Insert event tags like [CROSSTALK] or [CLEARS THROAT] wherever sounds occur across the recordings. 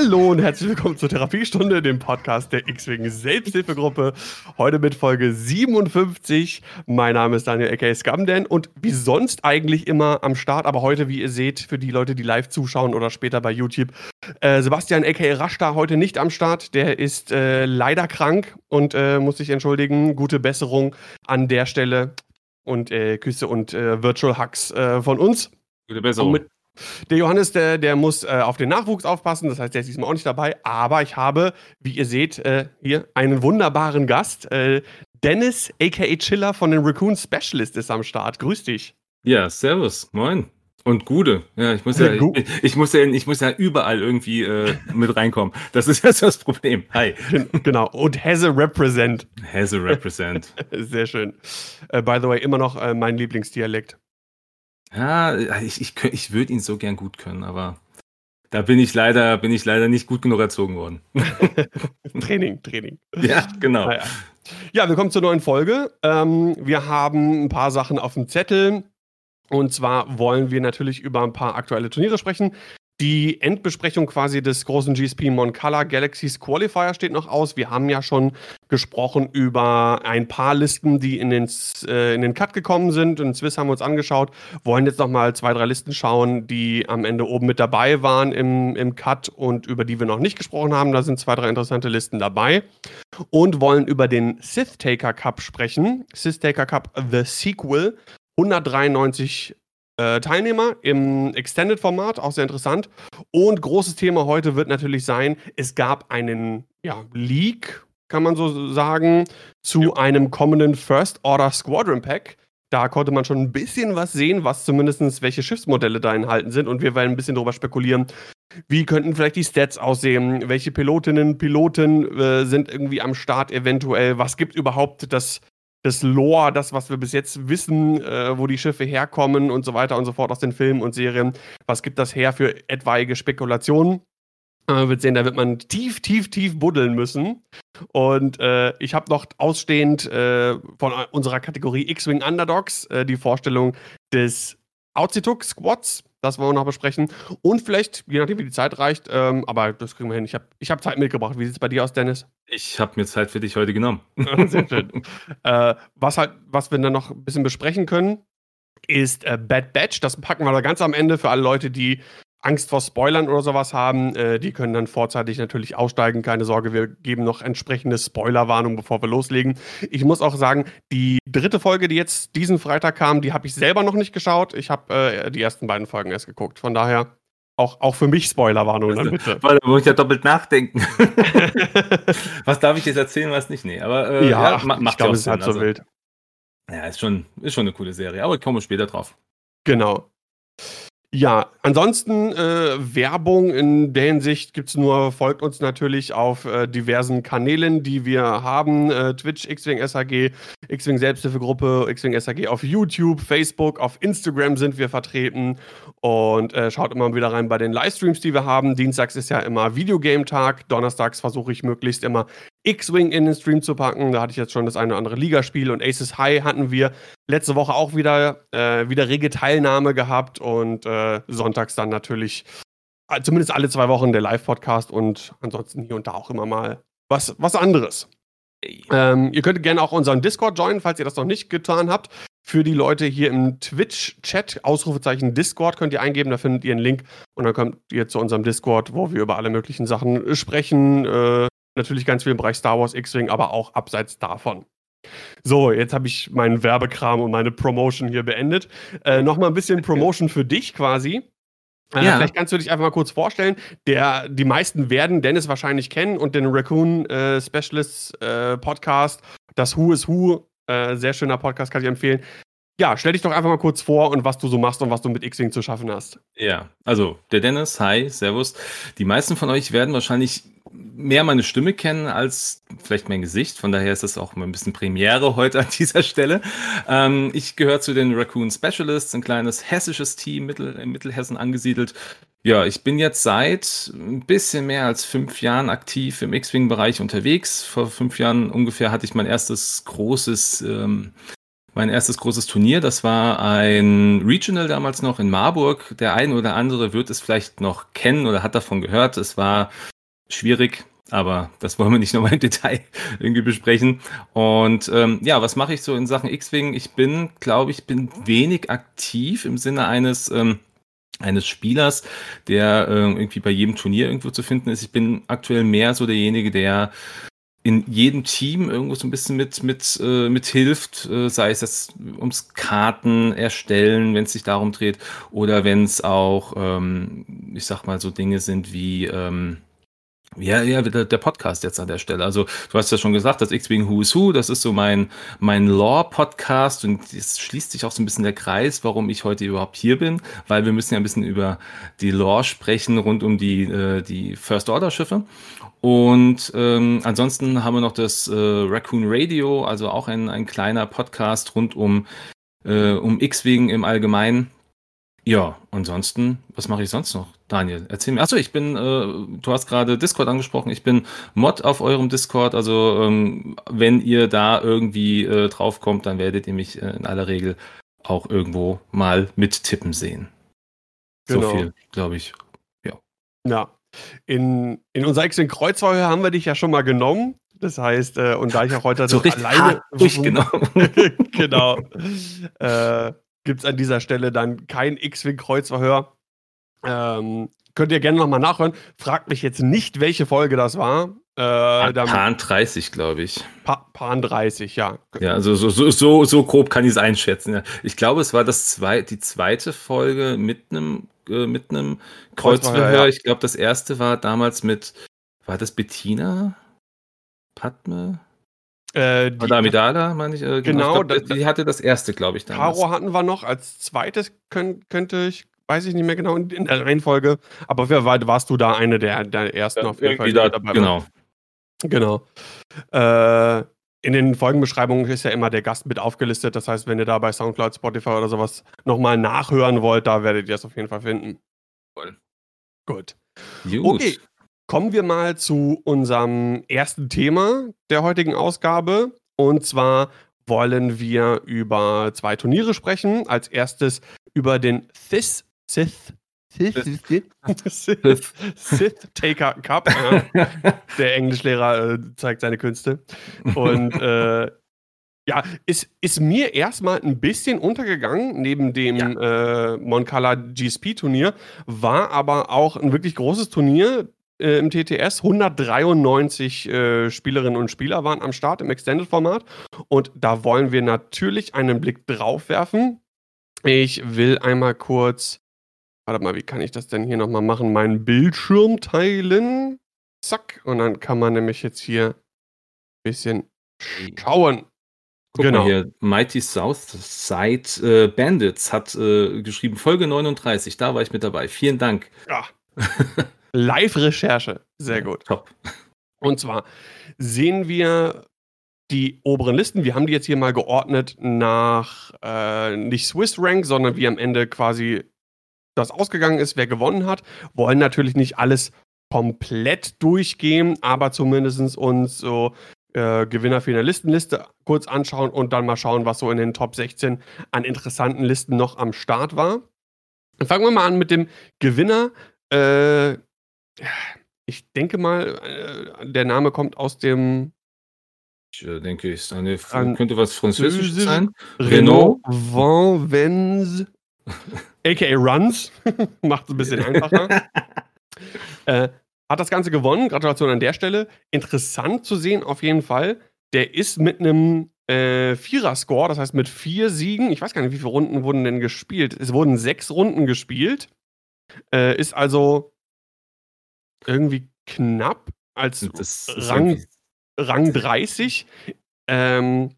Hallo und herzlich willkommen zur Therapiestunde, dem Podcast der X-Wing Selbsthilfegruppe. Heute mit Folge 57. Mein Name ist Daniel aka Scamden und wie sonst eigentlich immer am Start, aber heute, wie ihr seht, für die Leute, die live zuschauen oder später bei YouTube, äh, Sebastian aka Rashta heute nicht am Start. Der ist äh, leider krank und äh, muss sich entschuldigen. Gute Besserung an der Stelle und äh, Küsse und äh, Virtual Hugs äh, von uns. Gute Besserung. Mit, der Johannes, der, der muss äh, auf den Nachwuchs aufpassen, das heißt, der ist diesmal auch nicht dabei. Aber ich habe, wie ihr seht, äh, hier einen wunderbaren Gast. Äh, Dennis, aka Chiller von den Raccoon Specialist, ist am Start. Grüß dich. Ja, servus, moin. Und Gude. Ja, ich muss ja, [LAUGHS] ich, ich, muss ja, ich muss ja überall irgendwie äh, mit reinkommen. Das ist [LAUGHS] jetzt das Problem. Hi. Genau. Und Hesse Represent. Hesse Represent. [LAUGHS] Sehr schön. Uh, by the way, immer noch uh, mein Lieblingsdialekt. Ja, ich, ich, ich würde ihn so gern gut können, aber da bin ich leider, bin ich leider nicht gut genug erzogen worden. [LAUGHS] [LAUGHS] Training, Training. Ja, genau. Naja. Ja, willkommen zur neuen Folge. Ähm, wir haben ein paar Sachen auf dem Zettel. Und zwar wollen wir natürlich über ein paar aktuelle Turniere sprechen. Die Endbesprechung quasi des großen GSP Mon Color Galaxies Qualifier steht noch aus. Wir haben ja schon gesprochen über ein paar Listen, die in den, äh, in den Cut gekommen sind. Und Swiss haben wir uns angeschaut. Wollen jetzt noch mal zwei, drei Listen schauen, die am Ende oben mit dabei waren im, im Cut und über die wir noch nicht gesprochen haben. Da sind zwei, drei interessante Listen dabei. Und wollen über den Sith Taker Cup sprechen. Sith Taker Cup The Sequel. 193 äh, Teilnehmer im Extended-Format, auch sehr interessant. Und großes Thema heute wird natürlich sein, es gab einen ja, Leak, kann man so sagen, zu ja. einem kommenden First Order Squadron Pack. Da konnte man schon ein bisschen was sehen, was zumindest welche Schiffsmodelle da enthalten sind. Und wir werden ein bisschen darüber spekulieren, wie könnten vielleicht die Stats aussehen? Welche Pilotinnen, Piloten äh, sind irgendwie am Start eventuell? Was gibt überhaupt das das Lore, das, was wir bis jetzt wissen, äh, wo die Schiffe herkommen und so weiter und so fort aus den Filmen und Serien. Was gibt das her für etwaige Spekulationen? Äh, wird sehen, da wird man tief, tief, tief buddeln müssen. Und äh, ich habe noch ausstehend äh, von unserer Kategorie X-Wing Underdogs äh, die Vorstellung des Outsituk Squads. Das wollen wir noch besprechen. Und vielleicht, je nachdem, wie die Zeit reicht, ähm, aber das kriegen wir hin. Ich habe ich hab Zeit mitgebracht. Wie sieht es bei dir aus, Dennis? Ich habe mir Zeit für dich heute genommen. [LAUGHS] Sehr schön. äh, was, halt, was wir dann noch ein bisschen besprechen können, ist äh, Bad Batch. Das packen wir da ganz am Ende für alle Leute, die Angst vor Spoilern oder sowas haben, äh, die können dann vorzeitig natürlich aussteigen. Keine Sorge, wir geben noch entsprechende Spoilerwarnung, bevor wir loslegen. Ich muss auch sagen, die dritte Folge, die jetzt diesen Freitag kam, die habe ich selber noch nicht geschaut. Ich habe äh, die ersten beiden Folgen erst geguckt. Von daher auch, auch für mich Spoilerwarnung dann bitte. Weil da muss ich ja doppelt nachdenken. [LAUGHS] was darf ich jetzt erzählen, was nicht? Nee, aber äh, ja, ja macht ich glaube, es ist halt so also, wild. Ja, ist schon, ist schon eine coole Serie, aber ich komme später drauf. Genau. Ja, ansonsten äh, Werbung in der Hinsicht gibt es nur, folgt uns natürlich auf äh, diversen Kanälen, die wir haben. Äh, Twitch, X-Wing SAG, X-Wing Selbsthilfegruppe, X-Wing SAG auf YouTube, Facebook, auf Instagram sind wir vertreten. Und äh, schaut immer wieder rein bei den Livestreams, die wir haben. Dienstags ist ja immer Videogame-Tag. Donnerstags versuche ich möglichst immer X-Wing in den Stream zu packen. Da hatte ich jetzt schon das eine oder andere Ligaspiel und Aces High hatten wir letzte Woche auch wieder, äh, wieder rege Teilnahme gehabt und äh, sonntags dann natürlich äh, zumindest alle zwei Wochen der Live-Podcast und ansonsten hier und da auch immer mal was, was anderes. Ähm, ihr könnt gerne auch unseren Discord joinen, falls ihr das noch nicht getan habt. Für die Leute hier im Twitch-Chat, Ausrufezeichen Discord könnt ihr eingeben, da findet ihr einen Link und dann kommt ihr zu unserem Discord, wo wir über alle möglichen Sachen sprechen. Äh, natürlich ganz viel im Bereich Star Wars, X-Wing, aber auch abseits davon. So, jetzt habe ich meinen Werbekram und meine Promotion hier beendet. Äh, Nochmal ein bisschen Promotion für dich quasi. Äh, ja. Vielleicht kannst du dich einfach mal kurz vorstellen. Der, die meisten werden Dennis wahrscheinlich kennen und den Raccoon äh, Specialists äh, Podcast, das Who is Who, äh, sehr schöner Podcast, kann ich empfehlen. Ja, stell dich doch einfach mal kurz vor und was du so machst und was du mit X-Wing zu schaffen hast. Ja, also der Dennis, hi, servus. Die meisten von euch werden wahrscheinlich mehr meine Stimme kennen als vielleicht mein Gesicht. Von daher ist das auch mal ein bisschen Premiere heute an [LAUGHS] dieser Stelle. Ähm, ich gehöre zu den Raccoon Specialists, ein kleines hessisches Team Mittel, in Mittelhessen angesiedelt. Ja, ich bin jetzt seit ein bisschen mehr als fünf Jahren aktiv im X-Wing-Bereich unterwegs. Vor fünf Jahren ungefähr hatte ich mein erstes großes ähm, mein erstes großes Turnier. Das war ein Regional damals noch in Marburg. Der ein oder andere wird es vielleicht noch kennen oder hat davon gehört. Es war schwierig, aber das wollen wir nicht nochmal im Detail [LAUGHS] irgendwie besprechen. Und ähm, ja, was mache ich so in Sachen X-Wing? Ich bin, glaube ich, bin wenig aktiv im Sinne eines ähm, eines Spielers, der äh, irgendwie bei jedem Turnier irgendwo zu finden ist. Ich bin aktuell mehr so derjenige, der in jedem Team irgendwo so ein bisschen mit, mit, äh, mit hilft, äh, sei es jetzt ums Karten erstellen, wenn es sich darum dreht, oder wenn es auch, ähm, ich sag mal, so Dinge sind wie, ähm, ja, ja, der, Podcast jetzt an der Stelle. Also, du hast ja schon gesagt, das X-Wing Who is Who, das ist so mein, mein Lore-Podcast und es schließt sich auch so ein bisschen der Kreis, warum ich heute überhaupt hier bin, weil wir müssen ja ein bisschen über die Lore sprechen rund um die, äh, die First-Order-Schiffe. Und ähm, ansonsten haben wir noch das äh, Raccoon Radio, also auch ein, ein kleiner Podcast rund um, äh, um X-Wing im Allgemeinen. Ja, ansonsten, was mache ich sonst noch? Daniel, erzähl mir. Achso, ich bin, äh, du hast gerade Discord angesprochen. Ich bin Mod auf eurem Discord. Also, ähm, wenn ihr da irgendwie äh, draufkommt, dann werdet ihr mich äh, in aller Regel auch irgendwo mal mittippen sehen. Genau. So viel, glaube ich. Ja. Ja. In, in unser X-Wing Kreuzfeuer haben wir dich ja schon mal genommen. Das heißt, äh, und da ich auch heute so alleine. Durchgenommen. [LAUGHS] genau. äh, gibt es an dieser Stelle dann kein X-Wing-Kreuzverhör. Ähm, könnt ihr gerne nochmal nachhören. Fragt mich jetzt nicht, welche Folge das war. Äh, Pan 30, glaube ich. Pa Pan 30, ja. Ja, also so, so, so, so grob kann ich es einschätzen. Ja. Ich glaube, es war das zwei, die zweite Folge mit einem äh, mit einem Kreuzverhör. Ja. Ich glaube, das erste war damals mit, war das Bettina? Padme? Äh, die, Oder Amidala, meine ich. Äh, genau. genau glaub, die hatte das erste, glaube ich, damals. Caro hatten wir noch als zweites, könnt, könnte ich, weiß ich nicht mehr genau in, der Reihenfolge. Aber weit warst du da eine der, der ersten ja, auf jeden Fall, da, dabei Genau. War. Genau. Äh, in den Folgenbeschreibungen ist ja immer der Gast mit aufgelistet. Das heißt, wenn ihr da bei Soundcloud, Spotify oder sowas nochmal nachhören wollt, da werdet ihr es auf jeden Fall finden. Cool. Gut. Gut. Okay, Kommen wir mal zu unserem ersten Thema der heutigen Ausgabe. Und zwar wollen wir über zwei Turniere sprechen. Als erstes über den Sith, Sith, Sith, Sith, Sith Taker Cup. Ja. [LAUGHS] Der Englischlehrer äh, zeigt seine Künste. Und äh, ja, ist, ist mir erstmal ein bisschen untergegangen neben dem ja. äh, Moncala GSP-Turnier, war aber auch ein wirklich großes Turnier äh, im TTS. 193 äh, Spielerinnen und Spieler waren am Start im Extended-Format. Und da wollen wir natürlich einen Blick drauf werfen. Ich will einmal kurz, warte mal, wie kann ich das denn hier nochmal machen? Meinen Bildschirm teilen. Zack. Und dann kann man nämlich jetzt hier ein bisschen schauen. Guck genau. hier, Mighty South Side äh, Bandits hat äh, geschrieben, Folge 39, da war ich mit dabei. Vielen Dank. Ja. Live-Recherche. Sehr gut. Top. Und zwar sehen wir die oberen Listen. Wir haben die jetzt hier mal geordnet nach äh, nicht Swiss Rank, sondern wie am Ende quasi das ausgegangen ist, wer gewonnen hat. Wollen natürlich nicht alles komplett durchgehen, aber zumindest uns so äh, Gewinner für eine Listenliste kurz anschauen und dann mal schauen, was so in den Top 16 an interessanten Listen noch am Start war. Dann fangen wir mal an mit dem Gewinner. Äh, ich denke mal, äh, der Name kommt aus dem Ich, äh, denke, es eine könnte was Französisches sein. Renault Van Vens, [LAUGHS] aka Runs. [LAUGHS] Macht es ein bisschen einfacher. [LAUGHS] Äh, hat das Ganze gewonnen. Gratulation an der Stelle. Interessant zu sehen auf jeden Fall. Der ist mit einem äh, Vierer-Score, das heißt mit vier Siegen. Ich weiß gar nicht, wie viele Runden wurden denn gespielt. Es wurden sechs Runden gespielt. Äh, ist also irgendwie knapp als Rang, Rang 30. Ähm,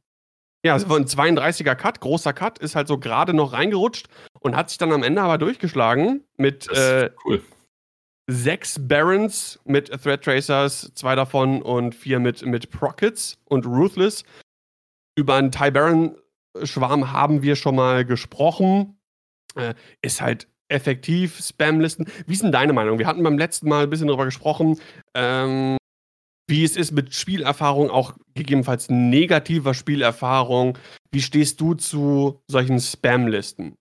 ja, war ein 32er Cut, großer Cut, ist halt so gerade noch reingerutscht und hat sich dann am Ende aber durchgeschlagen mit äh, cool. sechs Barons mit Thread Tracers, zwei davon und vier mit, mit Prockets und Ruthless. Über einen Ty Baron Schwarm haben wir schon mal gesprochen. Äh, ist halt effektiv, Spamlisten. Wie ist denn deine Meinung? Wir hatten beim letzten Mal ein bisschen darüber gesprochen. Ähm, wie es ist mit Spielerfahrung, auch gegebenenfalls negativer Spielerfahrung. Wie stehst du zu solchen Spam-Listen?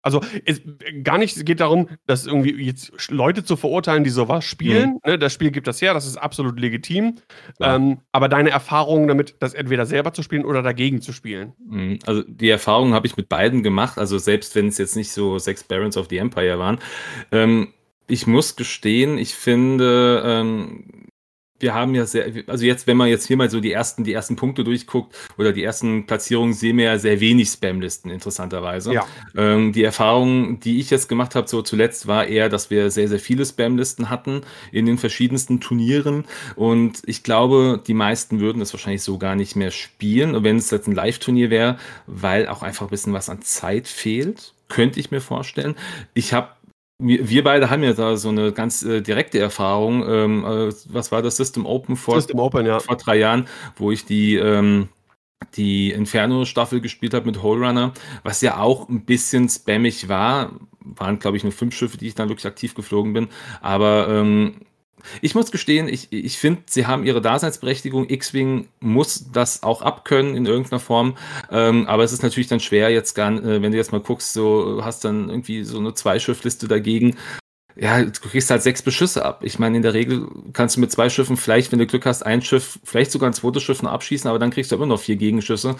Also es gar nicht, es geht darum, dass irgendwie jetzt Leute zu verurteilen, die sowas spielen. Mhm. Ne, das Spiel gibt das her, das ist absolut legitim. Ja. Ähm, aber deine Erfahrungen damit, das entweder selber zu spielen oder dagegen zu spielen. Mhm. Also die Erfahrung habe ich mit beiden gemacht. Also selbst wenn es jetzt nicht so sechs Barons of the Empire waren. Ähm, ich muss gestehen, ich finde, ähm, wir haben ja sehr, also jetzt, wenn man jetzt hier mal so die ersten, die ersten Punkte durchguckt oder die ersten Platzierungen, sehen wir ja sehr wenig Spam-Listen, interessanterweise. Ja. Ähm, die Erfahrung, die ich jetzt gemacht habe, so zuletzt, war eher, dass wir sehr, sehr viele Spam-Listen hatten in den verschiedensten Turnieren. Und ich glaube, die meisten würden das wahrscheinlich so gar nicht mehr spielen, wenn es jetzt ein Live-Turnier wäre, weil auch einfach ein bisschen was an Zeit fehlt. Könnte ich mir vorstellen. Ich habe wir beide haben ja da so eine ganz äh, direkte Erfahrung. Ähm, äh, was war das System Open vor, System Open, ja. vor drei Jahren, wo ich die, ähm, die Inferno-Staffel gespielt habe mit Hole Runner, was ja auch ein bisschen spammig war. Waren, glaube ich, nur fünf Schiffe, die ich dann wirklich aktiv geflogen bin. Aber ähm, ich muss gestehen, ich, ich finde, sie haben ihre Daseinsberechtigung. X-Wing muss das auch abkönnen in irgendeiner Form. Ähm, aber es ist natürlich dann schwer, jetzt gar, äh, wenn du jetzt mal guckst, so hast dann irgendwie so eine Zweischiffliste dagegen. Ja, du kriegst halt sechs Beschüsse ab. Ich meine, in der Regel kannst du mit zwei Schiffen vielleicht, wenn du Glück hast, ein Schiff, vielleicht sogar ein zweites Schiff noch abschießen, aber dann kriegst du immer noch vier Gegenschüsse.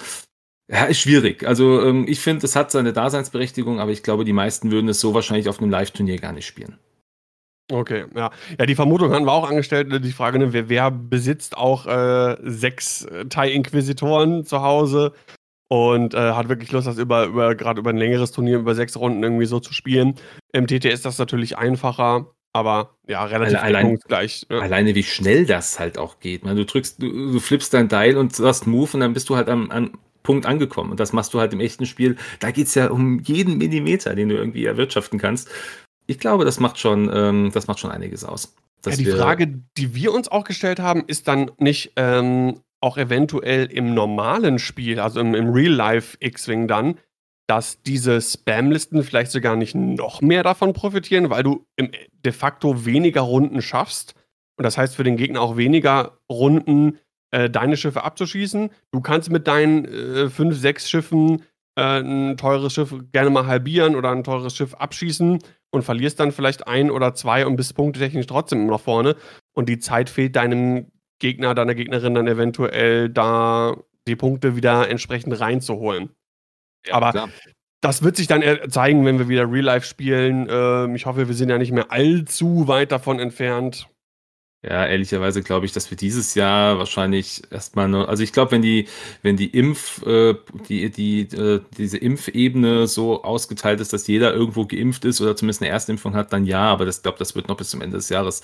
Ja, ist schwierig. Also ähm, ich finde, es hat seine Daseinsberechtigung, aber ich glaube, die meisten würden es so wahrscheinlich auf einem Live-Turnier gar nicht spielen. Okay, ja. Ja, die Vermutung hatten wir auch angestellt, ne, die Frage, ne, wer, wer besitzt auch äh, sechs äh, Thai-Inquisitoren zu Hause und äh, hat wirklich Lust, das über, über gerade über ein längeres Turnier, über sechs Runden irgendwie so zu spielen. Im TT ist das natürlich einfacher, aber ja, relativ allein, gleich. Ja. Alleine wie schnell das halt auch geht. Ne? Du drückst, du, du flippst dein Dial und sagst Move und dann bist du halt am, am Punkt angekommen. Und das machst du halt im echten Spiel. Da geht es ja um jeden Millimeter, den du irgendwie erwirtschaften kannst ich glaube, das macht schon, ähm, das macht schon einiges aus. Ja, die Frage, die wir uns auch gestellt haben, ist dann nicht ähm, auch eventuell im normalen Spiel, also im, im Real-Life X-Wing dann, dass diese Spam-Listen vielleicht sogar nicht noch mehr davon profitieren, weil du im, de facto weniger Runden schaffst. Und das heißt für den Gegner auch weniger Runden, äh, deine Schiffe abzuschießen. Du kannst mit deinen äh, fünf, sechs Schiffen äh, ein teures Schiff gerne mal halbieren oder ein teures Schiff abschießen und verlierst dann vielleicht ein oder zwei und bist punktetechnisch trotzdem noch vorne. Und die Zeit fehlt deinem Gegner, deiner Gegnerin dann eventuell da die Punkte wieder entsprechend reinzuholen. Ja, Aber klar. das wird sich dann zeigen, wenn wir wieder Real Life spielen. Ähm, ich hoffe, wir sind ja nicht mehr allzu weit davon entfernt. Ja, ehrlicherweise glaube ich, dass wir dieses Jahr wahrscheinlich erstmal nur, also ich glaube, wenn die, wenn die Impf, äh, die, die, äh, diese Impfebene so ausgeteilt ist, dass jeder irgendwo geimpft ist oder zumindest eine Erstimpfung hat, dann ja, aber das glaube, das wird noch bis zum Ende des Jahres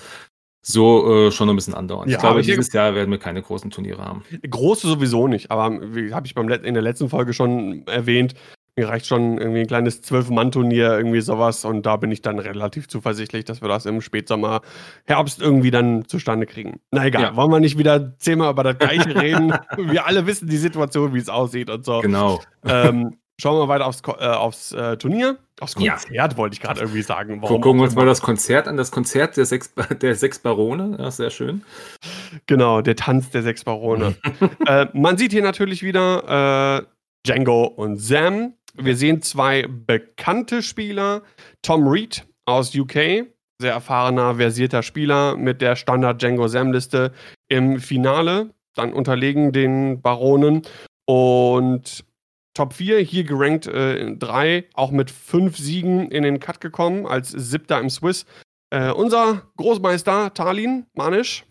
so äh, schon ein bisschen andauern. Ja, ich glaube, dieses Jahr werden wir keine großen Turniere haben. Große sowieso nicht, aber habe ich beim in der letzten Folge schon erwähnt, mir reicht schon irgendwie ein kleines Zwölf-Mann-Turnier, irgendwie sowas. Und da bin ich dann relativ zuversichtlich, dass wir das im Spätsommer, Herbst irgendwie dann zustande kriegen. Na egal, ja. wollen wir nicht wieder zehnmal über das Gleiche reden. [LAUGHS] wir alle wissen die Situation, wie es aussieht und so. Genau. Ähm, schauen wir weiter aufs, äh, aufs äh, Turnier. Aufs Konzert ja. wollte ich gerade irgendwie sagen. Warum Gucken wir uns mal das Konzert an. Das Konzert der sechs, [LAUGHS] der sechs Barone. Ja, sehr schön. Genau, der Tanz der sechs Barone. [LAUGHS] äh, man sieht hier natürlich wieder äh, Django und Sam wir sehen zwei bekannte Spieler. Tom Reed aus UK, sehr erfahrener, versierter Spieler mit der Standard Django Sam-Liste im Finale, dann unterlegen den Baronen. Und Top 4, hier gerankt äh, 3, auch mit 5 Siegen in den Cut gekommen, als siebter im Swiss. Äh, unser Großmeister Talin Manisch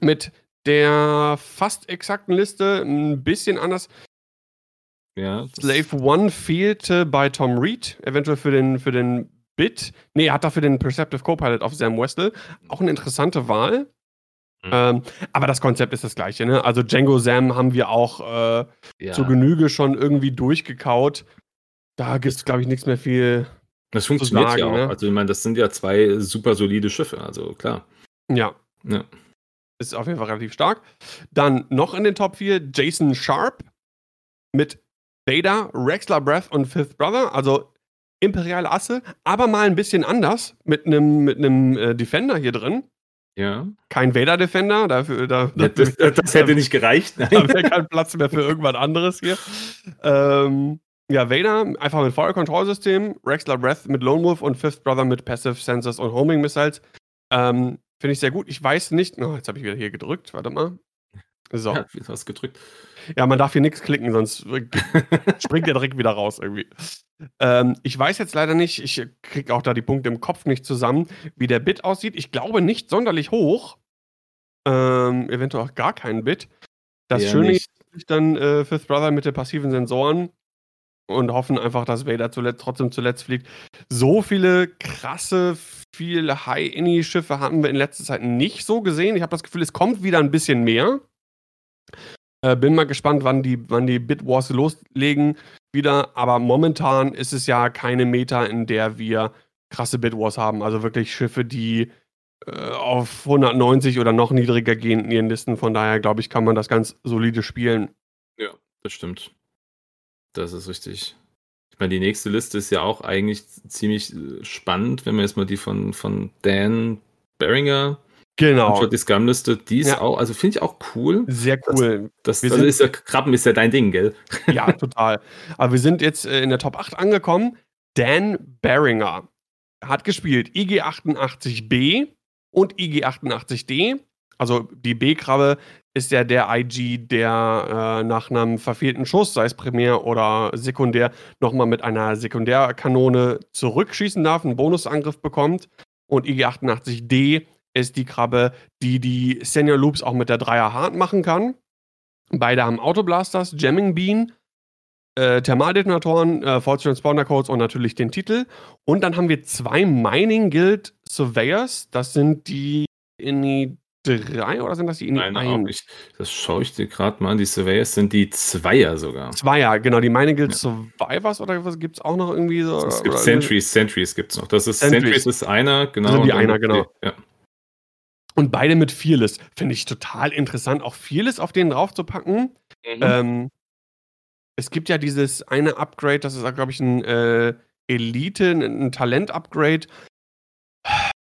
mit der fast exakten Liste, ein bisschen anders. Ja, Slave One fehlte bei Tom Reed, eventuell für den, für den Bit. Nee, er hat dafür den Perceptive Copilot auf Sam Westel. Auch eine interessante Wahl. Mhm. Ähm, aber das Konzept ist das gleiche. Ne? Also Django Sam haben wir auch äh, ja. zur Genüge schon irgendwie durchgekaut. Da gibt es, glaube ich, nichts mehr viel. Das funktioniert sagen, ja auch. Ne? Also, ich meine, das sind ja zwei super solide Schiffe. Also, klar. Ja. ja. Ist auf jeden Fall relativ stark. Dann noch in den Top 4 Jason Sharp mit Vader, Rexler Breath und Fifth Brother, also imperiale Asse, aber mal ein bisschen anders mit einem mit äh, Defender hier drin. Ja. Kein Vader Defender, dafür, da, Ja, das, das hätte nicht gereicht. [LAUGHS] da wäre kein Platz mehr für irgendwas anderes hier. Ähm, ja, Vader einfach mit Fire Control System, Rexler Breath mit Lone Wolf und Fifth Brother mit Passive Sensors und Homing Missiles. Ähm, Finde ich sehr gut. Ich weiß nicht. Oh, jetzt habe ich wieder hier gedrückt. Warte mal. So. Ja, du hast gedrückt. Ja, man darf hier nichts klicken, sonst [LAUGHS] springt der direkt wieder raus irgendwie. Ähm, ich weiß jetzt leider nicht, ich kriege auch da die Punkte im Kopf nicht zusammen, wie der Bit aussieht. Ich glaube nicht sonderlich hoch. Ähm, eventuell auch gar keinen Bit. Das Eher Schöne nicht. ist dann äh, Fifth Brother mit den passiven Sensoren und hoffen einfach, dass Vader zuletzt, trotzdem zuletzt fliegt. So viele krasse, viele High-Inni-Schiffe haben wir in letzter Zeit nicht so gesehen. Ich habe das Gefühl, es kommt wieder ein bisschen mehr. Äh, bin mal gespannt, wann die, wann die Bit Wars loslegen wieder. Aber momentan ist es ja keine Meta, in der wir krasse Bit Wars haben. Also wirklich Schiffe, die äh, auf 190 oder noch niedriger gehen in ihren Listen. Von daher, glaube ich, kann man das ganz solide spielen. Ja, das stimmt. Das ist richtig. Ich meine, die nächste Liste ist ja auch eigentlich ziemlich äh, spannend, wenn wir jetzt mal die von, von Dan Beringer Genau. anschaut, die Scrum-Liste, die ist Ja. auch, also finde ich auch cool. Sehr cool. Das, also sind- ist ja, Krabben ist ja dein Ding, gell? [LAUGHS] Ja, total. Aber wir sind jetzt äh, in der Top 8 angekommen. Dan Beringer hat gespielt IG88B und IG88D. Also die B-Krabbe ist ja der IG, der äh, nach einem verfehlten Schuss, sei es primär oder sekundär, nochmal mit einer Sekundärkanone zurückschießen darf, einen Bonusangriff bekommt. Und IG88D ist die Krabbe, die die Senior Loops auch mit der Dreier hart machen kann. Beide haben Autoblasters, Jamming Bean, äh, Thermaldetonatoren, äh, False Transponder Codes und natürlich den Titel. Und dann haben wir zwei Mining Guild Surveyors. Das sind die INI 3 oder sind das die INI Nein, 1? auch nicht. Das schaue ich dir gerade mal an. Die Surveyors sind die Zweier sogar. Zweier, genau. Die Mining Guild Ja. Survivors oder was gibt es auch noch irgendwie so? Es gibt Sentries, Sentries gibt es noch. Das ist Sentries. Sentries ist einer, genau. sind die und dann einer, genau. Ja. Und beide mit Fearless. Finde ich total interessant, auch Fearless auf den draufzupacken. Mhm. Ähm, es gibt ja dieses eine Upgrade, das ist, glaube ich, ein äh, Elite, ein, Talent-Upgrade,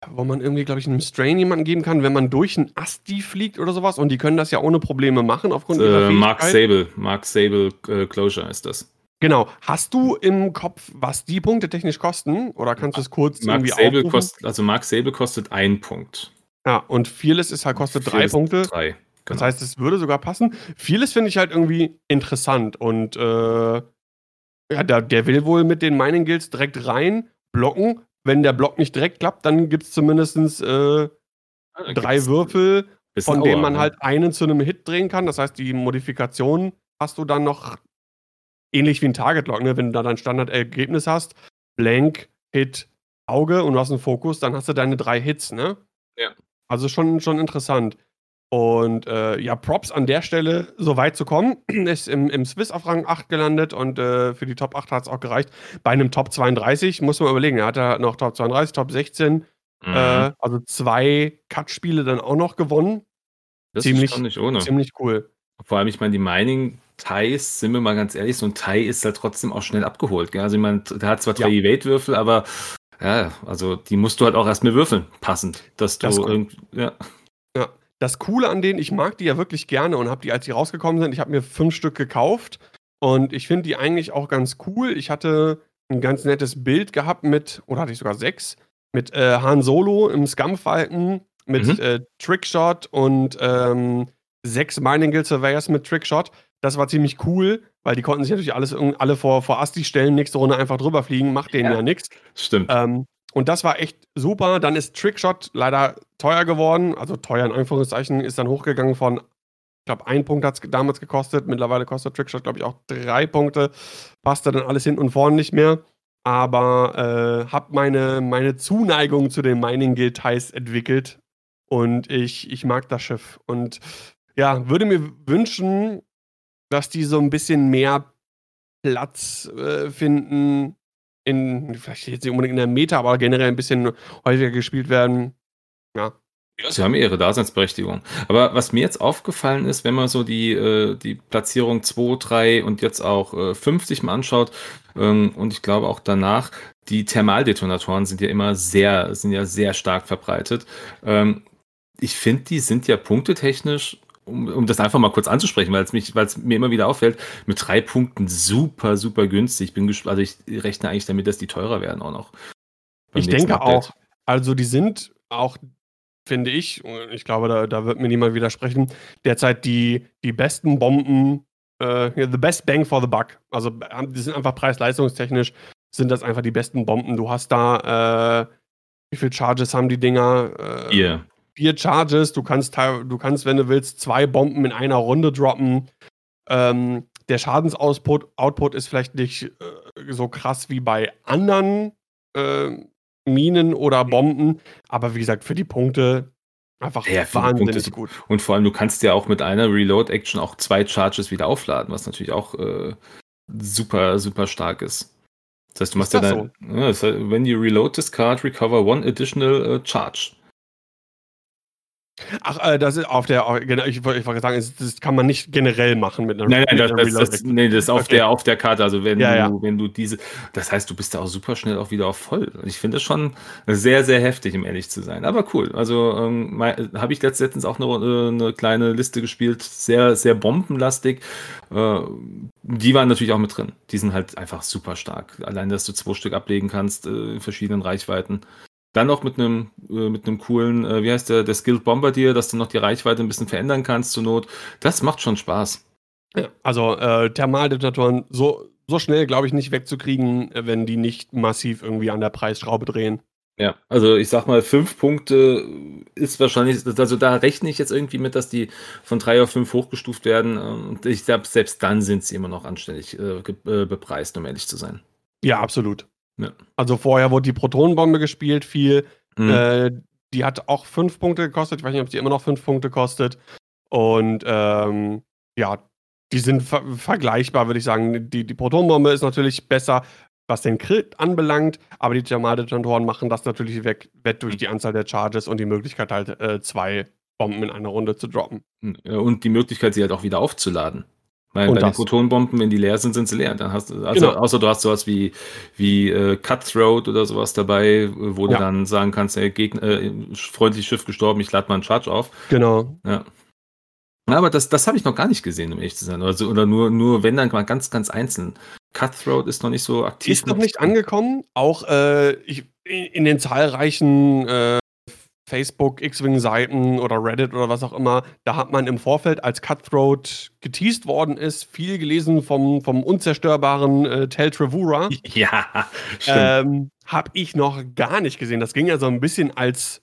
wo man irgendwie, glaube ich, einem Strain jemanden geben kann, wenn man durch einen Asti fliegt oder sowas. Und die können das ja ohne Probleme machen aufgrund ihrer äh, Mark Fähigkeit. Sable, Mark Sable äh, Closure ist das. Genau. Hast du im Kopf, was die Punkte technisch kosten? Oder kannst du es kurz Mark irgendwie Sable aufrufen? kostet, also Mark Sable kostet ein Punkt. Ja, und Fearless ist halt, kostet drei Fearless Punkte. Drei. Das Genau. heißt, es würde sogar passen. Vieles finde ich halt irgendwie interessant und äh, ja, der, der will wohl mit den Mining Guilds direkt rein blocken. Wenn der Block nicht direkt klappt, dann gibt es zumindest äh, Ah, drei Würfel, von denen man ne? halt einen zu einem Hit drehen kann. Das heißt, die Modifikation hast du dann noch ähnlich wie ein Target Lock, ne? wenn du da dein Standardergebnis hast. Blank, Hit, Auge und du hast einen Fokus, dann hast du deine drei Hits, ne? Ja. Also schon, schon interessant. Und äh, ja, Props an der Stelle, so weit zu kommen. [CLEARS THROAT] Ist im, im Swiss auf Rang 8 gelandet und äh, für die Top 8 hat es auch gereicht. Bei einem Top 32 muss man überlegen, er hat ja noch Top 32, Top 16, Mhm. äh, also zwei Cut-Spiele dann auch noch gewonnen. das ziemlich- ist nicht ohne. Ziemlich cool. Vor allem, ich meine, die Mining-Ties, sind wir mal ganz ehrlich, so ein Tie ist halt trotzdem auch schnell abgeholt. Gell? Also, ich meine, der hat zwar drei Evade-Würfel, aber ja, also die musst du halt auch erst mit würfeln, passend. Dass du Das- irgend, ja, Das Coole an denen, ich mag die ja wirklich gerne und habe die, als die rausgekommen sind, ich habe mir fünf Stück gekauft und ich finde die eigentlich auch ganz cool. Ich hatte ein ganz nettes Bild gehabt mit, oder hatte ich sogar sechs, mit äh, Han Solo im Scum-Falken, mit Mhm. äh, Trickshot und ähm, sechs Mining Guild Surveyors mit Trickshot. Das war ziemlich cool, weil die konnten sich natürlich alles alle vor, vor Asti stellen, nächste Runde einfach drüber fliegen, macht denen ja, Ja. nichts. stimmt. Ähm, und das war echt super. Dann ist Trickshot leider teuer geworden. Also teuer in Anführungszeichen, ist dann hochgegangen von, ich glaube, ein Punkt hat es damals gekostet. Mittlerweile kostet Trickshot, glaube ich, auch drei Punkte. Passte dann alles hinten und vorne nicht mehr. Aber äh, habe meine, meine Zuneigung zu den Mining Guild Ties entwickelt. Und ich, ich mag das Schiff. Und ja, würde mir wünschen, dass die so ein bisschen mehr Platz äh, finden in, vielleicht jetzt nicht unbedingt in der Meta, aber generell ein bisschen häufiger gespielt werden. Ja. Ja, sie haben ihre Daseinsberechtigung. Aber was mir jetzt aufgefallen ist, wenn man so die, äh, die Platzierung 2, 3 und jetzt auch äh, 50 mal anschaut, ähm, und ich glaube auch danach, die Thermaldetonatoren sind ja immer sehr, sind ja sehr stark verbreitet. Ähm, ich finde, die sind ja punktetechnisch, um, um das einfach mal kurz anzusprechen, weil es mich, weil es mir immer wieder auffällt, mit drei Punkten super, super günstig. Ich bin also ich rechne eigentlich damit, dass die teurer werden auch noch. Ich denke Update. auch. Also die sind auch, finde ich, ich glaube, da, da wird mir niemand widersprechen, derzeit die, die besten Bomben, äh, the best bang for the buck. Also die sind einfach preis-leistungstechnisch, sind das einfach die besten Bomben. Du hast da, äh, wie viele Charges haben die Dinger? Äh, vier. Vier Charges. Du kannst, du kannst, wenn du willst, zwei Bomben in einer Runde droppen. Ähm, der Schadensoutput Output ist vielleicht nicht äh, so krass wie bei anderen äh, Minen oder Bomben. Aber wie gesagt, für die Punkte einfach ja, wahnsinnig gut. Und vor allem, du kannst ja auch mit einer Reload-Action auch zwei Charges wieder aufladen, was natürlich auch äh, super, super stark ist. Das heißt, du machst ja dann, so? ja, das heißt, when you reload this card, recover one additional uh, charge. Ach, äh, das ist auf der, genau, ich, ich wollte sagen, das kann man nicht generell machen mit einer Nein, nein, das, das, das, nee, das ist auf, okay. der, auf der Karte. Also, wenn, ja, du, ja. wenn du diese, das heißt, du bist da auch super schnell auch wieder auf voll. Ich finde das schon sehr, sehr heftig, um ehrlich zu sein. Aber cool. Also, ähm, habe ich letztens auch eine, eine, kleine Liste gespielt, sehr, sehr bombenlastig. Äh, die waren natürlich auch mit drin. Die sind halt einfach super stark. Allein, dass du zwei Stück ablegen kannst äh, in verschiedenen Reichweiten. Dann noch mit einem, äh, mit einem coolen, äh, wie heißt der, der Skilled Bombardier, dass du noch die Reichweite ein bisschen verändern kannst zur Not. Das macht schon Spaß. Also äh, Thermaldetonatoren so, so schnell, glaube ich, nicht wegzukriegen, äh, wenn die nicht massiv irgendwie an der Preisschraube drehen. Ja, also ich sag mal, fünf Punkte ist wahrscheinlich, also da rechne ich jetzt irgendwie mit, dass die von drei auf fünf hochgestuft werden. Und ich glaube, selbst dann sind sie immer noch anständig äh, äh, bepreist, um ehrlich zu sein. Ja, absolut. Ja. Also vorher wurde die Protonenbombe gespielt, viel. Mhm. Äh, die hat auch fünf Punkte gekostet. Ich weiß nicht, ob sie immer noch fünf Punkte kostet. Und ähm, ja, die sind ver vergleichbar, würde ich sagen. Die, die Protonenbombe ist natürlich besser, was den Crit anbelangt, aber die Jamal-Detonatoren machen das natürlich weg, wett durch die Anzahl der Charges und die Möglichkeit halt äh, zwei Bomben in einer Runde zu droppen. Und die Möglichkeit, sie halt auch wieder aufzuladen. Weil und bei das. den Protonenbomben, wenn die leer sind, sind sie leer. Dann hast, also, genau. Außer du hast sowas wie, wie äh, Cutthroat oder sowas dabei, wo ja. du dann sagen kannst, ey, Gegner, äh, freundliches Schiff gestorben, ich lade mal einen Charge auf. Genau. Ja. Aber das, das habe ich noch gar nicht gesehen, um ehrlich zu sein. Also, oder nur, nur wenn dann mal ganz, ganz einzeln. Cutthroat ist noch nicht so aktiv. Ist noch nicht angekommen. Auch äh, ich, in den zahlreichen äh, Facebook, X-Wing-Seiten oder Reddit oder was auch immer, da hat man im Vorfeld, als Cutthroat geteased worden ist, viel gelesen vom, vom unzerstörbaren äh, Tel Trevura. [LAUGHS] Ja, stimmt. Ähm, hab ich noch gar nicht gesehen. Das ging ja so ein bisschen als,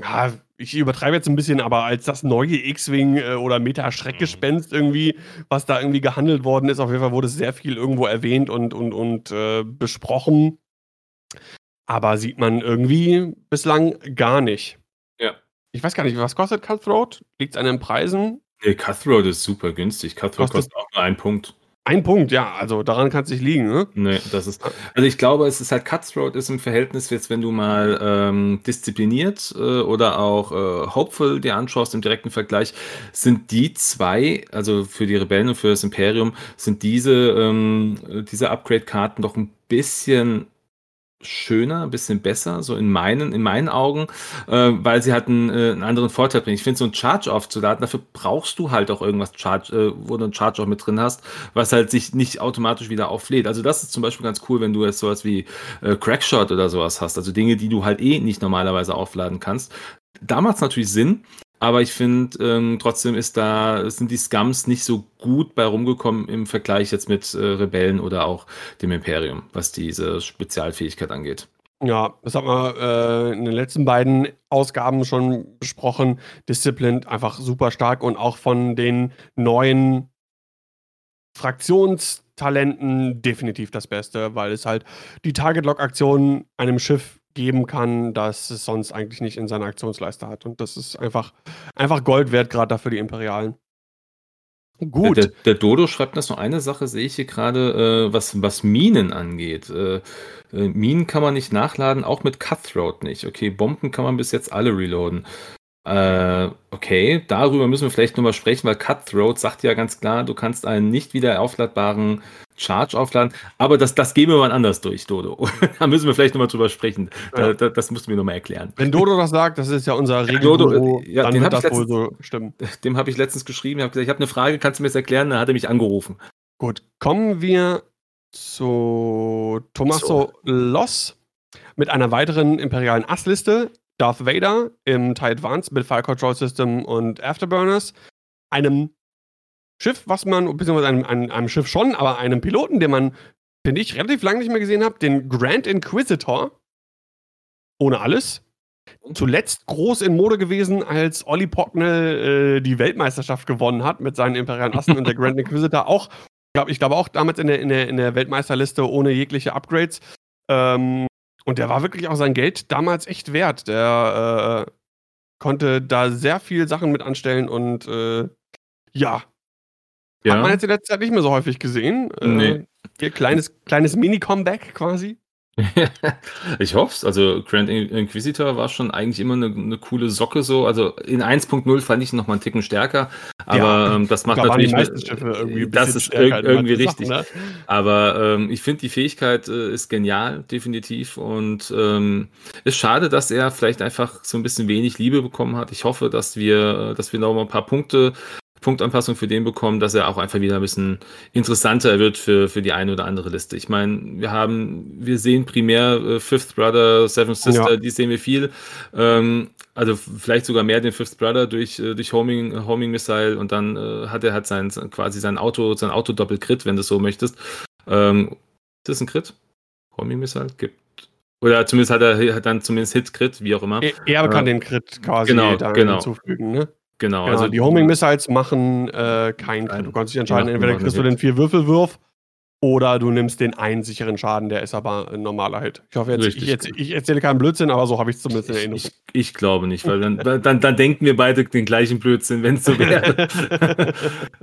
ja, ich übertreibe jetzt ein bisschen, aber als das neue X-Wing äh, oder Meta-Schreckgespenst irgendwie, was da irgendwie gehandelt worden ist, auf jeden Fall wurde sehr viel irgendwo erwähnt und, und, und äh, besprochen. Aber sieht man irgendwie bislang gar nicht. Ja. Ich weiß gar nicht, was kostet Cutthroat? Liegt es an den Preisen? Nee, Cutthroat ist super günstig. Cutthroat kostet, kostet auch nur einen Punkt. Ein Punkt, ja, also daran kann es nicht liegen, ne? Nee, das ist. Also ich glaube, es ist halt Cutthroat ist im Verhältnis jetzt, wenn du mal ähm, diszipliniert äh, oder auch äh, Hopeful dir anschaust im direkten Vergleich, sind die zwei, also für die Rebellen und für das Imperium, sind diese, ähm, diese Upgrade-Karten doch ein bisschen schöner, ein bisschen besser, so in meinen, in meinen Augen, äh, weil sie halt einen, äh, einen anderen Vorteil bringen. Ich finde, so ein Charge aufzuladen, dafür brauchst du halt auch irgendwas Charge, äh, wo du einen Charge auch mit drin hast, was halt sich nicht automatisch wieder auflädt. Also das ist zum Beispiel ganz cool, wenn du jetzt sowas wie äh, Crackshot oder sowas hast, also Dinge, die du halt eh nicht normalerweise aufladen kannst. Da macht es natürlich Sinn, aber ich finde, ähm, trotzdem ist da, sind die Scums nicht so gut bei rumgekommen im Vergleich jetzt mit äh, Rebellen oder auch dem Imperium, was diese Spezialfähigkeit angeht. Ja, das haben wir äh, in den letzten beiden Ausgaben schon besprochen. Disciplined einfach super stark und auch von den neuen Fraktionstalenten definitiv das Beste, weil es halt die Target-Lock-Aktion einem Schiff geben kann, das es sonst eigentlich nicht in seiner Aktionsleiste hat. Und das ist einfach, einfach Gold wert, gerade dafür die Imperialen. Gut. Der, der, Dodo schreibt das noch eine Sache, sehe ich hier gerade, äh, was, was Minen angeht. Äh, äh, Minen kann man nicht nachladen, auch mit Cutthroat nicht. Okay, Bomben kann man bis jetzt alle reloaden. Äh, okay, darüber müssen wir vielleicht nochmal sprechen, weil Cutthroat sagt ja ganz klar, du kannst einen nicht wieder aufladbaren Charge aufladen, aber das, das gehen wir mal anders durch, Dodo. [LAUGHS] da müssen wir vielleicht nochmal drüber sprechen. Ja. Da, das musst du mir nochmal erklären. Wenn Dodo das sagt, das ist ja unser [LAUGHS] Regelguru, ja, dann wird das letztens, wohl so stimmen. [LAUGHS] Dem habe ich letztens geschrieben, ich habe gesagt, ich habe eine Frage, kannst du mir das erklären? Dann hat er mich angerufen. Gut, kommen wir zu Tommaso so. Loss mit einer weiteren imperialen Assliste. Darth Vader im TIE Advance mit Fire Control System und Afterburners. Einem Schiff, was man, beziehungsweise einem, einem, einem Schiff schon, aber einem Piloten, den man, finde ich, relativ lange nicht mehr gesehen habe, den Grand Inquisitor. Ohne alles. Zuletzt groß in Mode gewesen, als Olli Pocknell äh, die Weltmeisterschaft gewonnen hat mit seinen imperialen Assen und der [LAUGHS] Grand Inquisitor auch, glaub, ich glaube auch damals in der, in, der, in der Weltmeisterliste ohne jegliche Upgrades. Ähm, und der war wirklich auch sein Geld damals echt wert. Der äh, konnte da sehr viel Sachen mit anstellen und äh, ja. ja. Hat man jetzt in letzter Zeit nicht mehr so häufig gesehen. Äh, nee. Ihr kleines, kleines Mini-Comeback quasi. [LAUGHS] ich hoffe es. Also Grand Inquisitor war schon eigentlich immer eine, eine coole Socke so. Also in 1.0 fand ich ihn noch mal einen Ticken stärker. Aber ja, ähm, das macht natürlich. Irgendwie das ist ir irgendwie richtig. Sachen, ne? Aber ähm, ich finde, die Fähigkeit äh, ist genial, definitiv. Und ähm, ist schade, dass er vielleicht einfach so ein bisschen wenig Liebe bekommen hat. Ich hoffe, dass wir, dass wir noch mal ein paar Punkte Punktanpassung für den bekommen, dass er auch einfach wieder ein bisschen interessanter wird für, für die eine oder andere Liste. Ich meine, wir haben, wir sehen primär äh, Fifth Brother, Seventh Sister, ja. die sehen wir viel. Ähm, also vielleicht sogar mehr den Fifth Brother durch, äh, durch Homing, Homing Missile und dann äh, hat er halt sein, quasi sein Auto, sein Auto Doppel-Crit, wenn du es so möchtest. Ähm, ist das ein Crit? Homing Missile? Gibt oder zumindest hat er hat dann zumindest Hit-Crit, wie auch immer. Er, er kann äh, den Crit quasi genau, genau. hinzufügen, ne? Genau, genau also die Homing Missiles machen äh, keinen Crit. Du kannst dich entscheiden, entweder kriegst du den vier Würfelwurf oder du nimmst den einen sicheren Schaden, der ist aber ein normaler Hit. Ich hoffe, jetzt, ich, jetzt, ich, erzähle keinen Blödsinn, aber so habe ich es zumindest in Erinnerung. Ich, ich, glaube nicht, weil dann, dann, dann denken wir beide den gleichen Blödsinn, wenn es so wäre.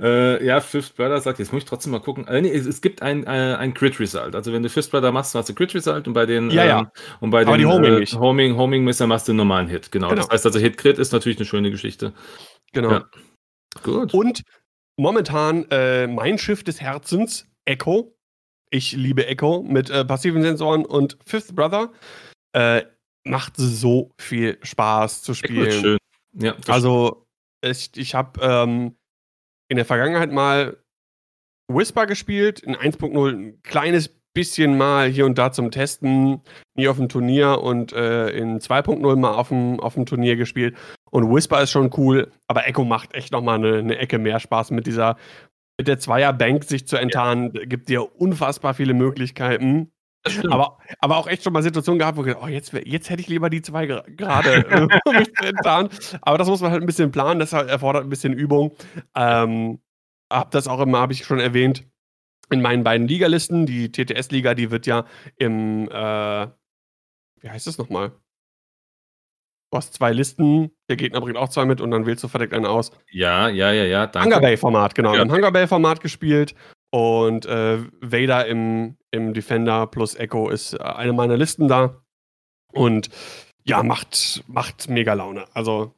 [LAUGHS] äh, ja, Fifth Brother sagt, jetzt muss ich trotzdem mal gucken. Äh, nee, es, es, gibt ein, äh, ein Crit Result. Also wenn du Fifth Brother machst, hast du Crit Result und bei den, ja, ja. Ähm, und bei aber den Homing, äh, Homing, Homing Messer machst du einen normalen Hit. Genau. genau. Das heißt also, Hit Crit ist natürlich eine schöne Geschichte. Genau. Ja. Gut. Und momentan äh, mein Schiff des Herzens, Echo ich liebe Echo mit äh, passiven Sensoren und Fifth Brother. Äh, macht so viel Spaß zu spielen. Echo schön. Ja, also, ich, ich habe ähm, in der Vergangenheit mal Whisper gespielt, in 1.0 ein kleines bisschen mal hier und da zum Testen, nie auf dem Turnier und äh, in 2.0 mal auf dem, auf dem Turnier gespielt. Und Whisper ist schon cool, aber Echo macht echt nochmal eine, eine Ecke mehr Spaß mit dieser mit der Zweierbank sich zu enttarnen, ja. gibt dir unfassbar viele Möglichkeiten. Aber, aber auch echt schon mal Situationen gehabt, wo ich gedacht, oh, jetzt, jetzt hätte ich lieber die zwei gerade, [LAUGHS] um mich zu enttarnen. Aber das muss man halt ein bisschen planen, das erfordert ein bisschen Übung. Ähm, hab das auch immer, habe ich schon erwähnt, in meinen beiden Ligalisten. Die TTS-Liga, die wird ja im, äh, wie heißt das nochmal? Du hast zwei Listen, der Gegner bringt auch zwei mit und dann wählst du verdeckt einen aus. Ja, ja, ja, ja. Danke. Hunger Bay-Format, genau. Ja. Im Hunger Bay-Format gespielt. Und äh, Vader im, im Defender plus Echo ist äh, eine meiner Listen da. Und ja, macht, macht mega Laune. Also,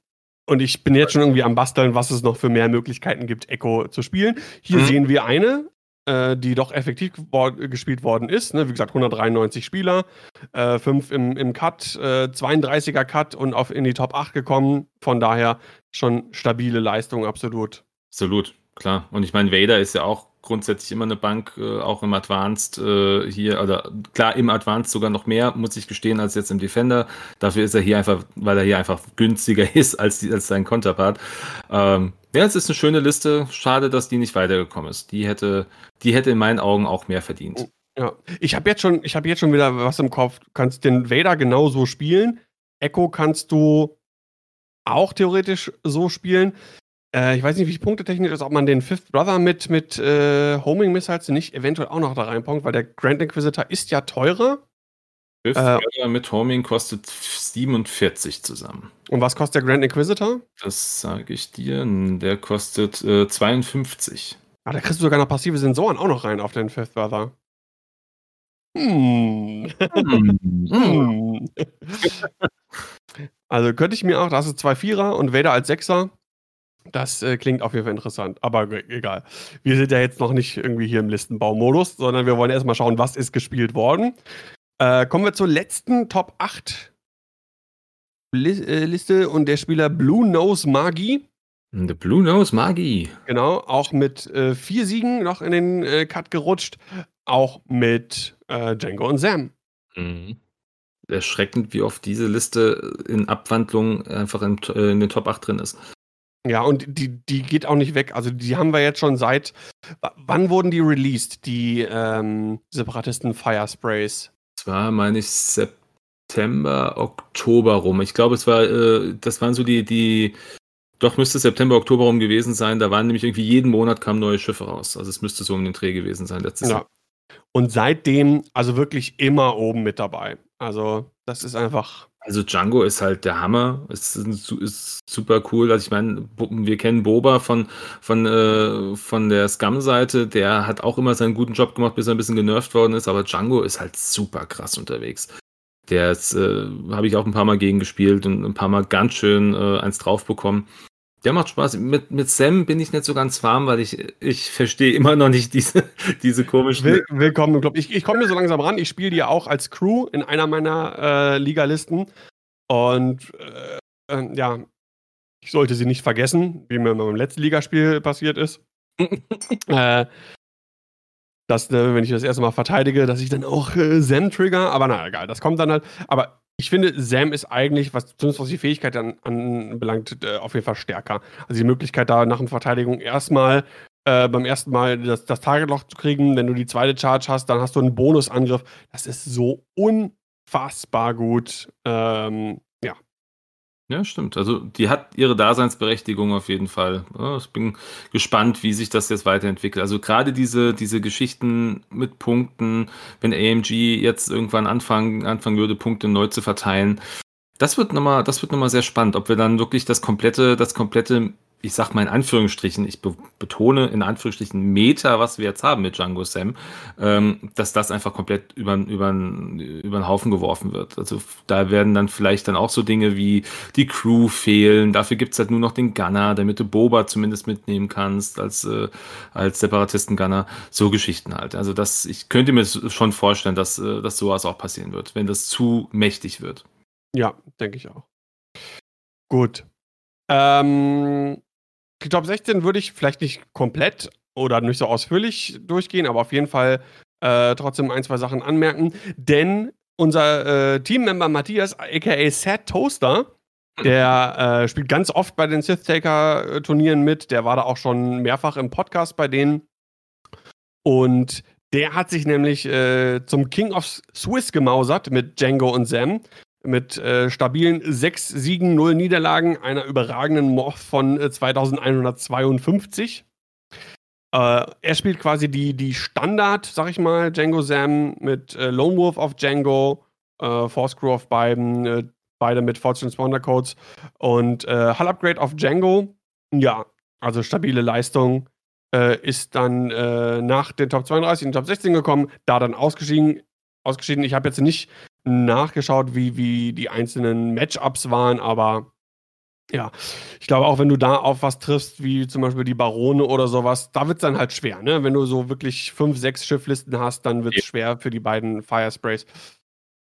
und ich bin jetzt schon irgendwie am Basteln, was es noch für mehr Möglichkeiten gibt, Echo zu spielen. Hier mhm. sehen wir eine, äh, die doch effektiv gespielt worden ist. Ne? Wie gesagt, 193 Spieler, äh, 5 im, im Cut, äh, 32er Cut und auf in die Top 8 gekommen. Von daher schon stabile Leistung, absolut. Absolut, klar. Und ich meine, Vader ist ja auch grundsätzlich immer eine Bank, äh, auch im Advanced äh, hier, oder klar im Advanced sogar noch mehr, muss ich gestehen, als jetzt im Defender. Dafür ist er hier einfach, weil er hier einfach günstiger [LAUGHS] ist als, die, als sein Konterpart. Ähm, ja, es ist eine schöne Liste. Schade, dass die nicht weitergekommen ist. Die hätte, die hätte in meinen Augen auch mehr verdient. Ja, ich habe jetzt schon, ich habe jetzt schon wieder was im Kopf. Du kannst den Vader genauso spielen. Echo kannst du auch theoretisch so spielen. Äh, ich weiß nicht, wie punktetechnisch ist, ob man den Fifth Brother mit, mit äh, Homing Missiles nicht eventuell auch noch da reinpunkt, weil der Grand Inquisitor ist ja teurer. Fifth äh, Brother mit Homing kostet 47 zusammen. Und was kostet der Grand Inquisitor? Das sage ich dir. Der kostet äh, 52. Ah, da kriegst du sogar noch passive Sensoren auch noch rein auf den Fifth Brother. Hm. hm. hm. [LAUGHS] Also könnte ich mir auch, da hast du zwei Vierer und Vader als Sechser. Das äh, klingt auf jeden Fall interessant, aber egal. Wir sind ja jetzt noch nicht irgendwie hier im Listenbaumodus, sondern wir wollen erstmal schauen, was ist gespielt worden. Äh, kommen wir zur letzten Top 8 äh, Liste und der Spieler Blue Nose Magi. The Blue Nose Magi. Genau, auch mit äh, vier Siegen noch in den äh, Cut gerutscht. Auch mit äh, Django und Sam. Mhm. Erschreckend, wie oft diese Liste in Abwandlung einfach in, in den Top 8 drin ist. Ja, und die, die geht auch nicht weg. Also die haben wir jetzt schon seit. Wann wurden die released, die ähm, Separatisten Fire Sprays? Das war, meine ich, September, Oktober rum. Ich glaube, es war, äh, das waren so die, die, doch müsste September, Oktober rum gewesen sein. Da waren nämlich irgendwie jeden Monat kamen neue Schiffe raus. Also es müsste so um den Dreh gewesen sein letztes ja. Jahr. Und seitdem, also wirklich immer oben mit dabei. Also, das ist einfach. Also Django ist halt der Hammer. Es ist, ist super cool. Also ich meine, wir kennen Boba von, von, äh, von der Scum-Seite. Der hat auch immer seinen guten Job gemacht, bis er ein bisschen genervt worden ist. Aber Django ist halt super krass unterwegs. Der ist, äh, habe ich auch ein paar Mal gegen gespielt und ein paar Mal ganz schön äh, eins drauf bekommen. Der macht Spaß. Mit, mit Sam bin ich nicht so ganz warm, weil ich, ich verstehe immer noch nicht diese, [LAUGHS] diese komischen. Will, willkommen im Club. Ich, ich komme mir so langsam ran. Ich spiele die ja auch als Crew in einer meiner äh, Ligalisten. Und äh, äh, ja, ich sollte sie nicht vergessen, wie mir beim letzten Ligaspiel passiert ist. [LAUGHS] äh, dass, äh, wenn ich das erste Mal verteidige, dass ich dann auch äh, Sam trigger. Aber na egal, das kommt dann halt. Aber ich finde, Sam ist eigentlich, was zumindest was die Fähigkeit anbelangt, äh, auf jeden Fall stärker. Also die Möglichkeit, da nach der Verteidigung erstmal äh, beim ersten Mal das, das Targetloch zu kriegen, wenn du die zweite Charge hast, dann hast du einen Bonusangriff. Das ist so unfassbar gut. Ähm, ja, stimmt. Also die hat ihre Daseinsberechtigung auf jeden Fall. ich bin gespannt, wie sich das jetzt weiterentwickelt. Also gerade diese, diese Geschichten mit Punkten, wenn AMG jetzt irgendwann anfangen, anfangen würde, Punkte neu zu verteilen, das wird nochmal, das wird nochmal sehr spannend, ob wir dann wirklich das komplette, das komplette ich sag mal in Anführungsstrichen, ich be betone in Anführungsstrichen Meta, was wir jetzt haben mit Django Sam, ähm, dass das einfach komplett über, über, über den Haufen geworfen wird. Also da werden dann vielleicht dann auch so Dinge wie die Crew fehlen. Dafür gibt's halt nur noch den Gunner, damit du Boba zumindest mitnehmen kannst als, äh, als Separatisten-Gunner. So Geschichten halt. Also das, ich könnte mir schon vorstellen, dass, äh, dass sowas auch passieren wird, wenn das zu mächtig wird. Ja, denke ich auch. Gut. Ähm, Top 16 würde ich vielleicht nicht komplett oder nicht so ausführlich durchgehen, aber auf jeden Fall äh, trotzdem ein, zwei Sachen anmerken. Denn unser äh, Teammember Matthias, aka Sad Toaster, der äh, spielt ganz oft bei den Sith Taker Turnieren mit. Der war da auch schon mehrfach im Podcast bei denen. Und der hat sich nämlich äh, zum King of Swiss gemausert mit Django und Sam mit äh, stabilen sechs Siegen, null Niederlagen, einer überragenden Morph von äh, 2152. Äh, er spielt quasi die, die Standard, sag ich mal, Django Sam mit äh, Lone Wolf auf Django, äh, Force Crew auf beiden, äh, beide mit Fortune Spawner Codes und äh, Hull Upgrade auf Django. Ja, also stabile Leistung. ist dann nach den Top 32 in den Top 16 gekommen, da dann ausgeschieden. ausgeschieden. Ich habe jetzt nicht nachgeschaut, wie, wie die einzelnen Matchups waren, aber ja, ich glaube auch, wenn du da auf was triffst, wie zum Beispiel die Barone oder sowas, da wird es dann halt schwer, ne? Wenn du so wirklich fünf, sechs Schifflisten hast, dann wird es ja. schwer für die beiden Firesprays.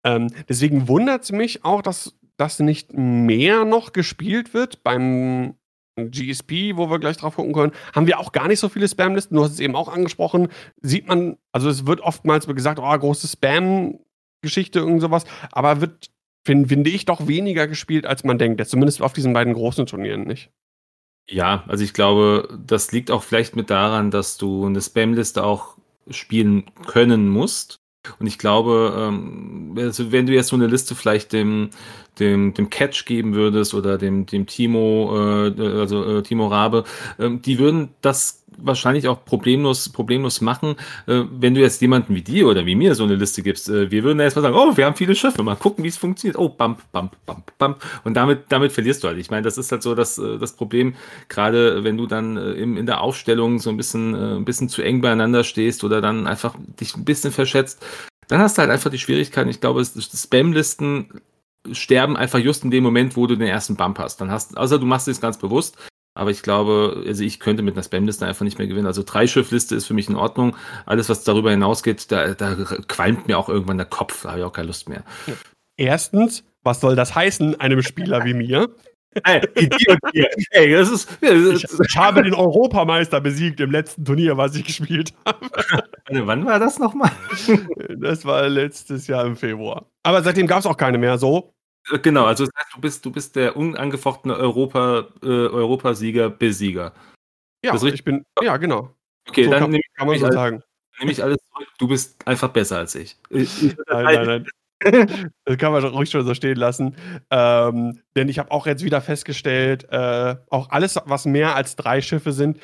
Ähm, deswegen wundert es mich auch, dass das nicht mehr noch gespielt wird beim GSP, wo wir gleich drauf gucken können, haben wir auch gar nicht so viele Spamlisten. Du hast es eben auch angesprochen. Sieht man, also es wird oftmals gesagt, oh, große Spam Geschichte, irgend sowas. Aber wird, find, finde ich, doch weniger gespielt, als man denkt. Zumindest auf diesen beiden großen Turnieren nicht. Ja, also ich glaube, das liegt auch vielleicht mit daran, dass du eine Spamliste auch spielen können musst. Und ich glaube, ähm, also wenn du jetzt so eine Liste vielleicht dem, dem, dem Catch geben würdest oder dem, dem Timo, äh, also äh, Timo Rabe, äh, die würden das wahrscheinlich auch problemlos, problemlos machen, äh, wenn du jetzt jemanden wie dir oder wie mir so eine Liste gibst. Äh, wir würden erstmal sagen, oh, wir haben viele Schiffe, mal gucken, wie es funktioniert. Oh, bump, bump, bump, bump. Und damit, damit verlierst du halt. Ich meine, das ist halt so das, äh, das Problem, gerade wenn du dann äh, im, in der Aufstellung so ein bisschen, äh, ein bisschen zu eng beieinander stehst oder dann einfach dich ein bisschen verschätzt, dann hast du halt einfach die Schwierigkeiten. Ich glaube, Spam-Listen sterben einfach just in dem Moment, wo du den ersten Bump hast. Dann hast, also du machst es ganz bewusst, aber ich glaube, also ich könnte mit einer Spam-Liste einfach nicht mehr gewinnen. Also drei Schiffliste ist für mich in Ordnung. Alles, was darüber hinausgeht, da, da qualmt mir auch irgendwann der Kopf. Da habe ich auch keine Lust mehr. Erstens, was soll das heißen, einem Spieler wie mir? Hier. Hey, das ist, das ich, ich, habe den Europameister besiegt im letzten Turnier, was ich gespielt habe. Wann war das nochmal? Das war letztes Jahr im Februar. Aber seitdem gab es auch keine mehr so. Äh, genau, also das heißt, du bist, du bist der unangefochtene Europa, äh, Europasieger, Besieger. Ja, ich bin, ja, genau. Okay, so dann kann, nehme kann man so alles, sagen. nehme ich alles zurück. Du bist einfach besser als ich [LAUGHS] nein, nein, nein. [LAUGHS] Das kann man ruhig schon so stehen lassen. Ähm, denn ich habe auch jetzt wieder festgestellt, äh, auch alles, was mehr als drei Schiffe sind,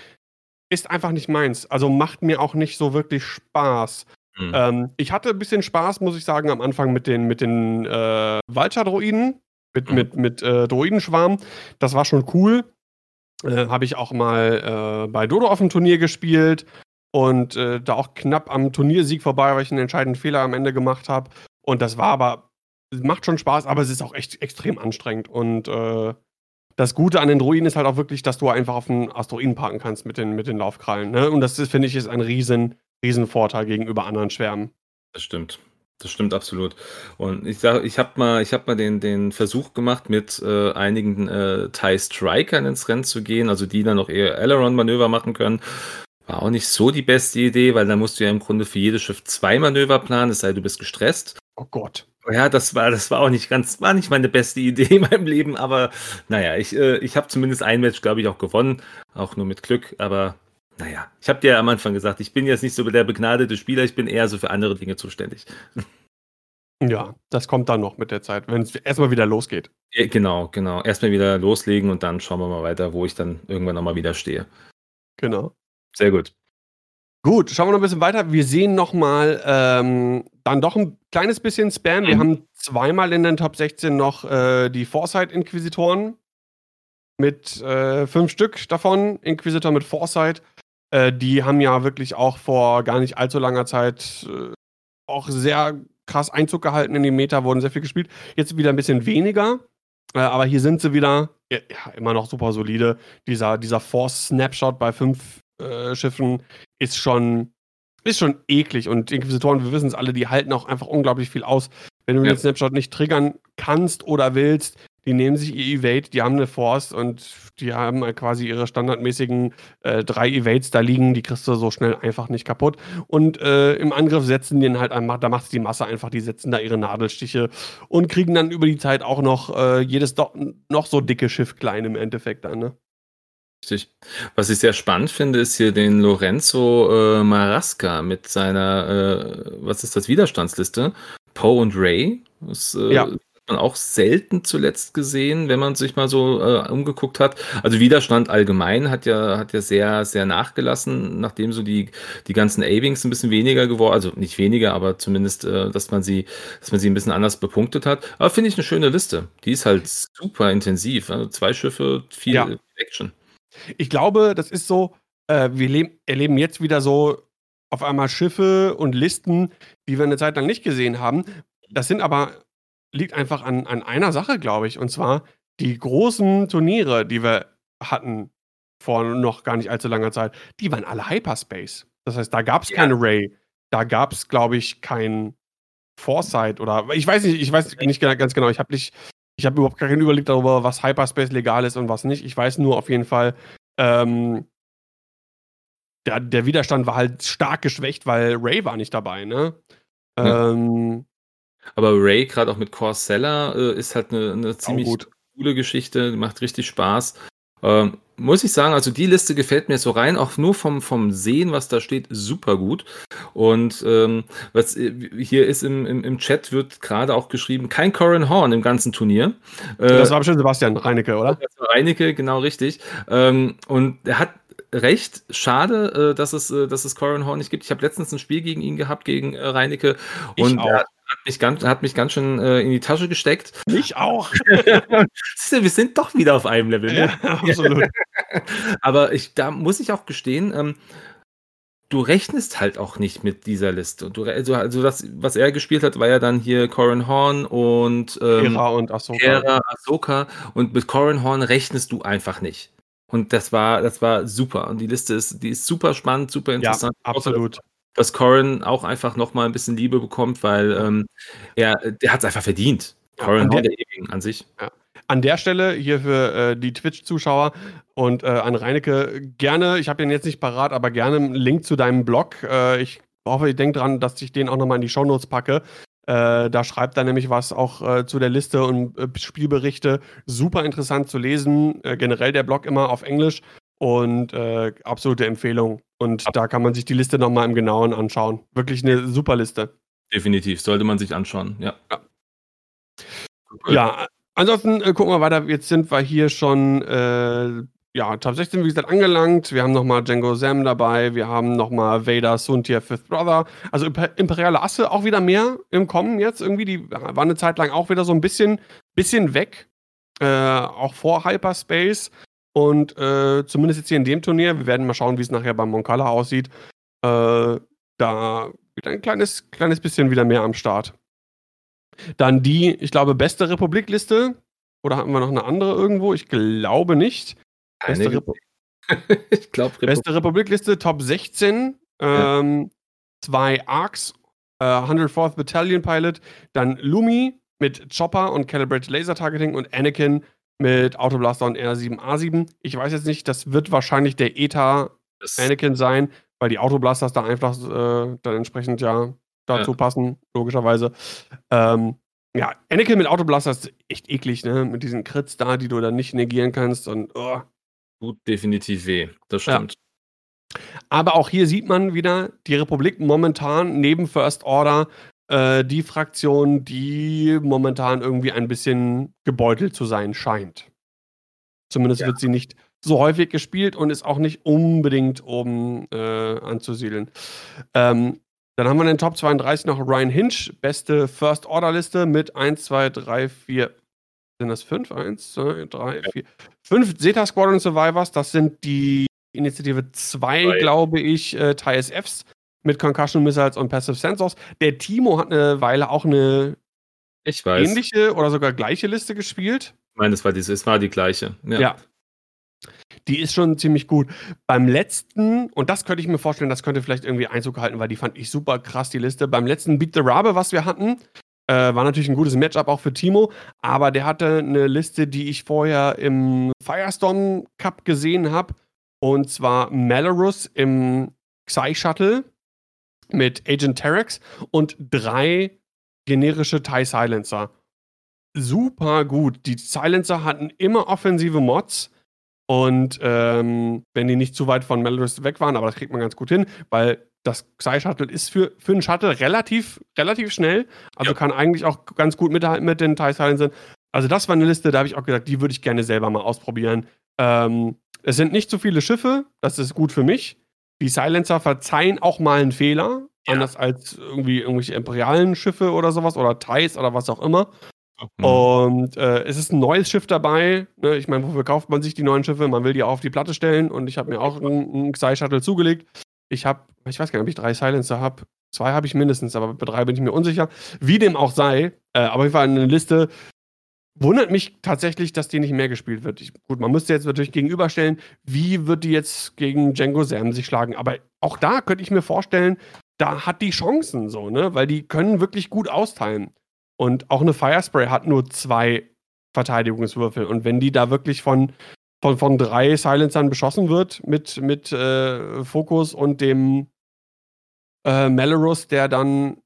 ist einfach nicht meins. Also macht mir auch nicht so wirklich Spaß. Mhm. Ähm, ich hatte ein bisschen Spaß, muss ich sagen, am Anfang mit den, mit den äh, Vulture-Droiden, mit, mhm. mit, mit äh, Droidenschwarm. Das war schon cool. Äh, habe ich auch mal äh, bei Dodo auf dem Turnier gespielt und äh, da auch knapp am Turniersieg vorbei, weil ich einen entscheidenden Fehler am Ende gemacht habe. Und das war aber, macht schon Spaß, aber es ist auch echt extrem anstrengend. Und äh, das Gute an den Druiden ist halt auch wirklich, dass du einfach auf den Asteroiden parken kannst mit den, mit den Laufkrallen. Ne? Und das finde ich ist ein riesen, riesen Vorteil gegenüber anderen Schwärmen. Das stimmt. Das stimmt absolut. Und ich sage, ich habe mal, ich habe mal den, den Versuch gemacht, mit äh, einigen äh, TIE Strikern ins Rennen zu gehen, also die dann noch eher Aileron-Manöver machen können. War auch nicht so die beste Idee, weil dann musst du ja im Grunde für jedes Schiff zwei Manöver planen, es sei du bist gestresst. Oh Gott. Ja, das war, das war auch nicht ganz, war nicht meine beste Idee in meinem Leben, aber naja, ich, äh, ich habe zumindest ein Match, glaube ich, auch gewonnen, auch nur mit Glück, aber naja, ich habe dir ja am Anfang gesagt, ich bin jetzt nicht so der begnadete Spieler, ich bin eher so für andere Dinge zuständig. [LAUGHS] Ja, das kommt dann noch mit der Zeit, wenn es erstmal wieder losgeht. Genau, genau. Erstmal wieder loslegen und dann schauen wir mal weiter, wo ich dann irgendwann nochmal wieder stehe. Genau. Sehr gut. Gut, schauen wir noch ein bisschen weiter. Wir sehen nochmal ähm, dann doch ein kleines bisschen Spam. Wir mhm. haben zweimal in den Top 16 noch äh, die Foresight-Inquisitoren mit äh, fünf Stück davon. Inquisitor mit Foresight. Äh, die haben ja wirklich auch vor gar nicht allzu langer Zeit äh, auch sehr krass Einzug gehalten in die Meta, wurden sehr viel gespielt. Jetzt wieder ein bisschen weniger. Äh, aber hier sind sie wieder ja, immer noch super solide. Dieser, dieser Force-Snapshot bei fünf äh, Schiffen ist schon, ist schon eklig. Und Inquisitoren, wir wissen es alle, die halten auch einfach unglaublich viel aus. Wenn du ja. den Snapshot nicht triggern kannst oder willst, die nehmen sich ihr Evade, die haben eine Force und die haben halt quasi ihre standardmäßigen äh, drei Evades da liegen, die kriegst du so schnell einfach nicht kaputt. Und äh, im Angriff setzen die dann halt einfach, da macht die Masse einfach, die setzen da ihre Nadelstiche und kriegen dann über die Zeit auch noch äh, jedes noch so dicke Schiff klein im Endeffekt dann, ne? Richtig. Was ich sehr spannend finde, ist hier den Lorenzo äh, Marasca mit seiner, äh, was ist das, Widerstandsliste? Poe und Ray. Das äh, ja. Man auch selten zuletzt gesehen, wenn man sich mal so äh, umgeguckt hat. Also Widerstand allgemein hat ja, hat ja sehr, sehr nachgelassen, nachdem so die, die ganzen A-Wings ein bisschen weniger geworden, also nicht weniger, aber zumindest, äh, dass man sie, dass man sie ein bisschen anders bepunktet hat. Aber finde ich eine schöne Liste. Die ist halt super intensiv. Also zwei Schiffe, viel ja. Action. Ich glaube, das ist so, äh, wir leben, erleben jetzt wieder so auf einmal Schiffe und Listen, die wir eine Zeit lang nicht gesehen haben. Das sind aber, liegt einfach an, an einer Sache, glaube ich. Und zwar die großen Turniere, die wir hatten vor noch gar nicht allzu langer Zeit, die waren alle Hyperspace. Das heißt, da gab es ja. keine Ray, da gab es, glaube ich, kein Foresight oder ich weiß nicht, ich weiß nicht ganz genau. Ich habe nicht, ich habe überhaupt keinen Überblick darüber, was Hyperspace legal ist und was nicht. Ich weiß nur auf jeden Fall, ähm, der, der, Widerstand war halt stark geschwächt, weil Ray war nicht dabei, ne? Ja. Ähm, Aber Ray, gerade auch mit Corsella, äh, ist halt eine, eine ziemlich coole Geschichte, macht richtig Spaß. Ähm, muss ich sagen, also die Liste gefällt mir so rein, auch nur vom, vom Sehen, was da steht, super gut. Und ähm, was äh, hier ist im, im, im Chat wird gerade auch geschrieben, kein Corin Horn im ganzen Turnier. Äh, das war bestimmt Sebastian Reinecke, oder? Das war Reinecke, genau richtig. Ähm, und er hat recht. Schade, äh, dass es, äh, dass es Corin Horn nicht gibt. Ich habe letztens ein Spiel gegen ihn gehabt, gegen Reinecke. Und er hat mich ganz, hat mich ganz schön äh, in die Tasche gesteckt. Mich auch. [LAUGHS] Wir sind doch wieder auf einem Level. Ne? Ja, absolut. [LAUGHS] Aber ich, da muss ich auch gestehen, ähm, du rechnest halt auch nicht mit dieser Liste. Du, also, also das, was er gespielt hat, war ja dann hier Corin Horn und ähm, Hera und Ahsoka. Hera, Ahsoka. Und mit Corin Horn rechnest du einfach nicht. Und das war, das war super. Und die Liste ist, die ist super spannend, super interessant. Ja, absolut. Dass Corin auch einfach nochmal ein bisschen Liebe bekommt, weil ähm, er, der hat es einfach verdient. Corin Horn, der Ewigen an sich. Ja an der Stelle hier für äh, die Twitch-Zuschauer und äh, an Reinecke gerne, ich habe den jetzt nicht parat, aber gerne einen Link zu deinem Blog. Äh, ich hoffe, ihr denkt dran, dass ich den auch nochmal in die Shownotes packe. Äh, da schreibt er nämlich was auch äh, zu der Liste und äh, Spielberichte. Super interessant zu lesen. generell der Blog immer auf Englisch und absolute Empfehlung. Und da kann man sich die Liste nochmal im Genauen anschauen. Wirklich eine super Liste. Definitiv, sollte man sich anschauen, ja. Ja, ja Ansonsten äh, gucken wir weiter. Jetzt sind wir hier schon, äh, ja, Top 16, wie gesagt, angelangt. Wir haben nochmal Django Sam dabei. Wir haben nochmal Vader, Suntier, Fifth Brother. Also Imperiale Asse auch wieder mehr im Kommen jetzt irgendwie. Die waren eine Zeit lang auch wieder so ein bisschen, bisschen weg. Äh, auch vor Hyperspace. Und äh, zumindest jetzt hier in dem Turnier. Wir werden mal schauen, wie es nachher beim Moncala aussieht. Äh, da wird ein kleines, kleines bisschen wieder mehr am Start. Dann die, ich glaube, beste Republik-Liste. Oder hatten wir noch eine andere irgendwo? Ich glaube nicht. Beste, Repu [LAUGHS] ich glaub, Repu beste Republik-Liste, Top 16. Ja. Ähm, zwei Arcs, äh, 104th Battalion Pilot. Dann Lumi mit Chopper und Calibrated Laser Targeting und Anakin mit Autoblaster und R7A7. Ich weiß jetzt nicht, das wird wahrscheinlich der ETA Anakin sein, weil die Autoblasters da einfach äh, dann entsprechend ja dazu ja. passen, logischerweise. Ähm, ja, Anakin mit Autoblaster ist echt eklig, ne? Mit diesen Crits da, die du dann nicht negieren kannst und oh. Tut definitiv weh, das stimmt. Ja. Aber auch hier sieht man wieder, die Republik momentan neben First Order äh, die Fraktion, die momentan irgendwie ein bisschen gebeutelt zu sein scheint. Zumindest ja. wird sie nicht so häufig gespielt und ist auch nicht unbedingt oben äh, anzusiedeln. Ähm, dann haben wir in den Top 32 noch Ryan Hinch, beste First-Order-Liste mit 1, 2, 3, 4. Sind das 5? 1, 2, 3, 4. 5 Zeta Squadron Survivors. Das sind die Initiative 2, glaube ich, äh, TIE-SFs mit Concussion Missiles und Passive Sensors. Der Timo hat eine Weile auch eine ähnliche oder sogar gleiche Liste gespielt. Ich meine, es war, die, es war die gleiche. Ja. ja die ist schon ziemlich gut. Beim letzten, und das könnte ich mir vorstellen, das könnte vielleicht irgendwie Einzug halten, weil die fand ich super krass, die Liste. Beim letzten Beat the Rabe, was wir hatten, äh, war natürlich ein gutes Matchup auch für Timo, aber der hatte eine Liste, die ich vorher im Firestorm Cup gesehen habe. Und zwar Malorus im Xi Shuttle mit Agent Terex und drei generische TIE Silencer. Super gut. Die Silencer hatten immer offensive Mods und ähm, wenn die nicht zu weit von Melrose weg waren, aber das kriegt man ganz gut hin, weil das Xi-Shuttle ist für, für einen Shuttle relativ, relativ schnell. Also ja. kann eigentlich auch ganz gut mithalten mit den TIE Silencern. Also das war eine Liste, da habe ich auch gesagt, die würde ich gerne selber mal ausprobieren. Ähm, es sind nicht so viele Schiffe, das ist gut für mich. Die Silencer verzeihen auch mal einen Fehler, ja. anders als irgendwie irgendwelche imperialen Schiffe oder sowas oder TIEs oder was auch immer. Mhm. Und äh, es ist ein neues Schiff dabei. Ne? Ich meine, wofür kauft man sich die neuen Schiffe? Man will die auch auf die Platte stellen. Und ich habe mir auch einen, Xi-Shuttle zugelegt. Ich habe, ich weiß gar nicht, ob ich drei Silencer habe. Zwei habe ich mindestens, aber bei drei bin ich mir unsicher. Wie dem auch sei. Äh, aber ich war in einer Liste. Wundert mich tatsächlich, dass die nicht mehr gespielt wird. Ich, gut, man müsste jetzt natürlich gegenüberstellen, wie wird die jetzt gegen Django Sam sich schlagen. Aber auch da könnte ich mir vorstellen, da hat die Chancen so, ne? Weil die können wirklich gut austeilen. Und auch eine Firespray hat nur zwei Verteidigungswürfel. Und wenn die da wirklich von, von, von drei Silencern beschossen wird mit, mit äh, Fokus und dem äh, Melorus, der dann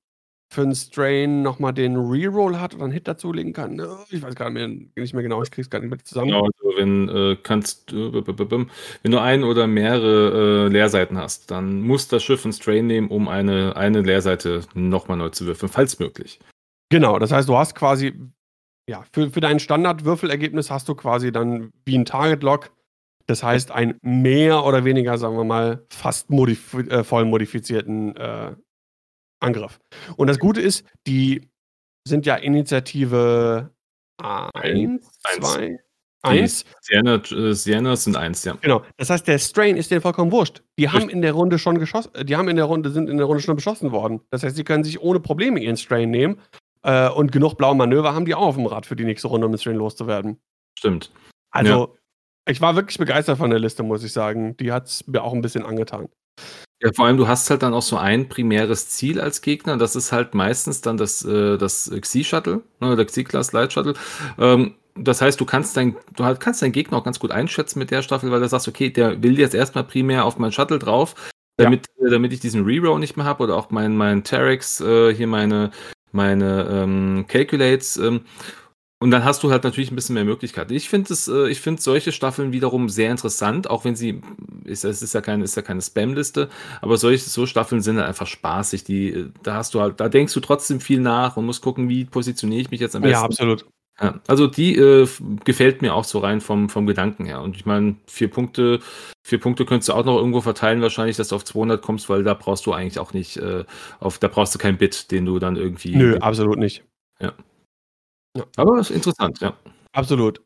für einen Strain nochmal den Reroll hat oder einen Hit dazulegen kann. Äh, ich weiß gar nicht mehr, nicht mehr genau, ich krieg's gar nicht mehr zusammen. Genau, also wenn äh, kannst äh, wenn du ein oder mehrere äh, Leerseiten hast, dann muss das Schiff einen Strain nehmen, um eine, eine Leerseite nochmal neu zu würfeln, falls möglich. Genau, das heißt, du hast quasi, ja, für, für dein Standardwürfelergebnis hast du quasi dann wie ein Target-Lock. Das heißt, einen mehr oder weniger, sagen wir mal, fast modif äh, voll modifizierten äh, Angriff. Und das Gute ist, die sind ja Initiative 1, 2, 1. Sienna, äh, Sienna sind 1, ja. Genau. Das heißt, der Strain ist denen vollkommen wurscht. Die haben in der Runde schon geschossen, die haben in der Runde, sind in der Runde schon beschossen worden. Das heißt, sie können sich ohne Probleme ihren Strain nehmen. Äh, und genug blaue Manöver haben die auch auf dem Rad für die nächste Runde, um den Strain loszuwerden. Stimmt. Also, ja. ich war wirklich begeistert von der Liste, muss ich sagen. Die hat es mir auch ein bisschen angetan. Ja, vor allem, du hast halt dann auch so ein primäres Ziel als Gegner. Das ist halt meistens dann das, äh, das Xi-Shuttle, ne, der Xi-Class Light Shuttle. Ähm, das heißt, du kannst, dein, du kannst deinen Gegner auch ganz gut einschätzen mit der Staffel, weil du sagst, okay, der will jetzt erstmal primär auf mein Shuttle drauf, damit, ja. äh, damit ich diesen Reroll nicht mehr habe oder auch mein, mein Terex, äh, hier meine, meine ähm, Calculates. Ähm, und dann hast du halt natürlich ein bisschen mehr Möglichkeiten. Ich finde es, äh, ich finde solche Staffeln wiederum sehr interessant, auch wenn sie, ist, es ist ja keine, ist ja keine Spam-Liste, aber solche, so Staffeln sind halt einfach spaßig. Die, da hast du halt, da denkst du trotzdem viel nach und musst gucken, wie positioniere ich mich jetzt am besten. Ja, absolut. Ja, also die äh, gefällt mir auch so rein vom, vom Gedanken her. Und ich meine, vier Punkte, vier Punkte könntest du auch noch irgendwo verteilen, wahrscheinlich, dass du auf 200 kommst, weil da brauchst du eigentlich auch nicht, äh, auf, da brauchst du kein Bit, den du dann irgendwie. Nö, absolut nicht. Ja. Ja. Aber das ist interessant, ja. Absolut.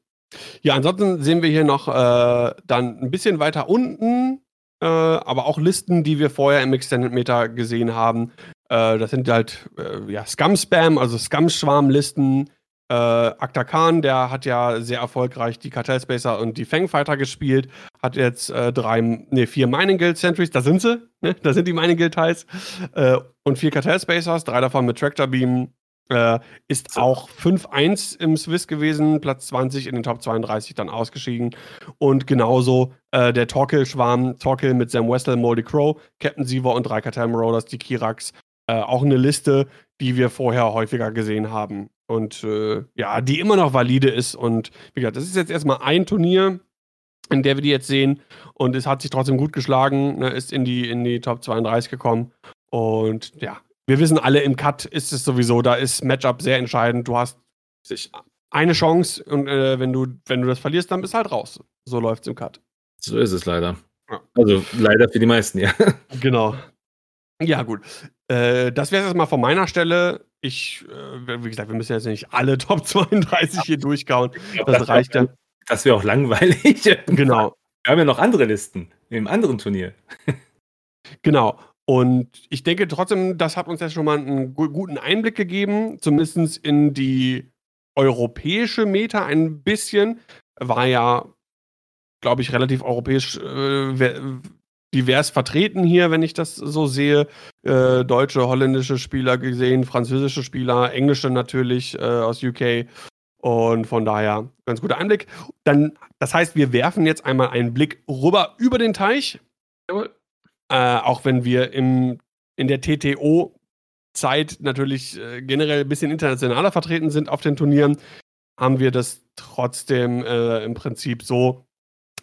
Ja, ansonsten sehen wir hier noch äh, dann ein bisschen weiter unten, äh, aber auch Listen, die wir vorher im Extended Meta gesehen haben. Äh, das sind halt äh, ja, Scum-Spam, also Scum-Schwarm-Listen. Äh, Akta Khan, der hat ja sehr erfolgreich die Kartellspacer und die Fangfighter gespielt, hat jetzt äh, drei, nee, vier Mining Guild Sentries, da sind sie, ne? da sind die Mining Guild Teils, äh, und vier Kartellspacers, drei davon mit Tractor Beam, äh, ist so. auch 5-1 im Swiss gewesen, Platz 20 in den Top 32 dann ausgeschieden. Und genauso äh, der Torkel-Schwarm, Torkel mit Sam Wessel, Moldy Crow, Captain Siva und drei Katam Rollers, die Kirax. Äh, auch eine Liste, die wir vorher häufiger gesehen haben. Und äh, ja, die immer noch valide ist. Und wie gesagt, das ist jetzt erstmal ein Turnier, in der wir die jetzt sehen. Und es hat sich trotzdem gut geschlagen, ne, ist in die, in die Top 32 gekommen. Und ja, wir wissen alle, im Cut ist es sowieso, da ist Matchup sehr entscheidend. Du hast eine Chance und äh, wenn, du, wenn du das verlierst, dann bist du halt raus. So läuft es im Cut. So ist es leider. Ja. Also leider für die meisten, ja. [LAUGHS] Genau. Ja, gut. Äh, das wäre es erstmal von meiner Stelle. Ich, äh, wie gesagt, wir müssen jetzt nicht alle [LAUGHS] Top 32 hier durchkauen. Das, das reicht ja. Das wäre auch langweilig. Genau. Wir haben ja noch andere Listen im anderen Turnier. Genau. Und ich denke trotzdem, das hat uns ja schon mal einen guten Einblick gegeben, zumindest in die europäische Meta ein bisschen. War ja, glaube ich, relativ europäisch äh, divers vertreten hier, wenn ich das so sehe. Äh, deutsche, holländische Spieler gesehen, französische Spieler, englische natürlich äh, aus UK. Und von daher ganz guter Einblick. Dann, das heißt, wir werfen jetzt einmal einen Blick rüber über den Teich. Äh, auch wenn wir im, in der TTO-Zeit natürlich äh, generell ein bisschen internationaler vertreten sind auf den Turnieren, haben wir das trotzdem äh, im Prinzip so,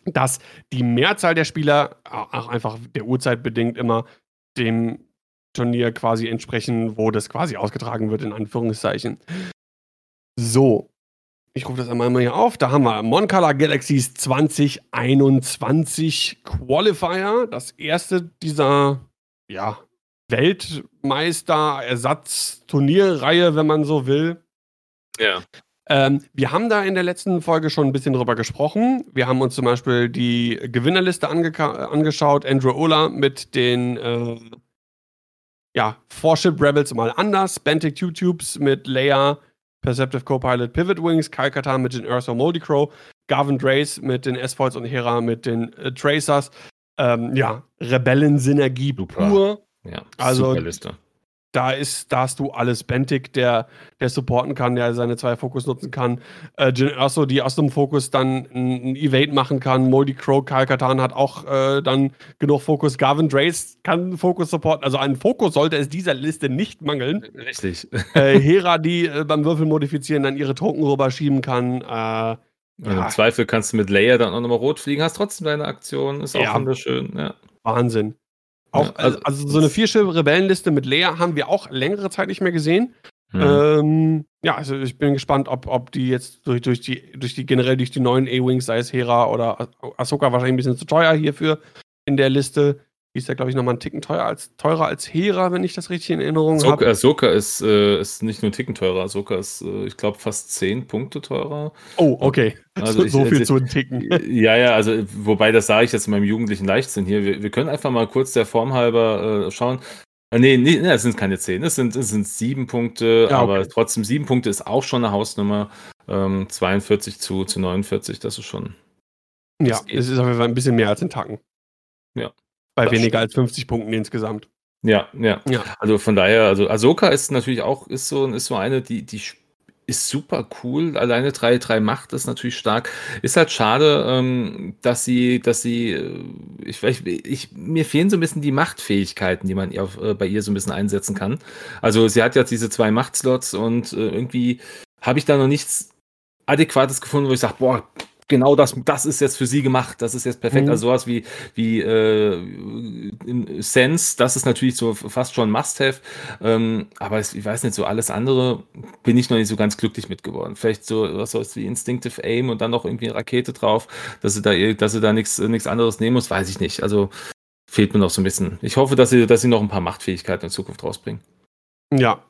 dass die Mehrzahl der Spieler, auch einfach der Uhrzeit bedingt immer, dem Turnier quasi entsprechen, wo das quasi ausgetragen wird, in Anführungszeichen. So, ich rufe das einmal mal hier auf. Da haben wir Moncolor Galaxies 2021 Qualifier. Das erste dieser ja, Weltmeister-Ersatz-Turnierreihe, wenn man so will. Ja. Ähm, wir haben da in der letzten Folge schon ein bisschen drüber gesprochen. Wir haben uns zum Beispiel die Gewinnerliste angeschaut. Andrew Ola mit den äh, ja, Forship Rebels mal anders. Bantic Tubes mit Leia, Perceptive Copilot Pivot Wings, Kyle Katar mit den Ursa Moldy Crow, Garvin Drace mit den S-Foils und Hera mit den äh, Tracers. Ähm, ja, Rebellensynergie pur. Ja, also, super Liste da ist, da hast du alles. Bentic, der, der supporten kann, der seine zwei Fokus nutzen kann. Äh, Jin Erso, die aus dem Fokus dann ein Evade machen kann. Moldy Crow, Kyle Katan hat auch äh, dann genug Fokus. Garvin Drace kann Fokus supporten. Also an Fokus sollte es dieser Liste nicht mangeln. Richtig. Äh, Hera, die äh, beim Würfel modifizieren dann ihre Token rüberschieben kann. Äh, ja. Im Zweifel kannst du mit Layer dann auch nochmal rot fliegen, hast trotzdem deine Aktion. Ist auch ja. wunderschön. Ja. Wahnsinn. Auch, ja, also, also, so eine vierschiff Rebellenliste mit Lea haben wir auch längere Zeit nicht mehr gesehen. Mhm. Ähm, ja, also ich bin gespannt, ob, ob die jetzt durch, durch, die, durch die generell durch die neuen A-Wings, sei es Hera oder Ahsoka, wahrscheinlich ein bisschen zu teuer hierfür in der Liste. Die ist ja, glaube ich, nochmal einen Ticken teurer als, teurer als Hera, wenn ich das richtig in Erinnerung habe. Ahsoka ist, äh, ist nicht nur einen Ticken teurer. Ahsoka ist, äh, ich glaube, fast 10 Punkte teurer. Oh, okay. Also so, ich, viel also, zu Ticken. [LAUGHS] Ja, ja, also wobei das sage ich jetzt in meinem jugendlichen Leichtsinn hier. Wir, wir können einfach mal kurz der Form halber äh, schauen. Äh, nee, nee, nee, es sind keine 10, es sind, es sind 7 Punkte, ja, okay. aber trotzdem 7 Punkte ist auch schon eine Hausnummer. Ähm, 42 zu, zu 49, das ist schon. Ja, es ist auf jeden Fall ein bisschen mehr als ein Tacken. Ja. Bei weniger stimmt. als 50 Punkten insgesamt. Ja, ja, ja. Also von daher, also Ahsoka ist natürlich auch, ist so, ist so eine, die, die ist super cool. Alleine 3-3 Macht ist natürlich stark. Ist halt schade, ähm, dass sie, dass sie, äh, ich, ich, ich, mir fehlen so ein bisschen die Machtfähigkeiten, die man ihr, äh, bei ihr so ein bisschen einsetzen kann. Also sie hat jetzt diese zwei Machtslots und äh, irgendwie habe ich da noch nichts Adäquates gefunden, wo ich sage, boah, genau das, das ist jetzt für sie gemacht, das ist jetzt perfekt. Mhm. Also sowas wie, wie äh, Sense, das ist natürlich so fast schon Must-Have. Ähm, aber es, ich weiß nicht, so alles andere bin ich noch nicht so ganz glücklich mit geworden. Vielleicht so was soll wie Instinctive Aim und dann noch irgendwie eine Rakete drauf, dass sie da, dass sie da nichts anderes nehmen muss, weiß ich nicht. Also fehlt mir noch so ein bisschen. Ich hoffe, dass sie, dass sie noch ein paar Machtfähigkeiten in Zukunft rausbringen. Ja.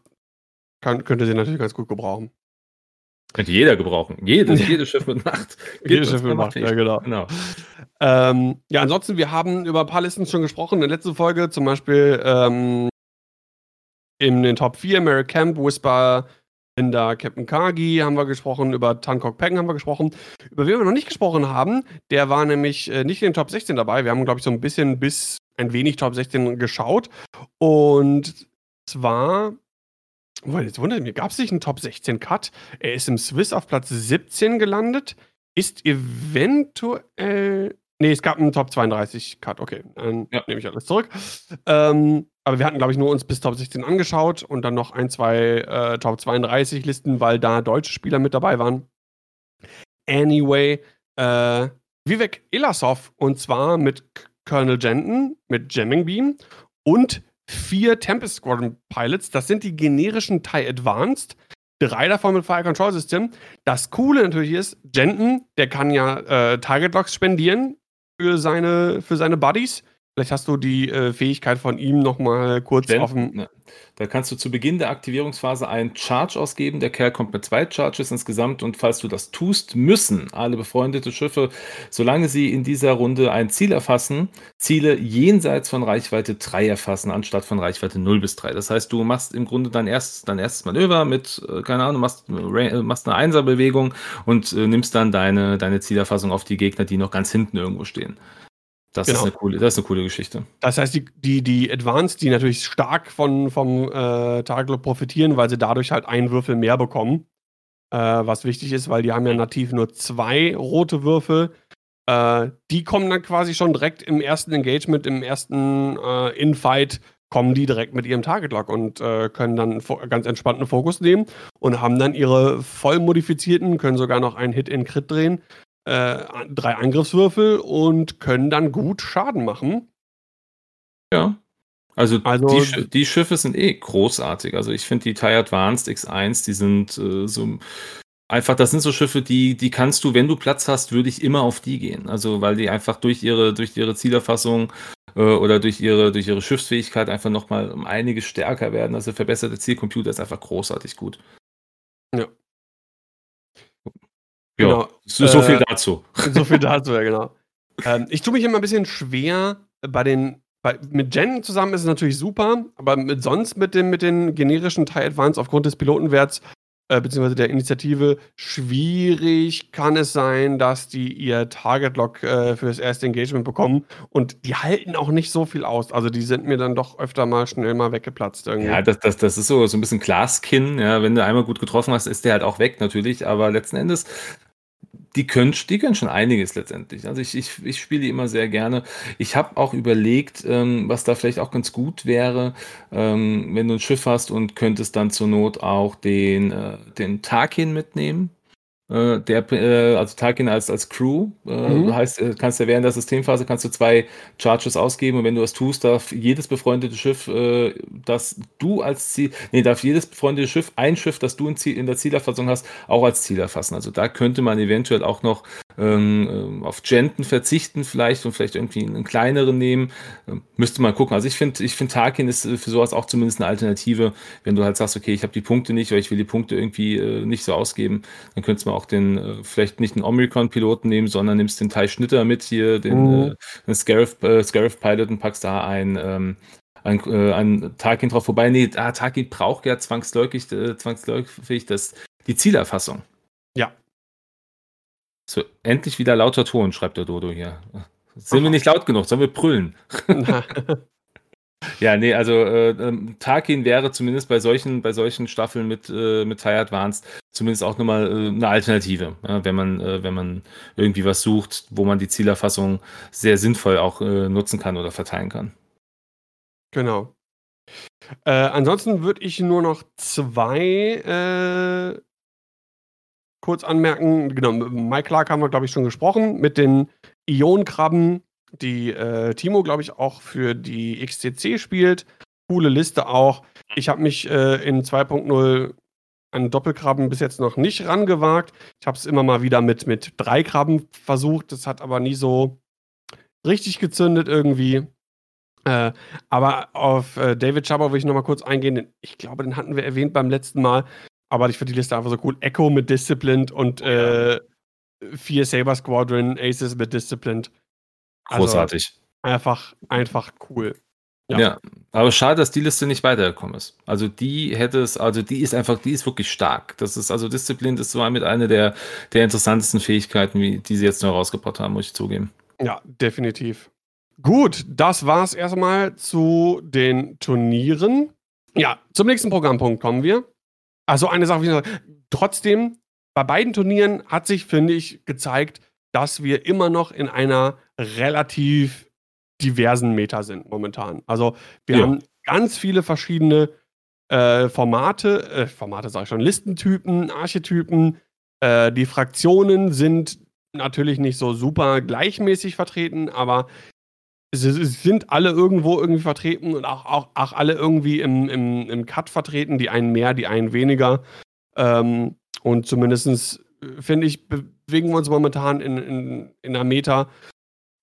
Kann, könnte sie natürlich ganz gut gebrauchen. Könnte jeder gebrauchen. Jedes, jedes Schiff mit Macht. [LAUGHS] Jedes Schiff mit Macht, ja, genau. genau. Ähm, ja, ansonsten, wir haben über ein paar Listen schon gesprochen in der letzten Folge, zum Beispiel ähm, in den Top 4, Mary Camp, Whisper, Linda, Captain Kagi haben wir gesprochen, über Tankok Peng haben wir gesprochen. Über wen wir noch nicht gesprochen haben, der war nämlich äh, nicht in den Top 16 dabei. Wir haben, glaube ich, so ein bisschen bis ein wenig Top 16 geschaut. Und zwar Jetzt wundert mich, gab es nicht einen Top 16 Cut? Er ist im Swiss auf Platz 17 gelandet, ist eventuell. Nee, es gab einen Top 32 Cut, okay, dann ja. nehme ich alles zurück. Ähm, aber wir hatten, glaube ich, nur uns bis Top 16 angeschaut und dann noch ein, zwei äh, Top 32 Listen, weil da deutsche Spieler mit dabei waren. Anyway, äh, Vivek Ilasov und zwar mit Colonel Jenton, mit Jamming Beam und vier Tempest Squadron Pilots. Das sind die generischen TIE Advanced. Drei davon mit Fire Control System. Das Coole natürlich ist, Jenton, der kann ja äh, Target Locks spendieren für seine, für seine Buddies. Vielleicht hast du die äh, Fähigkeit von ihm nochmal kurz Wenn, dem. Ne, da kannst du zu Beginn der Aktivierungsphase einen Charge ausgeben. Der Kerl kommt mit zwei Charges insgesamt und falls du das tust, müssen alle befreundete Schiffe, solange sie in dieser Runde ein Ziel erfassen, Ziele jenseits von Reichweite 3 erfassen, anstatt von Reichweite 0 bis 3. Das heißt, du machst im Grunde dein, erst, dein erstes Manöver mit, äh, keine Ahnung, machst, äh, machst eine Einserbewegung und äh, nimmst dann deine, deine Zielerfassung auf die Gegner, die noch ganz hinten irgendwo stehen. Das, genau. ist eine coole, das ist eine coole Geschichte. Das heißt, die, die, die Advanced, die natürlich stark von, vom äh, Target profitieren, weil sie dadurch halt einen Würfel mehr bekommen. Äh, was wichtig ist, weil die haben ja nativ nur zwei rote Würfel. Äh, die kommen dann quasi schon direkt im ersten Engagement, im ersten äh, Infight, kommen die direkt mit ihrem Target Lock und äh, können dann ganz entspannten Fokus nehmen und haben dann ihre voll modifizierten, können sogar noch einen Hit in Crit drehen äh, drei Angriffswürfel und können dann gut Schaden machen. Ja. Also, also die, Sch die, Schiffe sind eh großartig. Also ich finde die TIE Advanced X1, die sind äh, so einfach, das sind so Schiffe, die, die kannst du, wenn du Platz hast, würde ich immer auf die gehen. Also weil die einfach durch ihre, durch ihre Zielerfassung äh, oder durch ihre, durch ihre Schiffsfähigkeit einfach nochmal um einiges stärker werden. Also verbesserte Zielcomputer ist einfach großartig gut. Ja. Ja, genau. so, so viel äh, dazu. [LAUGHS] So viel dazu, ja, genau. [LAUGHS] Ähm, ich tue mich immer ein bisschen schwer bei den. Bei, mit Jen zusammen ist es natürlich super, aber mit, sonst mit, dem, mit den generischen TIE Advance aufgrund des Pilotenwerts äh, beziehungsweise der Initiative schwierig kann es sein, dass die ihr Target-Lock äh, für das erste Engagement bekommen und die halten auch nicht so viel aus. Also die sind mir dann doch öfter mal schnell mal weggeplatzt irgendwie. Ja, das, das, das ist so, so ein bisschen Glaskin. Ja, wenn du einmal gut getroffen hast, ist der halt auch weg natürlich, aber letzten Endes die können, die können schon einiges letztendlich. Also ich, ich, ich spiele die immer sehr gerne. Ich habe auch überlegt, ähm, was da vielleicht auch ganz gut wäre, ähm, wenn du ein Schiff hast und könntest dann zur Not auch den, äh, den Tarkin mitnehmen. Äh, der, äh, also Tarkin als, als Crew, äh, mhm. heißt, äh, kannst du während der Systemphase kannst du zwei Charges ausgeben und wenn du das tust, darf jedes befreundete Schiff, das du als Ziel, nee, darf jedes befreundete Schiff, ein Schiff, das du in, Ziel, in der Zielerfassung hast, auch als Ziel erfassen. Also da könnte man eventuell auch noch ähm, auf Genten verzichten vielleicht und vielleicht irgendwie einen kleineren nehmen. Ähm, müsste man gucken. Also ich finde, ich finde Tarkin ist für sowas auch zumindest eine Alternative. Wenn du halt sagst, okay, ich habe die Punkte nicht oder ich will die Punkte irgendwie äh, nicht so ausgeben, dann könntest du auch den, äh, vielleicht nicht den Omicron-Piloten nehmen, sondern nimmst den Tai Schnitter mit hier, den, mhm. äh, den Scarif, äh, Scarif Pilot und packst da ein, ähm, ein, äh, ein Tarkin drauf vorbei. Nee, ah, Tarkin braucht ja zwangsläufig, äh, zwangsläufig das, die Zielerfassung. Ja. So, endlich wieder lauter Ton, schreibt der Dodo hier. Sind wir nicht laut genug? Sollen wir brüllen? [LAUGHS] ja, nee, also äh, ähm, Tarkin wäre zumindest bei solchen, bei solchen Staffeln mit, äh, mit TIE Advanced zumindest auch nochmal äh, eine Alternative, ja, wenn, man, äh, wenn man irgendwie was sucht, wo man die Zielerfassung sehr sinnvoll auch äh, nutzen kann oder verteilen kann. Genau. Äh, ansonsten würde ich nur noch zwei äh, kurz anmerken. Genau, Mike Clark haben wir, glaube ich, schon gesprochen. Mit den Ionenkrabben, die äh, Timo, glaube ich, auch für die XTC spielt. Coole Liste auch. Ich habe mich äh, in 2.0 an Doppelkrabben bis jetzt noch nicht rangewagt. Ich habe es immer mal wieder mit, mit drei Krabben versucht. Das hat aber nie so richtig gezündet irgendwie. Äh, aber auf äh, David Schaber will ich noch mal kurz eingehen. Ich glaube, den hatten wir erwähnt beim letzten Mal. Aber ich finde die Liste einfach so cool. Echo mit Disciplined und äh, vier Saber Squadron Aces mit Disciplined. Also Großartig. Einfach, einfach cool. Ja. ja. aber schade, dass die Liste nicht weitergekommen ist. Also die hätte es, also die ist einfach, die ist wirklich stark. Das ist, also Disziplin ist so mit einer der, der interessantesten Fähigkeiten, wie, die sie jetzt neu rausgebracht haben, muss ich zugeben. Ja, definitiv. Gut, das war's erstmal zu den Turnieren. Ja, zum nächsten Programmpunkt kommen wir. Also eine Sache, noch, trotzdem, bei beiden Turnieren hat sich, finde ich, gezeigt, dass wir immer noch in einer relativ diversen Meta sind momentan. Also wir ja. haben ganz viele verschiedene äh, Formate, äh, Formate sage ich schon, Listentypen, Archetypen. Äh, die Fraktionen sind natürlich nicht so super gleichmäßig vertreten, aber sind alle irgendwo irgendwie vertreten und auch, auch, auch alle irgendwie im, im, im Cut vertreten, die einen mehr, die einen weniger. Ähm, und zumindest äh, finde ich, bewegen wir uns momentan in, in, in einer Meta,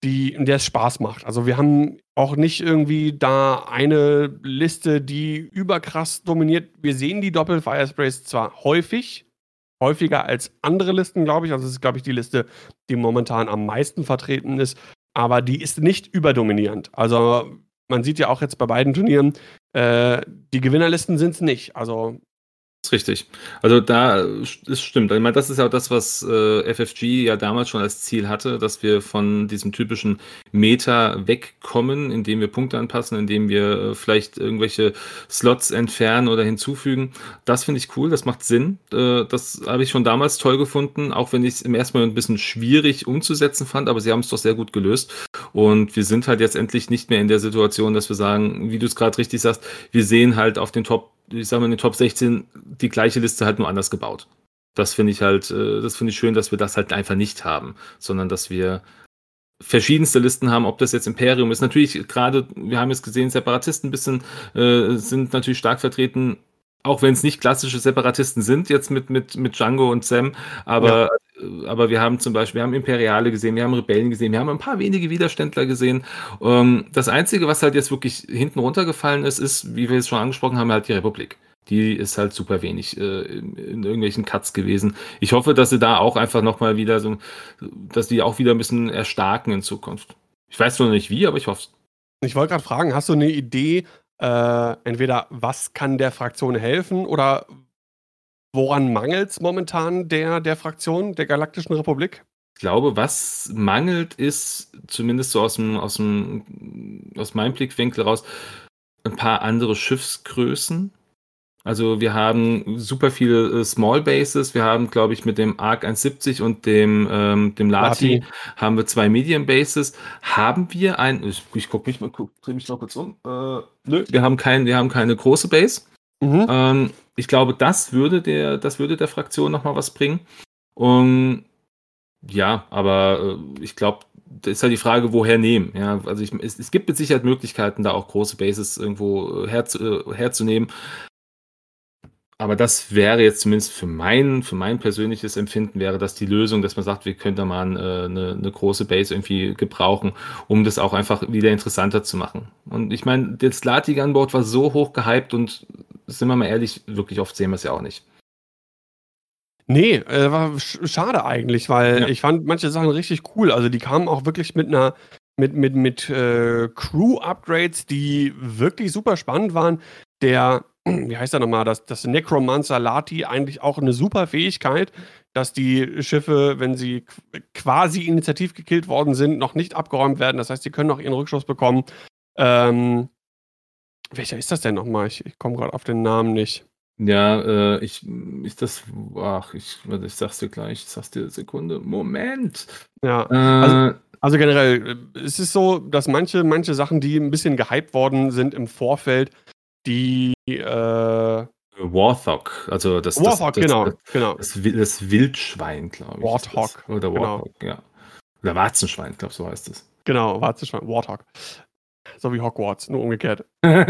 die, in der es Spaß macht. Also wir haben auch nicht irgendwie da eine Liste, die überkrass dominiert. Wir sehen die Doppel-Firesprays zwar häufig, häufiger als andere Listen, glaube ich. Also es ist, glaube ich, die Liste, die momentan am meisten vertreten ist aber die ist nicht überdominierend. Also man sieht ja auch jetzt bei beiden Turnieren, äh, die Gewinnerlisten sind es nicht. Also ist richtig. Also da ist stimmt. Ich meine, das ist ja auch das, was äh, FFG ja damals schon als Ziel hatte, dass wir von diesem typischen Meta wegkommen, indem wir Punkte anpassen, indem wir äh, vielleicht irgendwelche Slots entfernen oder hinzufügen. Das finde ich cool, das macht Sinn. Äh, das habe ich schon damals toll gefunden, auch wenn ich es im ersten Mal ein bisschen schwierig umzusetzen fand, aber sie haben es doch sehr gut gelöst. Und wir sind halt jetzt endlich nicht mehr in der Situation, dass wir sagen, wie du es gerade richtig sagst, wir sehen halt auf den Top ich sage mal, in den Top 16 die gleiche Liste halt nur anders gebaut. Das finde ich halt, äh, das finde ich schön, dass wir das halt einfach nicht haben, sondern dass wir verschiedenste Listen haben, ob das jetzt Imperium ist. Natürlich gerade, wir haben jetzt gesehen, Separatisten ein bisschen äh, sind natürlich stark vertreten, auch wenn es nicht klassische Separatisten sind, jetzt mit, mit, mit Django und Sam, aber, ja. Aber wir haben zum Beispiel, wir haben Imperiale gesehen, wir haben Rebellen gesehen, wir haben ein paar wenige Widerständler gesehen. Ähm, das Einzige, was halt jetzt wirklich hinten runtergefallen ist, ist, wie wir es schon angesprochen haben, halt die Republik. Die ist halt super wenig äh, in, in, irgendwelchen Cuts gewesen. Ich hoffe, dass sie da auch einfach nochmal wieder so, dass die auch wieder ein bisschen erstarken in Zukunft. Ich weiß noch nicht wie, aber ich hoffe es. Ich wollte gerade fragen, hast du eine Idee, äh, entweder was kann der Fraktion helfen oder woran mangelt es momentan der, der Fraktion der Galaktischen Republik? Ich glaube, was mangelt, ist zumindest so aus, dem, aus, dem, aus meinem Blickwinkel raus ein paar andere Schiffsgrößen. Also wir haben super viele äh, Small Bases. Wir haben, glaube ich, mit dem ARC 170 und dem, ähm, dem Lati, Lati, haben wir zwei Medium Bases. Haben wir ein, ich, ich gucke mich mal, guck, drehe mich noch kurz um. Äh, nö, wir haben, kein, wir haben keine große Base. Mhm. Ähm, ich glaube, das würde der, das würde der Fraktion nochmal was bringen. Und ja, aber äh, ich glaube, das ist halt die Frage, woher nehmen. Ja, also ich, es, es, gibt mit Sicherheit Möglichkeiten, da auch große Bases irgendwo äh, herzu, äh, herzunehmen. aber das wäre jetzt zumindest für mein, für mein persönliches Empfinden wäre das die Lösung, dass man sagt, wir könnten mal äh, eine, eine große Base irgendwie gebrauchen, um das auch einfach wieder interessanter zu machen. Und ich meine, das Latigan-Board war so hoch gehypt und sind wir mal ehrlich, wirklich oft sehen wir es ja auch nicht. Nee, äh, war schade eigentlich, weil ja. ich fand manche Sachen richtig cool. Also die kamen auch wirklich mit einer mit, mit, mit äh, Crew-Upgrades, die wirklich super spannend waren. Der [CLEARS THROAT] wie heißt er nochmal, das, das Necromancer Lati eigentlich auch eine super Fähigkeit, dass die Schiffe, wenn sie quasi initiativ gekillt worden sind, noch nicht abgeräumt werden. Das heißt, sie können noch ihren Rückschuss bekommen. Ähm, welcher ist das denn nochmal? Ich, ich komme gerade auf den Namen nicht. Ja, äh, ich, ich das, ach, ich, ich sag's dir gleich, ich sag's dir Sekunde. Moment. Ja, äh, also, also, generell, es ist so, dass manche, manche Sachen, die ein bisschen gehypt worden sind im Vorfeld, die äh, Warthog, also das, Warthog, das, das, genau, genau. Das, Wildschwein, glaube ich. Warthog. Oder genau. Warthog, genau. ja. Oder Warzenschwein, glaube so heißt es. Genau, Warzenschwein, Warthog. So wie Hogwarts, nur umgekehrt. [LAUGHS] ja,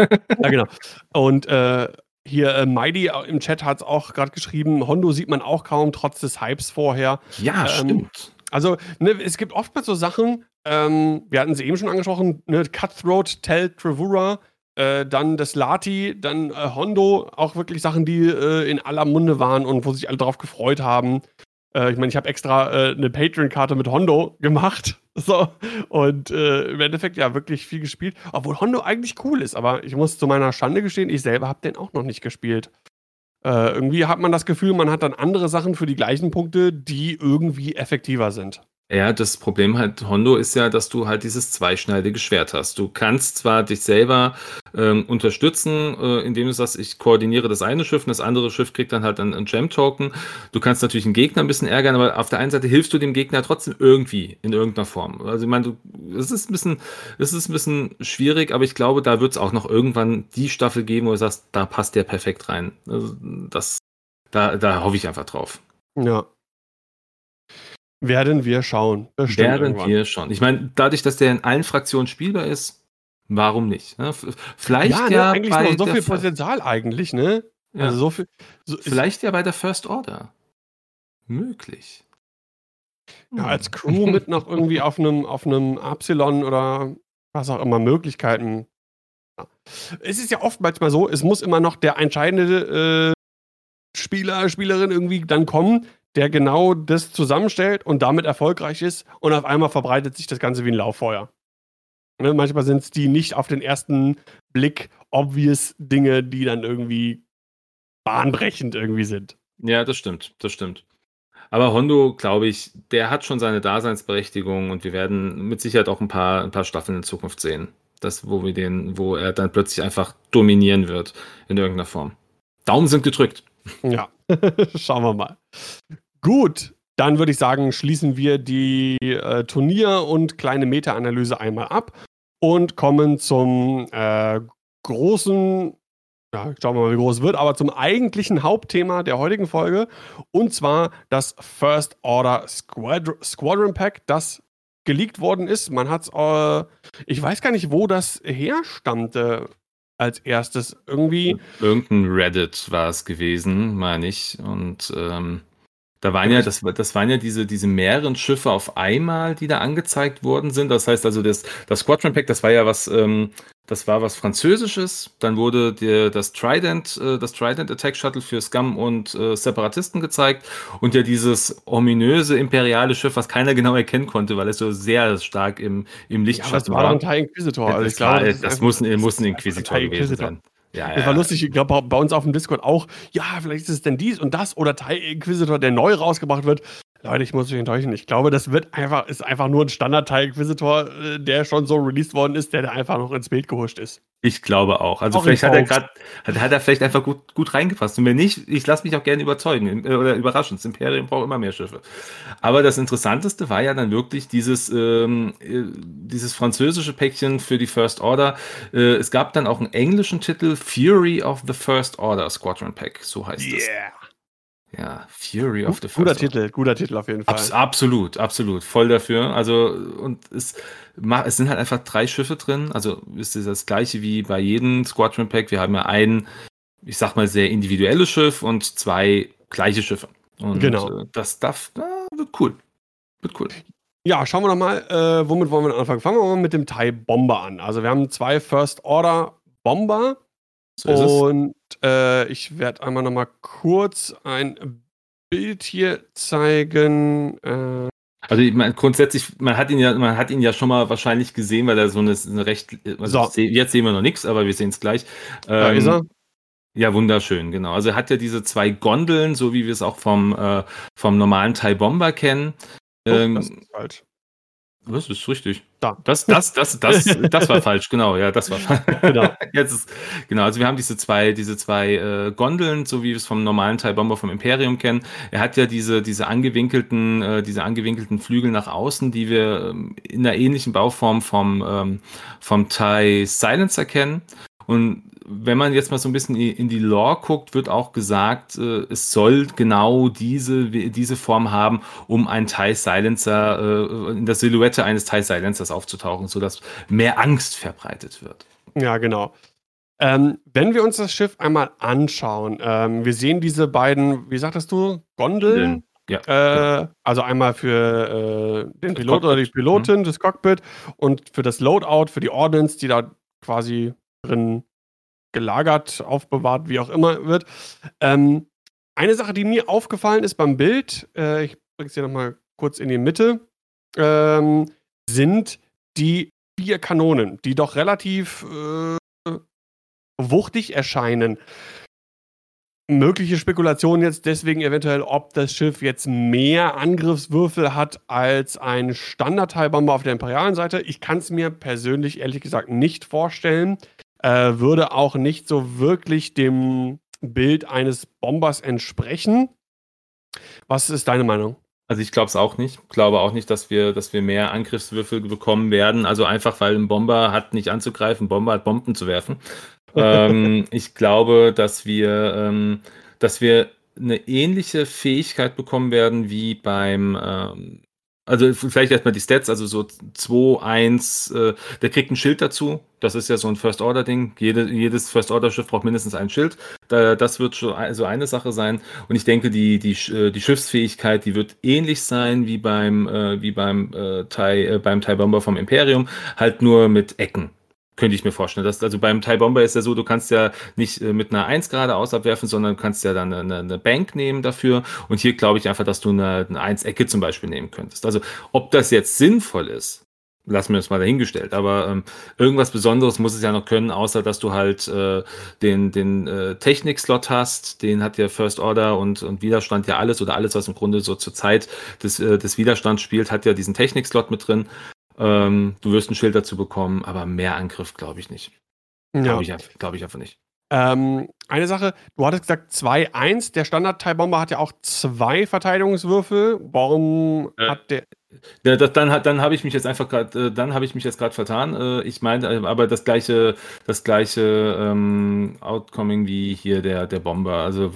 genau. Und äh, hier äh, Mighty im Chat hat es auch gerade geschrieben, Hondo sieht man auch kaum, trotz des Hypes vorher. Ja, ähm, stimmt. Also, ne, es gibt oftmals so Sachen, ähm, wir hatten sie eben schon angesprochen, ne, Cutthroat, Tell Trevura, äh, dann das Lati, dann äh, Hondo, auch wirklich Sachen, die äh, in aller Munde waren und wo sich alle drauf gefreut haben. Äh, ich meine, ich habe extra äh, eine Patreon-Karte mit Hondo gemacht. [LAUGHS] So. Und äh, im Endeffekt ja wirklich viel gespielt. Obwohl Hondo eigentlich cool ist, aber ich muss zu meiner Schande gestehen, ich selber habe den auch noch nicht gespielt. irgendwie hat man das Gefühl, man hat dann andere Sachen für die gleichen Punkte, die irgendwie effektiver sind. Ja, das Problem halt Hondo ist ja, dass du halt dieses zweischneidige Schwert hast. Du kannst zwar dich selber ähm, unterstützen, äh, indem du sagst, ich koordiniere das eine Schiff und das andere Schiff kriegt dann halt einen, einen Gem-Token. Du kannst natürlich einen Gegner ein bisschen ärgern, aber auf der einen Seite hilfst du dem Gegner trotzdem irgendwie, in irgendeiner Form. Also ich meine, es ist ein bisschen, es ist ein bisschen schwierig, aber ich glaube, da wird es auch noch irgendwann die Staffel geben, wo du sagst, da passt der perfekt rein. Also das, da, da hoffe ich einfach drauf. Ja, werden wir schauen. Bestimmt Werden irgendwann. wir schauen. Ich meine, dadurch, dass der in allen Fraktionen spielbar ist, warum nicht? Ne? Vielleicht ja, ne, ja eigentlich noch so viel Potenzial eigentlich, ne? Ja. Also so viel. So Vielleicht ja bei der First Order. Möglich. Ja, als Crew mit noch [LAUGHS] irgendwie auf einem auf einem Epsilon oder was auch immer Möglichkeiten. Ja. Es ist ja oft manchmal so, es muss immer noch der entscheidende äh, Spieler, Spielerin irgendwie dann kommen, der genau das zusammenstellt und damit erfolgreich ist und auf einmal verbreitet sich das Ganze wie ein Lauffeuer. Ne, manchmal sind es die nicht auf den ersten Blick obvious Dinge, die dann irgendwie bahnbrechend irgendwie sind. Ja, das stimmt, das stimmt. Aber Hondo, glaube ich, der hat schon seine Daseinsberechtigung und wir werden mit Sicherheit auch ein paar, ein paar Staffeln in Zukunft sehen. Das, wo wir den, wo er dann plötzlich einfach dominieren wird in irgendeiner Form. Daumen sind gedrückt. Ja, [LAUGHS] schauen wir mal. Gut, dann würde ich sagen, schließen wir die äh, Turnier- und kleine Meta-Analyse einmal ab und kommen zum äh, großen, ja, schauen wir mal, wie groß es wird, aber zum eigentlichen Hauptthema der heutigen Folge und zwar das First Order Squadron, Squadron Pack, das geleakt worden ist. Man hat es, äh, ich weiß gar nicht, wo das herstammte als erstes. Irgendwie. Irgendein Reddit war es gewesen, meine ich. Und ähm, da waren ja, das, das waren ja diese, diese mehreren Schiffe auf einmal, die da angezeigt worden sind. Das heißt also, das, das Squadron Pack, das war ja was, ähm, das war was Französisches. Dann wurde der, das Trident, äh, das Trident Attack Shuttle für Scum und äh, Separatisten gezeigt. Und ja dieses ominöse imperiale Schiff, was keiner genau erkennen konnte, weil es so sehr stark im, im Lichtschatten ja, war. Das war ein TIE Inquisitor. Also ich glaube, das, das, muss, muss ein Inquisitor gewesen sein. Ja, das ja. war lustig, ich glaube bei uns auf dem Discord auch, ja, vielleicht ist es denn dies und das oder Teil Inquisitor, der neu rausgebracht wird. Leute, ich muss euch enttäuschen. Ich glaube, das wird einfach, ist einfach nur ein Standard-Teil Inquisitor, äh, der schon so released worden ist, der da einfach noch ins Bild gehuscht ist. Ich glaube auch. Also auch vielleicht hat er gerade, hat, hat, er vielleicht einfach gut, gut reingepasst. Und wenn nicht, ich lasse mich auch gerne überzeugen äh, oder überraschen. Das Imperium braucht immer mehr Schiffe. Aber das Interessanteste war ja dann wirklich dieses, ähm, äh, dieses französische Päckchen für die First Order. Äh, es gab dann auch einen englischen Titel, Fury of the First Order Squadron Pack, so heißt yeah. es. Ja, Fury of the First Guter Titel, guter Titel auf jeden Fall. Abs absolut, absolut. Voll dafür. Also, und es, es sind halt einfach drei Schiffe drin. Also ist es das gleiche wie bei jedem Squadron Pack. Wir haben ja einen ich sag mal, sehr individuelles Schiff und zwei gleiche Schiffe. Und Genau. äh, das darf, äh, wird cool. Wird cool. Ja, schauen wir doch mal, äh, womit wollen wir anfangen? Fangen wir mal mit dem TIE Bomber an. Also wir haben zwei First Order Bomber So und äh, ich werde einmal noch mal kurz ein Bild hier zeigen. Äh, Also ich meine, grundsätzlich, man hat ihn ja, man hat ihn ja schon mal wahrscheinlich gesehen, weil er so eine, eine recht, also So. jetzt sehen wir noch nichts, aber wir sehen es gleich. da Ähm, ist er. Ja, wunderschön, genau. Also er hat ja diese zwei Gondeln, so wie wir es auch vom, äh, vom normalen Thai Bomber kennen. Oh, Ähm, das ist falsch. Das ist richtig. Da. Das, das, das, das, [LAUGHS] das war falsch, genau, ja, das war [LAUGHS] falsch. Genau. [LAUGHS] Jetzt ist, genau, also wir haben diese zwei, diese zwei äh, Gondeln, so wie wir es vom normalen Thai Bomber vom Imperium kennen. Er hat ja diese, diese angewinkelten, äh, diese angewinkelten Flügel nach außen, die wir ähm, in einer ähnlichen Bauform vom, ähm, vom Thai Silencer kennen. Und wenn man jetzt mal so ein bisschen in die Lore guckt, wird auch gesagt, äh, es soll genau diese, diese Form haben, um ein TIE Silencer, äh, in der Silhouette eines TIE Silencers aufzutauchen, sodass mehr Angst verbreitet wird. Ja, genau. Ähm, wenn wir uns das Schiff einmal anschauen, ähm, wir sehen diese beiden, wie sagtest du, Gondeln? Ja. Äh, also einmal für äh, den Pilot oder die Cockpit. Pilotin, das Cockpit und für das Loadout, für die Ordnance, die da quasi drin gelagert, aufbewahrt, wie auch immer wird. Ähm, eine Sache, die mir aufgefallen ist beim Bild, äh, ich bringe es hier nochmal kurz in die Mitte, ähm, sind die vier Kanonen, die doch relativ äh, wuchtig erscheinen. Mögliche Spekulation jetzt deswegen eventuell, ob das Schiff jetzt mehr Angriffswürfel hat als ein Standard-Teilbomber auf der imperialen Seite. Ich kann es mir persönlich ehrlich gesagt nicht vorstellen. Äh, würde auch nicht so wirklich dem Bild eines Bombers entsprechen. Was ist deine Meinung? Also ich glaube es auch nicht. Glaube auch nicht, dass wir, dass wir mehr Angriffswürfel bekommen werden. Also einfach, weil ein Bomber hat nicht anzugreifen, ein Bomber hat Bomben zu werfen. [LAUGHS] ähm, ich glaube, dass wir, ähm, dass wir eine ähnliche Fähigkeit bekommen werden wie beim, ähm, also vielleicht erstmal die Stats, also so 2, 1, äh, der kriegt ein Schild dazu. Das ist ja so ein First-Order-Ding. Jede, jedes First-Order-Schiff braucht mindestens ein Schild. Da, das wird schon also eine Sache sein. Und ich denke, die, die, äh, die Schiffsfähigkeit, die wird ähnlich sein wie beim, äh, wie beim, äh, Thai, äh, beim Thai Bomber vom Imperium, halt nur mit Ecken. Könnte ich mir vorstellen. Das, also beim Thai Bomber ist ja so, du kannst ja nicht äh, mit einer 1 geradeaus abwerfen, sondern kannst ja dann eine, eine Bank nehmen dafür. Und hier glaube ich einfach, dass du eine, eine 1-Ecke zum Beispiel nehmen könntest. Also ob das jetzt sinnvoll ist, lassen wir das mal dahingestellt. Aber ähm, irgendwas Besonderes muss es ja noch können, außer dass du halt äh, den, den äh, Technik-Slot hast. Den hat ja First Order und, und Widerstand ja alles oder alles, was im Grunde so zur Zeit des, äh, des Widerstands spielt, hat ja diesen Technik-Slot mit drin. Ähm, du wirst ein Schild dazu bekommen, aber mehr Angriff glaube ich nicht. Ja. Glaube ich, einfach- glaub ich einfach nicht. Ähm, eine Sache, du hattest gesagt 2-1, der Standard-Teilbomber hat ja auch zwei Verteidigungswürfel. Warum Äh, hat der. Ja, das, dann dann habe ich mich jetzt einfach gerade, äh, dann habe ich mich jetzt gerade vertan. Äh, ich meine, äh, aber das gleiche, das gleiche ähm, Outcoming wie hier der der Bomber. Also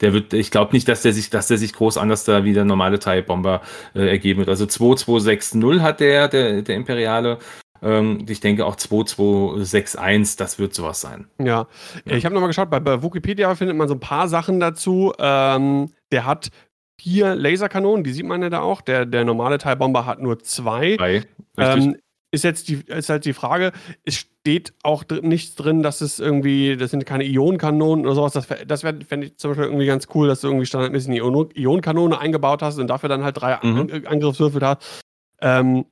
der wird, ich glaube nicht, dass der sich, dass der sich groß anders da wie der normale Thai Bomber äh, ergeben wird. Also 2260 hat der der der Imperiale. Ähm, ich denke auch 2261, das wird sowas sein. Ja, ich habe nochmal geschaut, bei, bei Wikipedia findet man so ein paar Sachen dazu. Ähm, der hat vier Laserkanonen, die sieht man ja da auch. Der, der normale Teilbomber hat nur zwei. Richtig? Ähm, ist jetzt die, ist halt die Frage, es steht auch dr nichts drin, dass es irgendwie, das sind keine Ionenkanonen oder sowas. Das, das wäre, fände ich zum Beispiel irgendwie ganz cool, dass du irgendwie standardmäßig eine Ion Ionenkanone eingebaut hast und dafür dann halt drei Mhm. An Angriffswürfel hast. Ähm,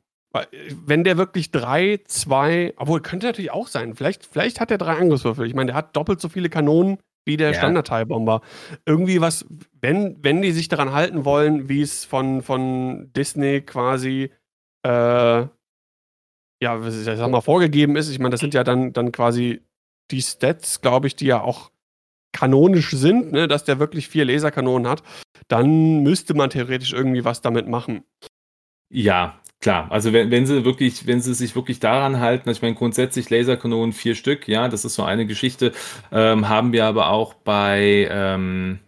wenn der wirklich drei, zwei, obwohl könnte natürlich auch sein. Vielleicht, vielleicht hat er drei Angriffswürfel. Ich meine, der hat doppelt so viele Kanonen wie der Ja. Standard-Teilbomber. Irgendwie was, wenn, wenn die sich daran halten wollen, wie es von, von Disney quasi äh, ja, was ich sag mal, vorgegeben ist. Ich meine, das sind ja dann, dann quasi die Stats, glaube ich, die ja auch kanonisch sind, ne, dass der wirklich vier Laserkanonen hat. Dann müsste man theoretisch irgendwie was damit machen. Ja, klar. Also wenn, wenn sie wirklich, wenn sie sich wirklich daran halten, also ich meine grundsätzlich Laserkanonen vier Stück, ja, das ist so eine Geschichte, ähm, haben wir aber auch bei ähm,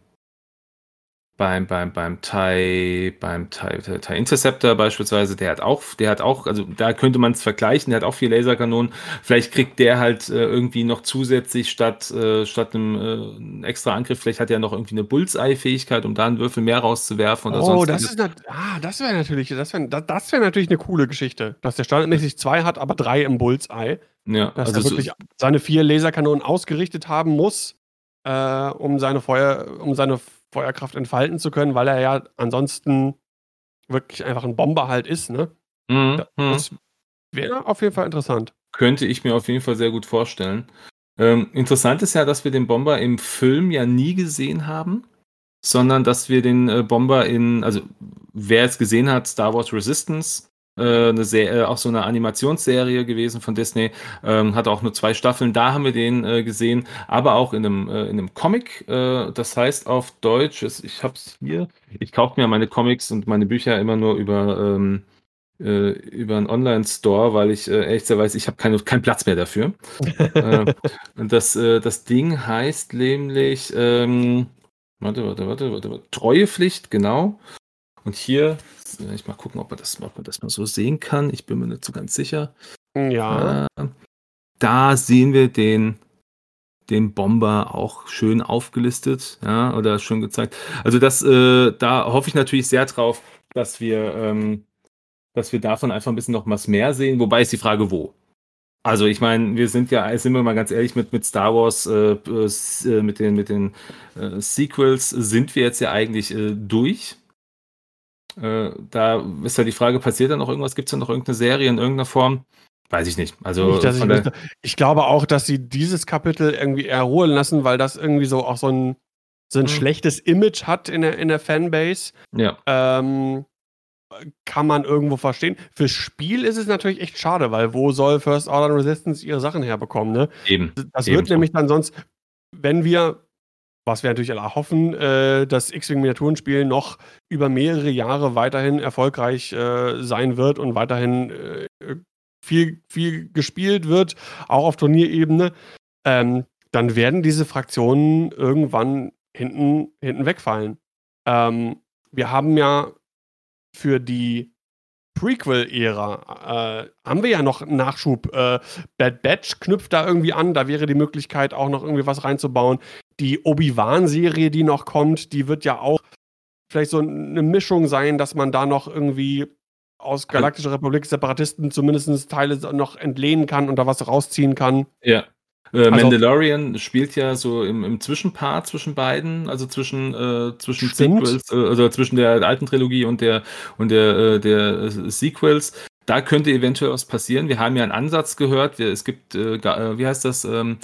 beim, beim, beim TIE, beim TIE, TIE Interceptor beispielsweise, der hat auch, der hat auch, also da könnte man es vergleichen, der hat auch vier Laserkanonen. Vielleicht kriegt der halt äh, irgendwie noch zusätzlich statt, äh, statt einem äh, extra Angriff, vielleicht hat er noch irgendwie eine Bullseye-Fähigkeit, um da einen Würfel mehr rauszuwerfen oder oh, das ist ah, das wäre natürlich, das wäre das wär natürlich eine coole Geschichte, dass der standardmäßig zwei hat, aber drei im Bullseye. Ja, dass also er wirklich so seine vier Laserkanonen ausgerichtet haben muss, äh, um seine Feuer, um seine Feuerkraft entfalten zu können, weil er ja ansonsten wirklich einfach ein Bomber halt ist, ne? Mhm. Das mhm. wäre auf jeden Fall interessant. Könnte ich mir auf jeden Fall sehr gut vorstellen. Ähm, interessant ist ja, dass wir den Bomber im Film ja nie gesehen haben, sondern dass wir den äh, Bomber in, also wer es gesehen hat, Star Wars Resistance, äh, eine Serie, äh, auch so eine Animationsserie gewesen von Disney, ähm, hat auch nur zwei Staffeln, da haben wir den äh, gesehen, aber auch in einem, äh, in einem Comic, äh, das heißt auf Deutsch, ich habe es hier, ich kaufe mir meine Comics und meine Bücher immer nur über, ähm, äh, über einen Online-Store, weil ich äh, ehrlich weiß, ich habe keinen kein Platz mehr dafür. [LAUGHS] und das, das Ding heißt nämlich, ähm, warte, warte, warte, warte, Treuepflicht, genau. Und hier ich mal gucken, ob man, das, ob man das mal so sehen kann. Ich bin mir nicht so ganz sicher. Ja. Äh, da sehen wir den, den Bomber auch schön aufgelistet, ja, oder schön gezeigt. Also das, äh, da hoffe ich natürlich sehr drauf, dass wir, ähm, dass wir davon einfach ein bisschen noch was mehr sehen. Wobei ist die Frage, wo. Also ich meine, wir sind ja, sind wir mal ganz ehrlich, mit, mit Star Wars, äh, äh, mit den, mit den äh, Sequels sind wir jetzt ja eigentlich äh, durch. Äh, da ist ja die Frage, passiert da noch irgendwas? Gibt es da noch irgendeine Serie in irgendeiner Form? Weiß ich nicht. Also nicht, ich, der... ich, glaube auch, dass sie dieses Kapitel irgendwie erholen lassen, weil das irgendwie so auch so ein, so ein mhm. schlechtes Image hat in der, in der Fanbase. Ja. Ähm, kann man irgendwo verstehen. Fürs Spiel ist es natürlich echt schade, weil wo soll First Order Resistance ihre Sachen herbekommen, ne? Eben. Das Eben wird so. nämlich dann sonst, wenn wir was wir natürlich alle hoffen, äh, dass X-Wing Miniaturenspiel noch über mehrere Jahre weiterhin erfolgreich äh, sein wird und weiterhin äh, viel, viel gespielt wird, auch auf Turnierebene, ähm, dann werden diese Fraktionen irgendwann hinten, hinten wegfallen. Ähm, wir haben ja für die Prequel-Ära äh, haben wir ja noch Nachschub. Äh, Bad Batch knüpft da irgendwie an, da wäre die Möglichkeit, auch noch irgendwie was reinzubauen. Die Obi-Wan-Serie, die noch kommt, die wird ja auch vielleicht so eine Mischung sein, dass man da noch irgendwie aus Galaktischer Republik Separatisten zumindest Teile noch entlehnen kann und da was rausziehen kann. Ja. Äh, also, Mandalorian spielt ja so im, im Zwischenpart zwischen beiden, also zwischen, äh, zwischen Sequels, äh, also zwischen der alten Trilogie und der und der, äh, der äh, Sequels. Da könnte eventuell was passieren. Wir haben ja einen Ansatz gehört. Es gibt, wie heißt das? Ähm,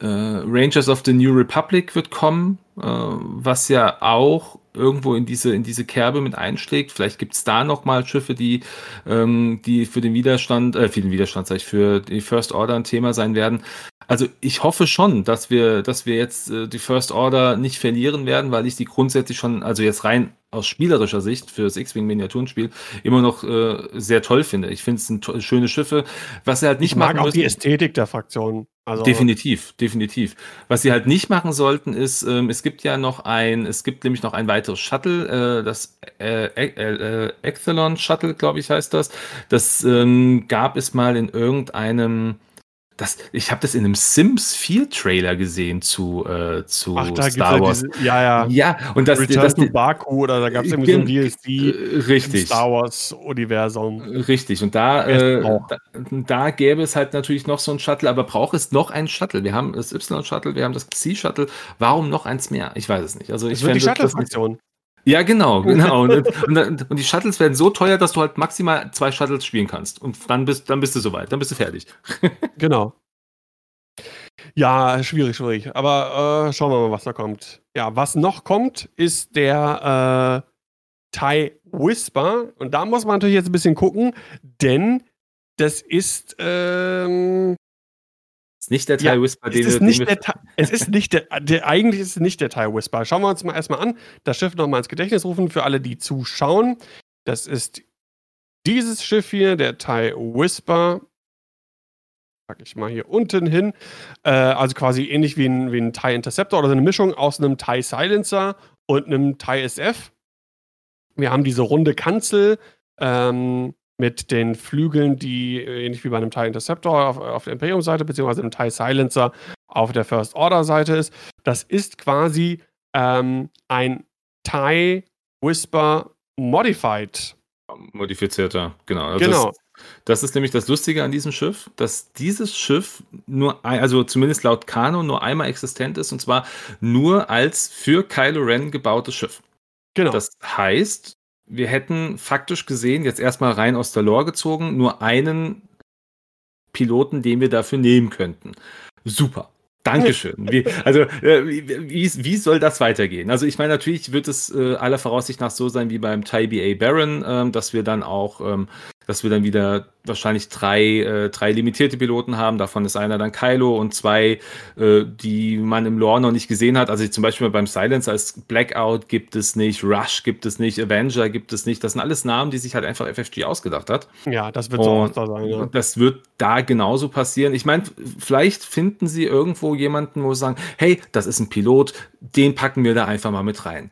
Rangers of the New Republic wird kommen, was ja auch irgendwo in diese, in diese Kerbe mit einschlägt. Vielleicht gibt es da nochmal Schiffe, die, ähm, die für den Widerstand, äh, für den Widerstand, sag ich, für die First Order ein Thema sein werden. Also ich hoffe schon, dass wir, dass wir jetzt äh, die First Order nicht verlieren werden, weil ich die grundsätzlich schon, also jetzt rein aus spielerischer Sicht für das X-Wing Miniaturenspiel immer noch äh, sehr toll finde. Ich finde es sind schöne Schiffe. Was sie halt nicht ich mag machen auch müssen, die Ästhetik der Fraktion. Also definitiv, definitiv. Was sie halt nicht machen sollten, ist, ähm, es gibt ja noch ein, es gibt nämlich noch ein weiteres Shuttle, äh, das äh, äh, Exelon Shuttle, glaube ich, heißt das. Das ähm, gab es mal in irgendeinem das, ich habe das in einem Sims 4 Trailer gesehen zu, äh, zu Ach, da Star Wars. Ja, diese, ja, ja. Ja, und das, Return das, to Baku oder da gab es irgendwie so ein DLC äh, richtig. Star Wars Universum. Richtig. Und da, äh, da, da, gäbe es halt natürlich noch so ein Shuttle, aber braucht es noch ein Shuttle? Wir haben das Y-Shuttle, wir haben das C-Shuttle. Warum noch eins mehr? Ich weiß es nicht. Also ich das wird die Shuttle-Fraktion. Ja, genau, [LAUGHS] genau. und, und, und, die Shuttles werden so teuer, dass du halt maximal zwei Shuttles spielen kannst. Und dann bist, dann bist du soweit, dann bist du fertig. [LAUGHS] genau. Ja, schwierig, schwierig. Aber äh, schauen wir mal, was da kommt. Ja, was noch kommt, ist der äh, Thai Whisper. Und da muss man natürlich jetzt ein bisschen gucken, denn das ist ähm, ist nicht der ja, Whisper, den, es ist nicht der, Es ist nicht der, der, eigentlich ist es nicht der TIE Whisper. Schauen wir uns mal erstmal an. Das Schiff nochmal ins Gedächtnis rufen für alle, die zuschauen. Das ist dieses Schiff hier, der TIE Whisper. Packe ich mal hier unten hin. Äh, also quasi ähnlich wie ein, wie ein TIE Interceptor oder so eine Mischung aus einem TIE Silencer und einem TIE SF. Wir haben diese runde Kanzel ähm, mit den Flügeln, die äh, ähnlich wie bei einem TIE Interceptor auf, auf der Imperium-Seite, beziehungsweise einem TIE Silencer auf der First Order-Seite ist. Das ist quasi ähm, ein TIE Whisper Modified. Modifizierter, genau. Also genau. Das, das, ist nämlich das Lustige an diesem Schiff, dass dieses Schiff nur, ein, also zumindest laut Kano, nur einmal existent ist und zwar nur als für Kylo Ren gebautes Schiff. Genau. Das heißt, wir hätten faktisch gesehen, jetzt erstmal rein aus der Lore gezogen, nur einen Piloten, den wir dafür nehmen könnten. Super. Dankeschön. Wie, [LAUGHS] also, äh, wie, wie, soll das weitergehen? Also, ich meine, natürlich wird es äh, aller Voraussicht nach so sein wie beim Thai BA Baron, äh, dass wir dann auch ähm, dass wir dann wieder wahrscheinlich drei, äh, drei limitierte Piloten haben. Davon ist einer dann Kylo und zwei, äh, die man im Lore noch nicht gesehen hat. Also zum Beispiel beim Silence als Blackout gibt es nicht, Rush gibt es nicht, Avenger gibt es nicht. Das sind alles Namen, die sich halt einfach FFG ausgedacht hat. Ja, das wird so auch da sein. Ja. Das wird da genauso passieren. Ich meine, vielleicht finden sie irgendwo jemanden, wo sie sagen, hey, das ist ein Pilot, den packen wir da einfach mal mit rein.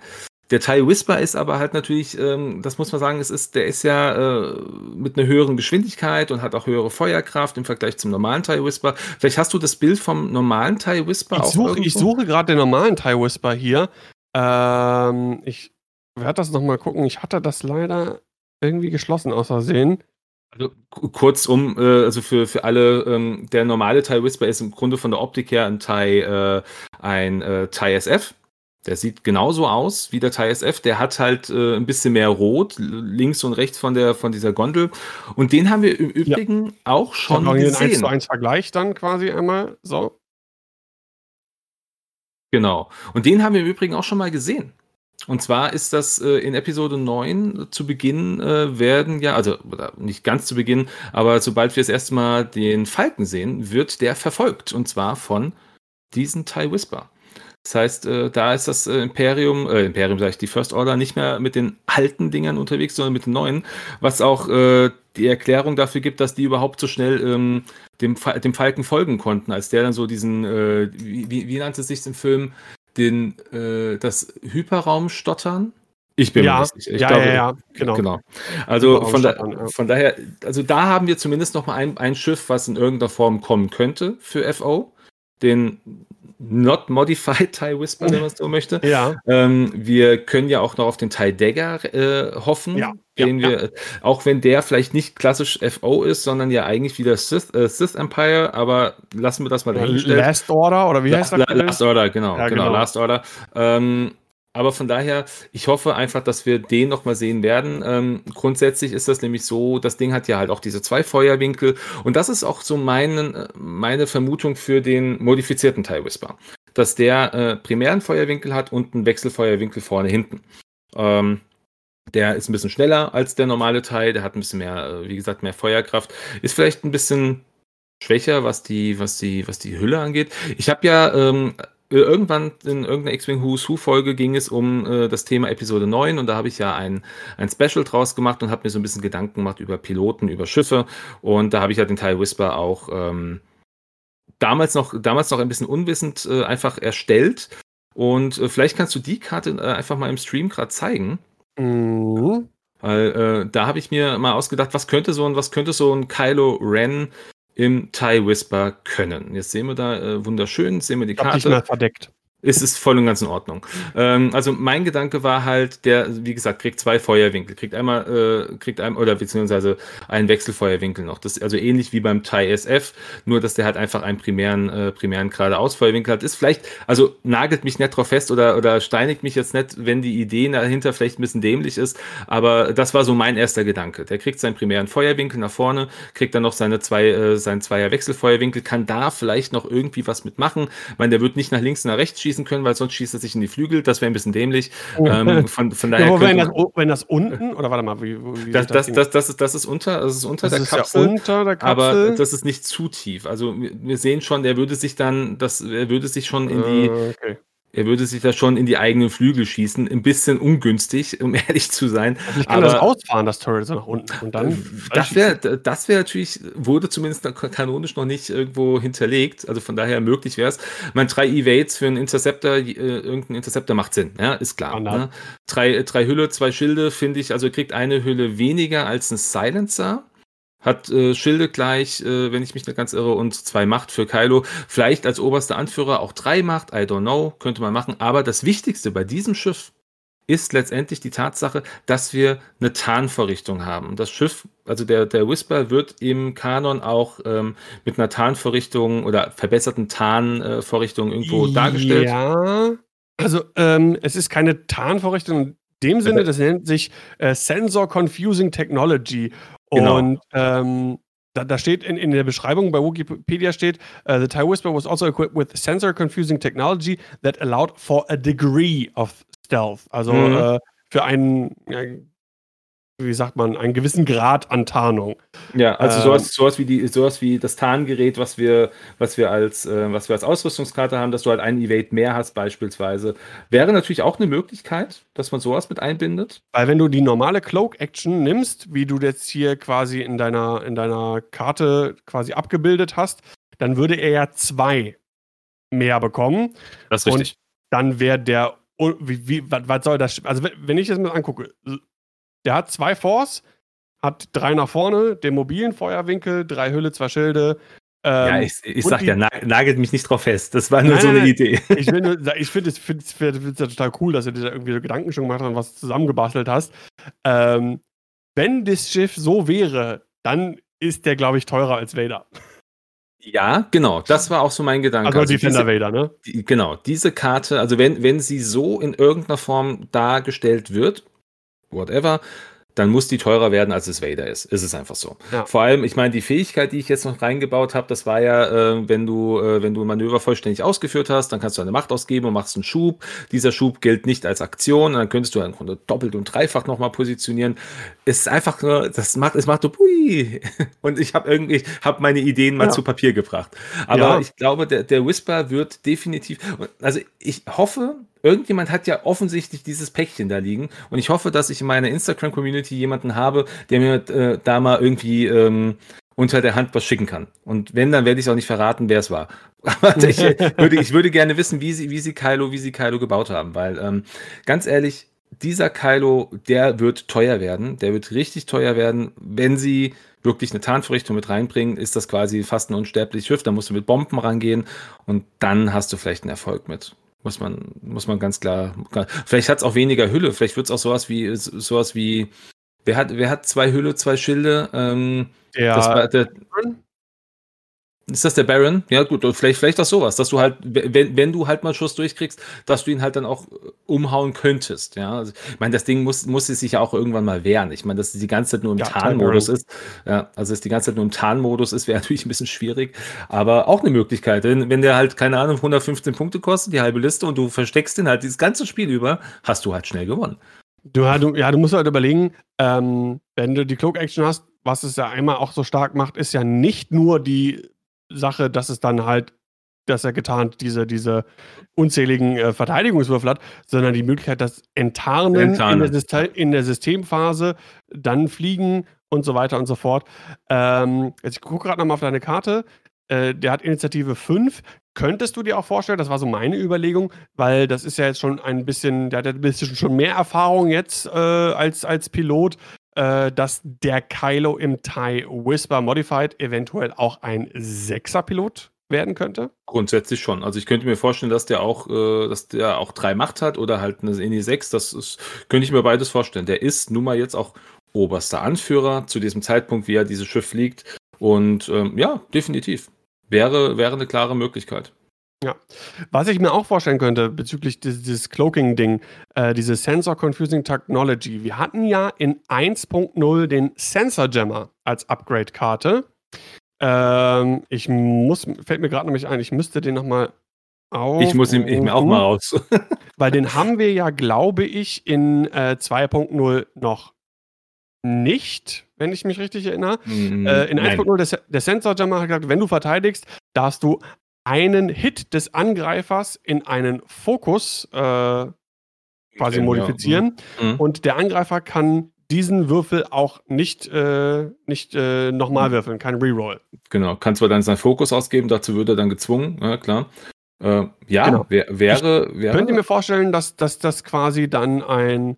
Der TIE Whisper ist aber halt natürlich, ähm, das muss man sagen, es ist, der ist ja äh, mit einer höheren Geschwindigkeit und hat auch höhere Feuerkraft im Vergleich zum normalen TIE Whisper. Vielleicht hast du das Bild vom normalen TIE Whisper ich auch suche, Ich suche gerade den normalen TIE Whisper hier. Ähm, ich werde das nochmal gucken. Ich hatte das leider irgendwie geschlossen aus Versehen. Also kurzum, äh, also für, für alle, ähm, der normale TIE Whisper ist im Grunde von der Optik her ein TIE, äh, ein äh, TIE SF der sieht genauso aus wie der TIE SF. Der hat halt äh, ein bisschen mehr Rot links und rechts von der von dieser Gondel. Und den haben wir im Übrigen ja. auch schon gesehen. Den 1 zu 1 Vergleich dann quasi einmal so. Genau. Und den haben wir im Übrigen auch schon mal gesehen. Und zwar ist das äh, in Episode 9 zu Beginn äh, werden ja, also nicht ganz zu Beginn, aber sobald wir das erste Mal den Falken sehen, wird der verfolgt. Und zwar von diesen TIE Whisper. Das heißt, äh, da ist das äh, Imperium, äh, Imperium sage ich, die First Order nicht mehr mit den alten Dingern unterwegs, sondern mit den neuen, was auch äh, die Erklärung dafür gibt, dass die überhaupt so schnell ähm, dem, dem Falken folgen konnten, als der dann so diesen, äh, wie, wie, wie nannte es sich im Film, den, äh, das Hyperraumstottern? Ich bin ja, mir nicht. Ich ja, glaube, ja, ja, genau. genau. Also von, da, von, daher, also da haben wir zumindest noch mal ein, ein Schiff, was in irgendeiner Form kommen könnte für FO. Den Not Modified [LAUGHS] TIE Whisper, wenn man es so möchte. Ja. Ähm, wir können ja auch noch auf den TIE Dagger äh, hoffen, ja, den ja, wir, ja. auch wenn der vielleicht nicht klassisch FO ist, sondern ja eigentlich wieder Sith, äh, Sith Empire, aber lassen wir das mal dahingestellt. Last Order oder wie heißt das? Last Order, genau, genau, genau, Last Order. Ähm, aber von daher, ich hoffe einfach, dass wir den nochmal sehen werden. Ähm, grundsätzlich ist das nämlich so, das Ding hat ja halt auch diese zwei Feuerwinkel. Und das ist auch so meine, meine Vermutung für den modifizierten TIE Whisper. Dass der äh, primären Feuerwinkel hat und einen Wechselfeuerwinkel vorne hinten. Ähm, der ist ein bisschen schneller als der normale Teil, der hat ein bisschen mehr, äh, wie gesagt, mehr Feuerkraft. Ist vielleicht ein bisschen schwächer, was die, was die, was die Hülle angeht. Ich habe ja ähm, äh, irgendwann in irgendeiner X-Wing Who's Who Folge ging es um äh, das Thema Episode 9 und da habe ich ja ein, ein Special draus gemacht und habe mir so ein bisschen Gedanken gemacht über Piloten, über Schiffe und da habe ich ja den Teil Whisper auch ähm, damals noch damals noch ein bisschen unwissend äh, einfach erstellt und äh, vielleicht kannst du die Karte äh, einfach mal im Stream gerade zeigen. Mhm. Weil äh, da habe ich mir mal ausgedacht, was könnte so ein was könnte so ein Kylo Ren im TIE Whisper können. Jetzt sehen wir da äh, wunderschön, sehen wir die Karte. Nicht mehr verdeckt ist es voll und ganz in Ordnung. Ähm, also mein Gedanke war halt, der, wie gesagt, kriegt zwei Feuerwinkel, kriegt einmal, äh, kriegt einmal, oder beziehungsweise einen Wechselfeuerwinkel noch. Das ist also ähnlich wie beim TIE SF, nur dass der halt einfach einen primären, äh, primären geradeaus-Feuerwinkel hat. Ist vielleicht, also nagelt mich nicht drauf fest oder, oder steinigt mich jetzt nicht, wenn die Idee dahinter vielleicht ein bisschen dämlich ist, aber das war so mein erster Gedanke. Der kriegt seinen primären Feuerwinkel nach vorne, kriegt dann noch seine zwei, äh, seinen Zweier Wechselfeuerwinkel, kann da vielleicht noch irgendwie was mitmachen. Ich meine, der wird nicht nach links nach rechts schießen, schießen können, weil sonst schießt er sich in die Flügel. Das wäre ein bisschen dämlich. [LAUGHS] ähm, von, von daher ja, wenn, das, wenn das unten, oder warte mal, wie, wie das, das, das, das, ist, das ist unter, das ist unter, das der, ist Kapsel, ja unter der Kapsel. Aber das ist nicht zu tief. Also wir sehen schon, er würde sich dann, das, er würde sich schon in die. Uh, okay er würde sich da schon in die eigenen Flügel schießen. Ein bisschen ungünstig, um [LAUGHS] ehrlich zu sein. Also ich kann Aber das ausfahren, das Turret so nach unten. Und dann. das wäre das wär natürlich, wurde zumindest kanonisch noch nicht irgendwo hinterlegt. Also von daher möglich wäre es. Mein drei Evades für einen Interceptor, äh, irgendein Interceptor macht Sinn, ja, ist klar. Ne? Drei, drei Hülle, zwei Schilde, finde ich, also kriegt eine Hülle weniger als ein Silencer. Hat äh, Schilde gleich, äh, wenn ich mich nicht ganz irre, und zwei Macht für Kylo. Vielleicht als oberster Anführer auch drei Macht, I don't know, könnte man machen. Aber das Wichtigste bei diesem Schiff ist letztendlich die Tatsache, dass wir eine Tarnvorrichtung haben. Das Schiff, also der, der Whisper, wird im Kanon auch ähm, mit einer Tarnvorrichtung oder verbesserten Tarnvorrichtung irgendwo dargestellt. Ja, also ähm, es ist keine Tarnvorrichtung in dem Sinne, das nennt sich äh, Sensor Confusing Technology. Genau. Und ähm, da, da, steht in, in, der Beschreibung bei Wikipedia steht, uh, the TIE Whisper was also equipped with sensor confusing technology that allowed for a degree of stealth. Also mhm. äh, für einen, wie sagt man, einen gewissen Grad an Tarnung. Ja, also ähm, sowas, sowas, wie die, sowas wie das Tarngerät, was wir, was wir als, äh, was wir als Ausrüstungskarte haben, dass du halt einen Evade mehr hast, beispielsweise. Wäre natürlich auch eine Möglichkeit, dass man sowas mit einbindet. Weil wenn du die normale Cloak-Action nimmst, wie du jetzt hier quasi in deiner, in deiner Karte quasi abgebildet hast, dann würde er ja zwei mehr bekommen. Das ist richtig. Und dann wäre der, wie, wie, was, was soll das, also wenn ich das mir angucke, der hat zwei Force, hat drei nach vorne, den mobilen Feuerwinkel, drei Hülle, zwei Schilde. Ähm, ja, ich, ich sag die, ja, nagelt mich nicht drauf fest. Das war nur nein, so eine nein, Idee. Ich, ich finde es find, find, ja total cool, dass du dir da irgendwie so Gedanken schon gemacht hast und was zusammengebastelt hast. Ähm, wenn das Schiff so wäre, dann ist der, glaube ich, teurer als Vader. Ja, genau. Das war auch so mein Gedanke. Also, also Defender diese, Vader, ne? Die, genau. Diese Karte, also wenn, wenn sie so in irgendeiner Form dargestellt wird, whatever, dann muss die teurer werden, als es Vader ist. Ist es einfach so. Ja. Vor allem, ich meine, die Fähigkeit, die ich jetzt noch reingebaut habe, das war ja, äh, wenn du, äh, wenn du ein Manöver vollständig ausgeführt hast, dann kannst du eine Macht ausgeben und machst einen Schub. Dieser Schub gilt nicht als Aktion, dann könntest du im Grunde doppelt und dreifach nochmal positionieren. Es ist einfach nur, das macht, es macht so, pui. [LAUGHS] Und ich habe irgendwie, habe meine Ideen mal ja. zu Papier gebracht. Aber ja. ich glaube, der, der Whisper wird definitiv, also ich hoffe, irgendjemand hat ja offensichtlich dieses Päckchen da liegen. Und ich hoffe, dass ich in meiner Instagram-Community jemanden habe, der mir äh, da mal irgendwie ähm, unter der Hand was schicken kann. Und wenn, dann werde ich auch nicht verraten, wer es war. [LAUGHS] Ich, würde, ich würde gerne wissen, wie sie, wie sie Kylo, wie sie Kylo gebaut haben. Weil, ähm, ganz ehrlich, dieser Kylo, der wird teuer werden. Der wird richtig teuer werden. Wenn sie wirklich eine Tarnvorrichtung mit reinbringen, ist das quasi fast ein unsterbliches Schiff. Da musst du mit Bomben rangehen und dann hast du vielleicht einen Erfolg mit. Muss man, muss man ganz klar. Vielleicht hat es auch weniger Hülle. Vielleicht wird es auch sowas wie, sowas wie. Wer hat, wer hat zwei Hülle, zwei Schilde? Ähm, der, das war der, ist das der Baron? Ja, gut, vielleicht, vielleicht auch sowas, dass du halt, wenn, wenn du halt mal Schuss durchkriegst, dass du ihn halt dann auch äh, umhauen könntest. Ja, also, ich meine, das Ding muss, muss sich ja auch irgendwann mal wehren. Ich meine, dass es die ganze Zeit nur im ja, Tarnmodus ist. Ja, also, es die ganze Zeit nur im Tarnmodus ist, wäre [LAUGHS] natürlich ein bisschen schwierig, aber auch eine Möglichkeit. Wenn, wenn der halt, keine Ahnung, 115 Punkte kostet, die halbe Liste und du versteckst den halt dieses ganze Spiel über, hast du halt schnell gewonnen. Du, du, ja, du musst halt überlegen, ähm, wenn du die Cloak Action hast, was es ja einmal auch so stark macht, ist ja nicht nur die Sache, dass es dann halt, dass er getarnt diese, diese unzähligen äh, Verteidigungswürfel hat, sondern die Möglichkeit, dass Enttarnen, Enttarnen. In, der in, der Systemphase dann fliegen und so weiter und so fort. Ähm, jetzt, ich gucke gerade nochmal auf deine Karte. Äh, der hat Initiative 5. Könntest du dir auch vorstellen, das war so meine Überlegung, weil das ist ja jetzt schon ein bisschen, der hat ja ein bisschen schon mehr Erfahrung jetzt äh, als, als Pilot, äh, dass der Kylo im TIE Whisper Modified eventuell auch ein Sechser-Pilot werden könnte? Grundsätzlich schon. Also ich könnte mir vorstellen, dass der auch, äh, dass der auch drei Macht hat oder halt eine INI 6. Das ist, könnte ich mir beides vorstellen. Der ist nun mal jetzt auch oberster Anführer zu diesem Zeitpunkt, wie er dieses Schiff fliegt. Und ähm, ja, definitiv. Wäre, wäre eine klare Möglichkeit. Ja. Was ich mir auch vorstellen könnte bezüglich dieses Cloaking-Ding, äh, diese Sensor Confusing Technology. Wir hatten ja in 1.0 den Sensor Jammer als Upgrade-Karte. Ähm, ich muss, fällt mir gerade nämlich ein, ich müsste den nochmal auf. Ich muss ihn ich mir auch mal raus. [LAUGHS] weil den haben wir ja, glaube ich, in äh, 2.0 noch nicht, wenn ich mich richtig erinnere. Mm, äh, in 1.0 der, der Sensor Jammer hat gesagt, wenn du verteidigst, darfst du einen Hit des Angreifers in einen Fokus äh, quasi Okay, ja, modifizieren. Mhm. Und der Angreifer kann diesen Würfel auch nicht, äh, nicht äh, nochmal würfeln, kein Reroll. Genau, kann zwar dann seinen Fokus ausgeben, dazu wird er dann gezwungen, ja klar. Äh, ja, Genau. wär, wäre, wäre. Könnt ihr mir vorstellen, dass, dass das quasi dann ein,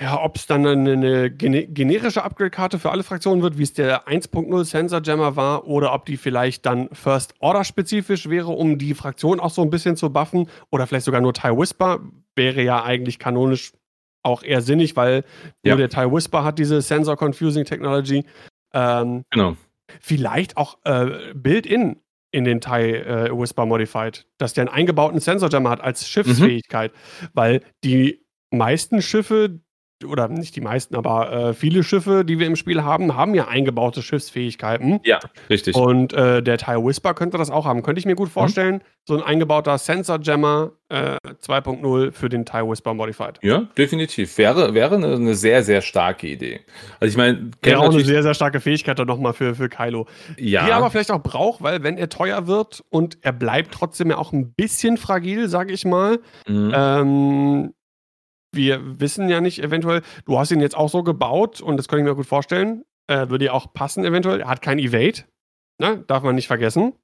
ja, ob es dann eine, eine gene generische Upgrade-Karte für alle Fraktionen wird, wie es der 1.0 Sensor Jammer war, oder ob die vielleicht dann First Order spezifisch wäre, um die Fraktion auch so ein bisschen zu buffen, oder vielleicht sogar nur TIE Whisper, wäre ja eigentlich kanonisch auch eher sinnig, weil Ja. nur der TIE Whisper hat diese Sensor Confusing Technology. Ähm, Genau. vielleicht auch äh, Build-in in den TIE äh, Whisper Modified, dass der einen eingebauten Sensor Jammer hat als Schiffsfähigkeit, weil die meisten Schiffe oder nicht die meisten, aber äh, viele Schiffe, die wir im Spiel haben, haben ja eingebaute Schiffsfähigkeiten. Ja, richtig. Und äh, der TIE Whisper könnte das auch haben. Könnte ich mir Mhm. gut vorstellen. So ein eingebauter Sensor Jammer äh, 2.0 für den TIE Whisper Modified. ja, definitiv. Wäre, wäre eine, eine sehr, sehr starke Idee. Also ich meine, Wäre auch eine sehr, sehr starke Fähigkeit dann nochmal für, für Kylo. ja, Die er aber vielleicht auch braucht, weil wenn er teuer wird und er bleibt trotzdem ja auch ein bisschen fragil, sage ich mal. mhm. Ähm, wir wissen ja nicht, eventuell, du hast ihn jetzt auch so gebaut und das kann ich mir gut vorstellen. Äh, würde ja auch passen, eventuell. Er hat kein Evade. Ne? Darf man nicht vergessen.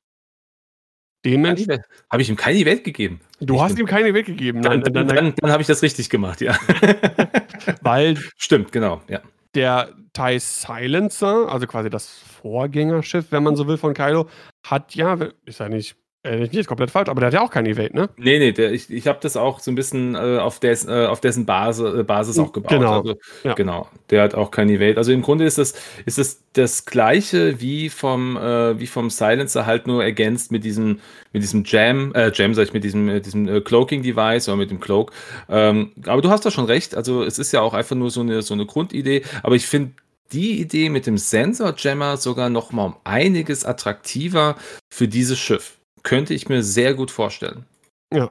Dementsprechend. habe ich ihm keine Welt gegeben. Du Ich hast ihm keine Evade gegeben. Dann, Nein, dann, dann, dann, dann habe ich das richtig gemacht, ja. [LAUGHS] [LAUGHS] weil Stimmt, genau, ja. der TIE Silencer, also quasi das Vorgängerschiff, wenn man so will, von Kylo, hat ja, ist ja nicht, äh, nicht komplett falsch, aber der hat ja auch kein Evade, ne? Nee, nee, der, ich, ich habe das auch so ein bisschen äh, auf, des, äh, auf dessen Base, äh, Basis auch gebaut. Genau, Also, ja. genau. Der hat auch kein Evade. Also im Grunde ist es ist es das gleiche wie vom, äh, wie vom Silencer, halt nur ergänzt mit diesem, mit diesem Jam, äh, Jam sag ich, mit diesem, äh, diesem äh, Cloaking-Device oder mit dem Cloak. Ähm, aber du hast da schon recht. Also es ist ja auch einfach nur so eine, so eine Grundidee. Aber ich finde die Idee mit dem Sensor-Jammer sogar noch mal um einiges attraktiver für dieses Schiff. Könnte ich mir sehr gut vorstellen. Ja.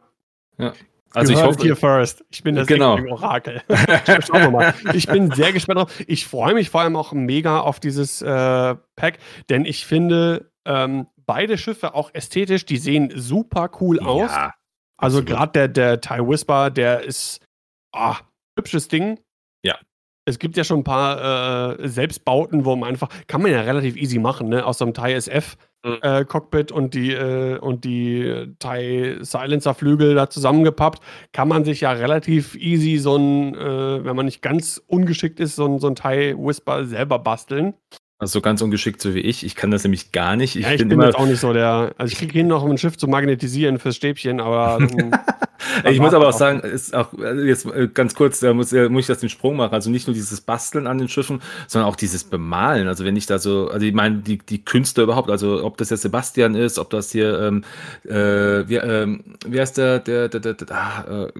Ja. Also You ich hoffe, here first. Ich bin das Genau. Orakel. [LAUGHS] Schauen wir mal. Ich bin sehr gespannt drauf. Ich freue mich vor allem auch mega auf dieses äh, Pack, denn ich finde ähm, beide Schiffe auch ästhetisch, die sehen super cool aus. Ja, Also absolut. gerade der, der TIE Whisper, der ist ah, hübsches Ding. Es gibt ja schon ein paar äh, Selbstbauten, wo man einfach, kann man ja relativ easy machen, ne? Aus so einem TIE SF Mhm. äh, Cockpit und die, äh, und die TIE Silencer Flügel da zusammengepappt, kann man sich ja relativ easy so ein, äh, wenn man nicht ganz ungeschickt ist, so ein, so ein TIE Whisper selber basteln. Also ganz ungeschickt so wie ich. Ich kann das nämlich gar nicht. Ich, ja, ich bin, bin, jetzt auch nicht so der, also ich kriege hin, noch ein Schiff zu magnetisieren fürs Stäbchen, aber [LAUGHS] ich muss aber auch sagen, ist auch also jetzt äh, ganz kurz, da muss, äh, muss ich das den Sprung machen. Also nicht nur dieses Basteln an den Schiffen, sondern auch dieses Bemalen. Also wenn ich da so, also ich meine, die, die Künstler überhaupt, also ob das jetzt Sebastian ist, ob das hier, ähm, äh, wie, ähm, wie heißt der, der, der, der, der ah, äh,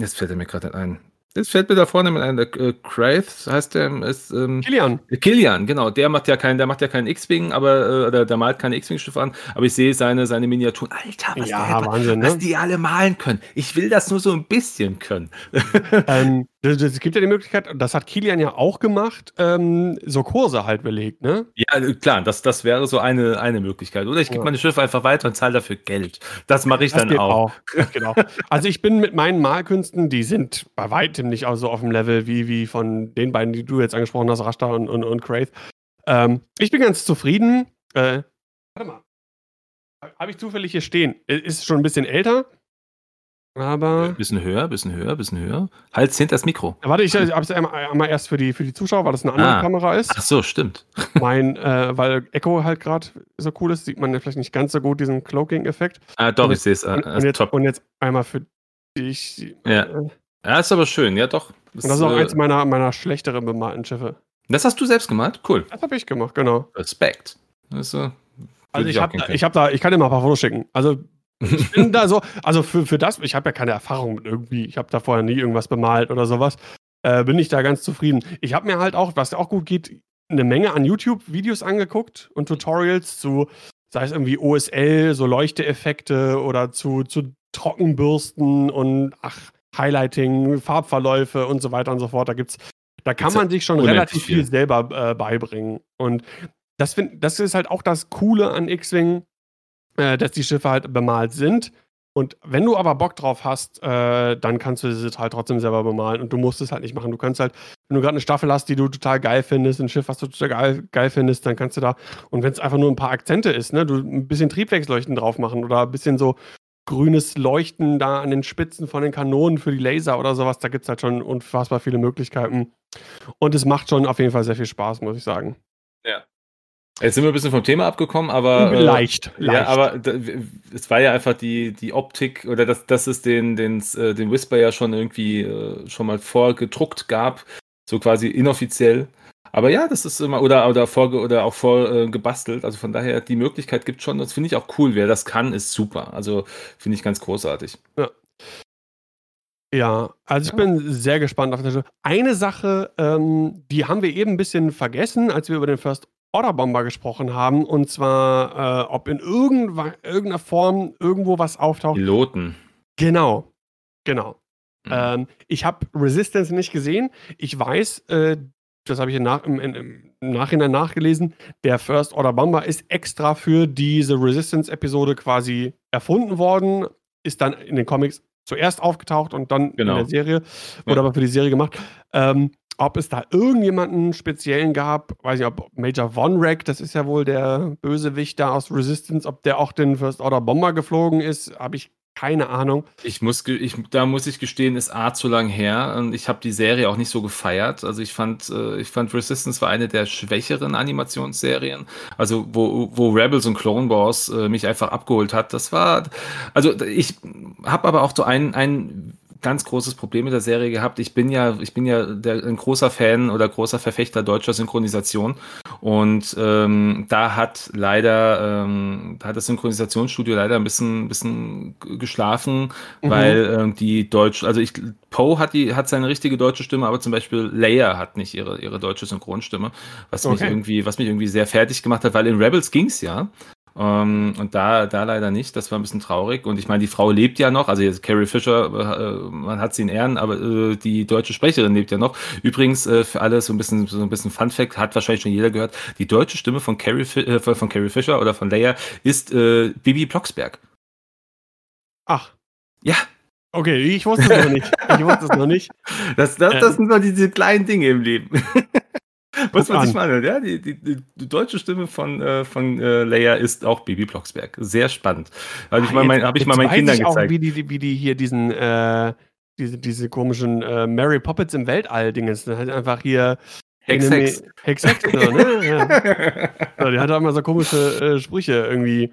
jetzt fällt er mir gerade ein. Jetzt fällt mir da vorne mit ein, der äh, Crath heißt der, ist, ähm, Kilian, Kilian, genau, der macht ja keinen, der macht ja keinen X-Wing, aber äh, der, der malt keine X-Wing-Schiffe an, aber ich sehe seine, seine Miniaturen. Alter, was, ja, der, Wahnsinn, was ne? die alle malen können. Ich will das nur so ein bisschen können. [LAUGHS] ähm, das- das- es gibt ja die Möglichkeit, das hat Kilian ja auch gemacht, ähm, so Kurse halt belegt, ne? Ja, äh, klar, das, das wäre so eine, eine Möglichkeit. Oder ich gebe Ja. meine Schiffe einfach weiter und zahle dafür Geld. Das mache ich Das dann auch. auch. Das auch. Also ich bin mit meinen Malkünsten, die sind bei weitem nicht auch so auf dem Level wie, wie von den beiden, die du jetzt angesprochen hast, Rashta und, und, und Craith. Ähm, ich bin ganz zufrieden. Äh, warte mal. Habe ich zufällig hier stehen. Ist schon ein bisschen älter. Aber. Bisschen höher, bisschen höher, bisschen höher. Hals hinter das Mikro. Warte, ich habe es einmal, einmal erst für die, für die Zuschauer, weil das eine andere Ah. Kamera ist. Ach so, stimmt. [LAUGHS] Mein, äh, weil Echo halt gerade so cool ist, sieht man ja vielleicht nicht ganz so gut diesen Cloaking-Effekt. Ah, doch, Und ich sehe es. Und, Äh, und, jetzt, top. und jetzt einmal für dich. Ja. Äh, Ja, ist aber schön, ja doch. Und das ist auch äh, eins meiner, meiner schlechteren bemalten Schiffe. das hast du selbst gemalt? Cool. Das habe ich gemacht, genau. Respekt. Das, äh, Also ich habe ich hab da, ich kann dir mal ein paar Fotos schicken. Also ich [LAUGHS] bin da so, also für, für das, ich habe ja keine Erfahrung mit irgendwie, ich habe da vorher nie irgendwas bemalt oder sowas, äh, bin ich da ganz zufrieden. Ich habe mir halt auch, was auch gut geht, eine Menge an YouTube-Videos angeguckt und Tutorials zu, sei es irgendwie OSL, so Leuchteeffekte oder zu, zu Trockenbürsten und ach, Highlighting, Farbverläufe und so weiter und so fort. Da gibt's, da kann man sich schon relativ viel viel. selber äh, beibringen. Und das, find, das ist halt auch das Coole an X-Wing. äh, dass die Schiffe halt bemalt sind. Und wenn du aber Bock drauf hast, äh, dann kannst du das halt trotzdem selber bemalen und du musst es halt nicht machen. Du kannst halt, wenn du gerade eine Staffel hast, die du total geil findest, ein Schiff, was du total geil, geil findest, dann kannst du da, und wenn es einfach nur ein paar Akzente ist, ne, du ein bisschen Triebwerksleuchten drauf machen oder ein bisschen so grünes Leuchten da an den Spitzen von den Kanonen für die Laser oder sowas, da gibt es halt schon unfassbar viele Möglichkeiten. Und es macht schon auf jeden Fall sehr viel Spaß, muss ich sagen. Ja. Jetzt sind wir ein bisschen vom Thema abgekommen, aber. Leicht, äh, leicht. Ja, aber es war ja einfach die, die Optik oder dass, dass es den, den, äh, den Whisper ja schon irgendwie äh, schon mal vorgedruckt gab, so quasi inoffiziell. Aber ja, das ist immer, oder, oder, vor, oder auch vorgebastelt. Äh, also von daher, die Möglichkeit gibt schon, das finde ich auch cool. Wer das kann, ist super. Also finde ich ganz großartig. Ja. Ja, also ich ja. bin sehr gespannt auf das. Eine Sache, ähm, die haben wir eben ein bisschen vergessen, als wir über den First Order Bomber gesprochen haben. Und zwar, äh, ob in irgendeiner Form irgendwo was auftaucht. Piloten. Genau. Genau. Mhm. Ähm, ich habe Resistance nicht gesehen. Ich weiß, äh, das habe ich nach, im, im, Nachhinein nachgelesen, der First Order Bomber ist extra für diese Resistance-Episode quasi erfunden worden, ist dann in den Comics zuerst aufgetaucht und dann genau. in der Serie, wurde ja. aber für die Serie gemacht. Ähm, ob es da irgendjemanden speziellen gab, weiß nicht, ob Major Von Rack, das ist ja wohl der Bösewicht da aus Resistance, ob der auch den First Order Bomber geflogen ist, habe ich keine Ahnung. Ich muss, ich, da muss ich gestehen, ist A zu lang her und ich habe die Serie auch nicht so gefeiert. Also ich fand, äh, ich fand Resistance war eine der schwächeren Animationsserien. Also wo, wo Rebels und Clone Wars äh, mich einfach abgeholt hat. Das war, also ich habe aber auch so ein, ein ganz großes Problem mit der Serie gehabt. Ich bin ja, ich bin ja der, ein großer Fan oder großer Verfechter deutscher Synchronisation. Und ähm, da hat leider, ähm, da hat das Synchronisationsstudio leider ein bisschen, bisschen geschlafen, mhm. weil ähm, die Deutsch, also ich, Poe hat die, hat seine richtige deutsche Stimme, aber zum Beispiel Leia hat nicht ihre, ihre deutsche Synchronstimme, was okay. mich irgendwie, was mich irgendwie sehr fertig gemacht hat, weil in Rebels ging's ja. Ähm, und da, da leider nicht. Das war ein bisschen traurig. Und ich meine, die Frau lebt ja noch. Also jetzt Carrie Fisher, äh, man hat sie in Ehren, aber äh, die deutsche Sprecherin lebt ja noch. Übrigens, äh, für alle so ein bisschen, so ein bisschen Fun Fact, hat wahrscheinlich schon jeder gehört. Die deutsche Stimme von Carrie, äh, von Carrie Fisher oder von Leia ist äh, Bibi Blocksberg. Ach. Ja, Okay, ich wusste es noch nicht. Ich wusste es noch nicht. [LAUGHS] Das, das, das sind nur diese kleinen Dinge im Leben. [LAUGHS] Muss man sich mal anhören. Ja, die, die, die, deutsche Stimme von, äh, von äh, Leia ist auch Bibi Blocksberg. Sehr spannend. Habe ich, ah, mal, mein, hab ich mal meinen Kindern ich auch, gezeigt. Wie die, wie die hier diesen, äh, diese, diese komischen äh, Mary Poppets im Weltall-Dinges. Halt einfach hier. Hex, Hex. Hex, Hex, so, ne? [LAUGHS] Ja. so, die hat auch immer so komische äh, Sprüche irgendwie.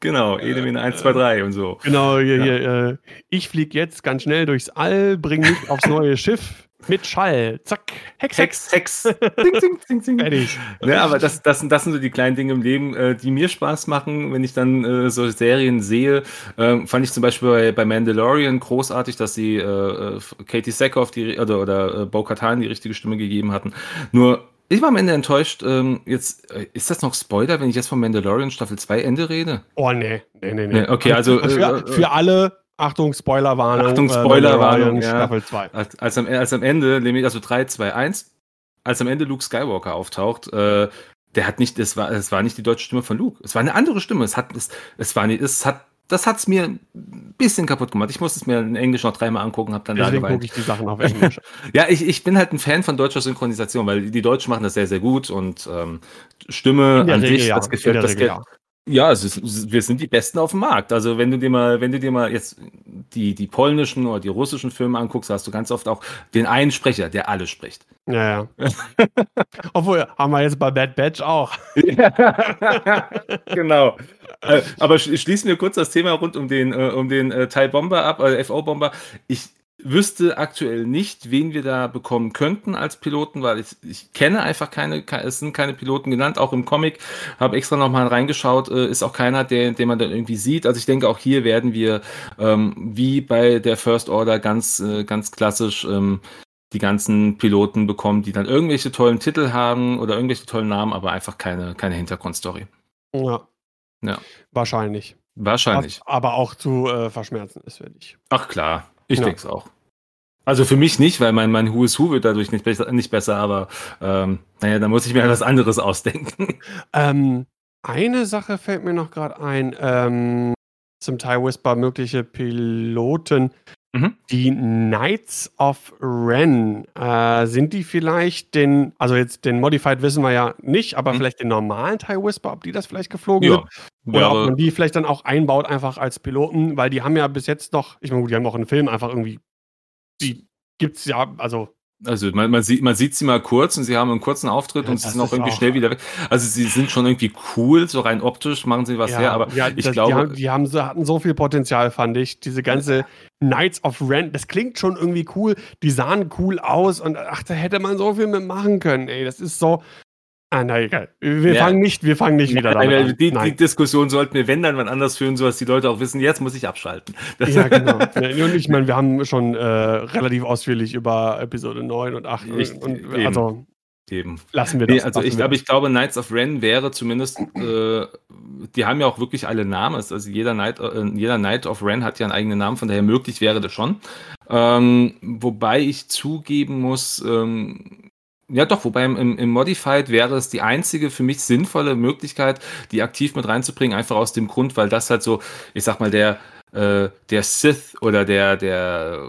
Genau, Edemin 1, 2, 3 und so. Genau, hier, ja. hier, äh, ich fliege jetzt ganz schnell durchs All, bring mich aufs neue Schiff. Mit Schall. Zack. Hex, Hex. Hex. [LAUGHS] ding, ding, ding, ding. Fertig. Ja, aber das, das, das sind so die kleinen Dinge im Leben, äh, die mir Spaß machen, wenn ich dann äh, so Serien sehe. Ähm, fand ich zum Beispiel bei, bei Mandalorian großartig, dass sie äh, äh Katie Sackhoff die, oder, oder Bo Katan die richtige Stimme gegeben hatten. Nur ich war am Ende enttäuscht. Ähm, jetzt, äh, ist das noch Spoiler, wenn ich jetzt von Mandalorian Staffel 2 Ende rede? Oh, nee. Nee, nee, nee. okay, also. [LAUGHS] Für, für alle Achtung, Spoilerwarnung. Achtung, äh, Spoilerwarnung. Äh, ja. Staffel 2. Als, als, am, als am Ende, nämlich also 3, 2, 1, als am Ende Luke Skywalker auftaucht, äh, der hat nicht, es war, es war nicht die deutsche Stimme von Luke. Es war eine andere Stimme. Es hat, es, es war nicht, es hat, das hat es mir ein bisschen kaputt gemacht. Ich musste es mir in Englisch noch dreimal angucken, habe dann Deswegen da gucke ich die Sachen auf Englisch. [LAUGHS] ja, ich, ich bin halt ein Fan von deutscher Synchronisation, weil die Deutschen machen das sehr, sehr gut und ähm, Stimme an sich, ja. das gefällt, das, ja. Ja, ist, wir sind die Besten auf dem Markt. Also wenn du dir mal, wenn du dir mal jetzt die, die polnischen oder die russischen Filme anguckst, hast du ganz oft auch den einen Sprecher, der alle spricht. Ja, ja. [LAUGHS] Obwohl, haben wir jetzt bei Bad Batch auch. [LAUGHS] genau. Äh, aber schließen wir kurz das Thema rund um den, äh, um den äh, Teil Bomber ab, äh, FO-Bomber. Ich wüsste aktuell nicht, wen wir da bekommen könnten als Piloten, weil ich, ich kenne einfach keine, es sind keine Piloten genannt, auch im Comic, habe extra nochmal reingeschaut, äh, ist auch keiner, der, den man dann irgendwie sieht. Also ich denke, auch hier werden wir, ähm, wie bei der First Order, ganz, äh, ganz klassisch ähm, die ganzen Piloten bekommen, die dann irgendwelche tollen Titel haben oder irgendwelche tollen Namen, aber einfach keine, keine Hintergrundstory. Ja. Ja. Wahrscheinlich. Wahrscheinlich. Was aber auch zu äh, verschmerzen ist, finde ich. Ach klar. Ich ja. denke es auch. Also für mich nicht, weil mein, mein Who is Who wird dadurch nicht besser, nicht besser aber ähm, naja, da muss ich mir etwas anderes ausdenken. [LAUGHS] Ähm, eine Sache fällt mir noch gerade ein. Ähm, zum Teil Whisper mögliche Piloten. Mhm. Die Knights of Ren, äh, sind die vielleicht den, also jetzt den Modified wissen wir ja nicht, aber mhm. vielleicht den normalen TIE Whisper, ob die das vielleicht geflogen ja. sind? Oder ja, ob man die vielleicht dann auch einbaut, einfach als Piloten, weil die haben ja bis jetzt noch, ich meine, die haben auch einen Film einfach irgendwie, die gibt's ja, also also man, man, sieht, man sieht sie mal kurz und sie haben einen kurzen Auftritt ja, und sie sind auch irgendwie schnell wieder weg. Also sie sind schon irgendwie cool, so rein optisch machen sie was ja, her, aber ja, ich das, glaube. Die, haben, die haben so, hatten so viel Potenzial, fand ich. Diese ganze Knights of Rent, das klingt schon irgendwie cool. Die sahen cool aus und ach, da hätte man so viel mitmachen können, ey. Das ist so, Ah, na egal. Wir ja. fangen nicht, wir fangen nicht wieder damit an. Die, die, Diskussion sollten wir, wenn dann wann anders führen, sodass die Leute auch wissen, jetzt muss ich abschalten. Das ja, genau. und ich meine, wir haben schon äh, relativ ausführlich über Episode 9 und 8 Richtig, und, eben. also eben. Lassen wir das. Nee, also ich glaube, ich glaube, Knights of Ren wäre zumindest, äh, die haben ja auch wirklich alle Namen. Also jeder Knight, äh, jeder Knight of Ren hat ja einen eigenen Namen, von daher möglich wäre das schon. Ähm, wobei ich zugeben muss, ähm, ja, doch, wobei im, im Modified wäre es die einzige für mich sinnvolle Möglichkeit, die aktiv mit reinzubringen, einfach aus dem Grund, weil das halt so, ich sag mal, der, äh, der Sith oder der, der,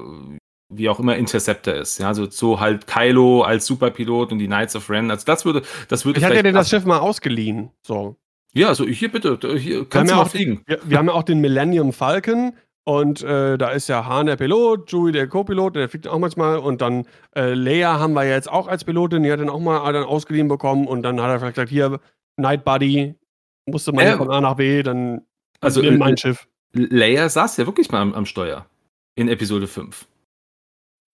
wie auch immer Interceptor ist. Ja, also so halt Kylo als Superpilot und die Knights of Ren. Also das würde, das würde. Ich hatte dir das Schiff mal ausgeliehen. So. Ja, also hier bitte, hier kannst du mal fliegen. Wir, wir haben ja auch den Millennium Falcon und äh, da ist ja Han der Pilot, Chewie der Co-Pilot, der fliegt auch manchmal. Und dann äh, Leia haben wir jetzt auch als Pilotin, die hat dann auch mal dann ausgeliehen bekommen. Und dann hat er vielleicht gesagt: Hier, Night Buddy, musste man äh, von A nach B, dann also nimm mein Schiff. Leia saß ja wirklich mal am, am Steuer in Episode 5.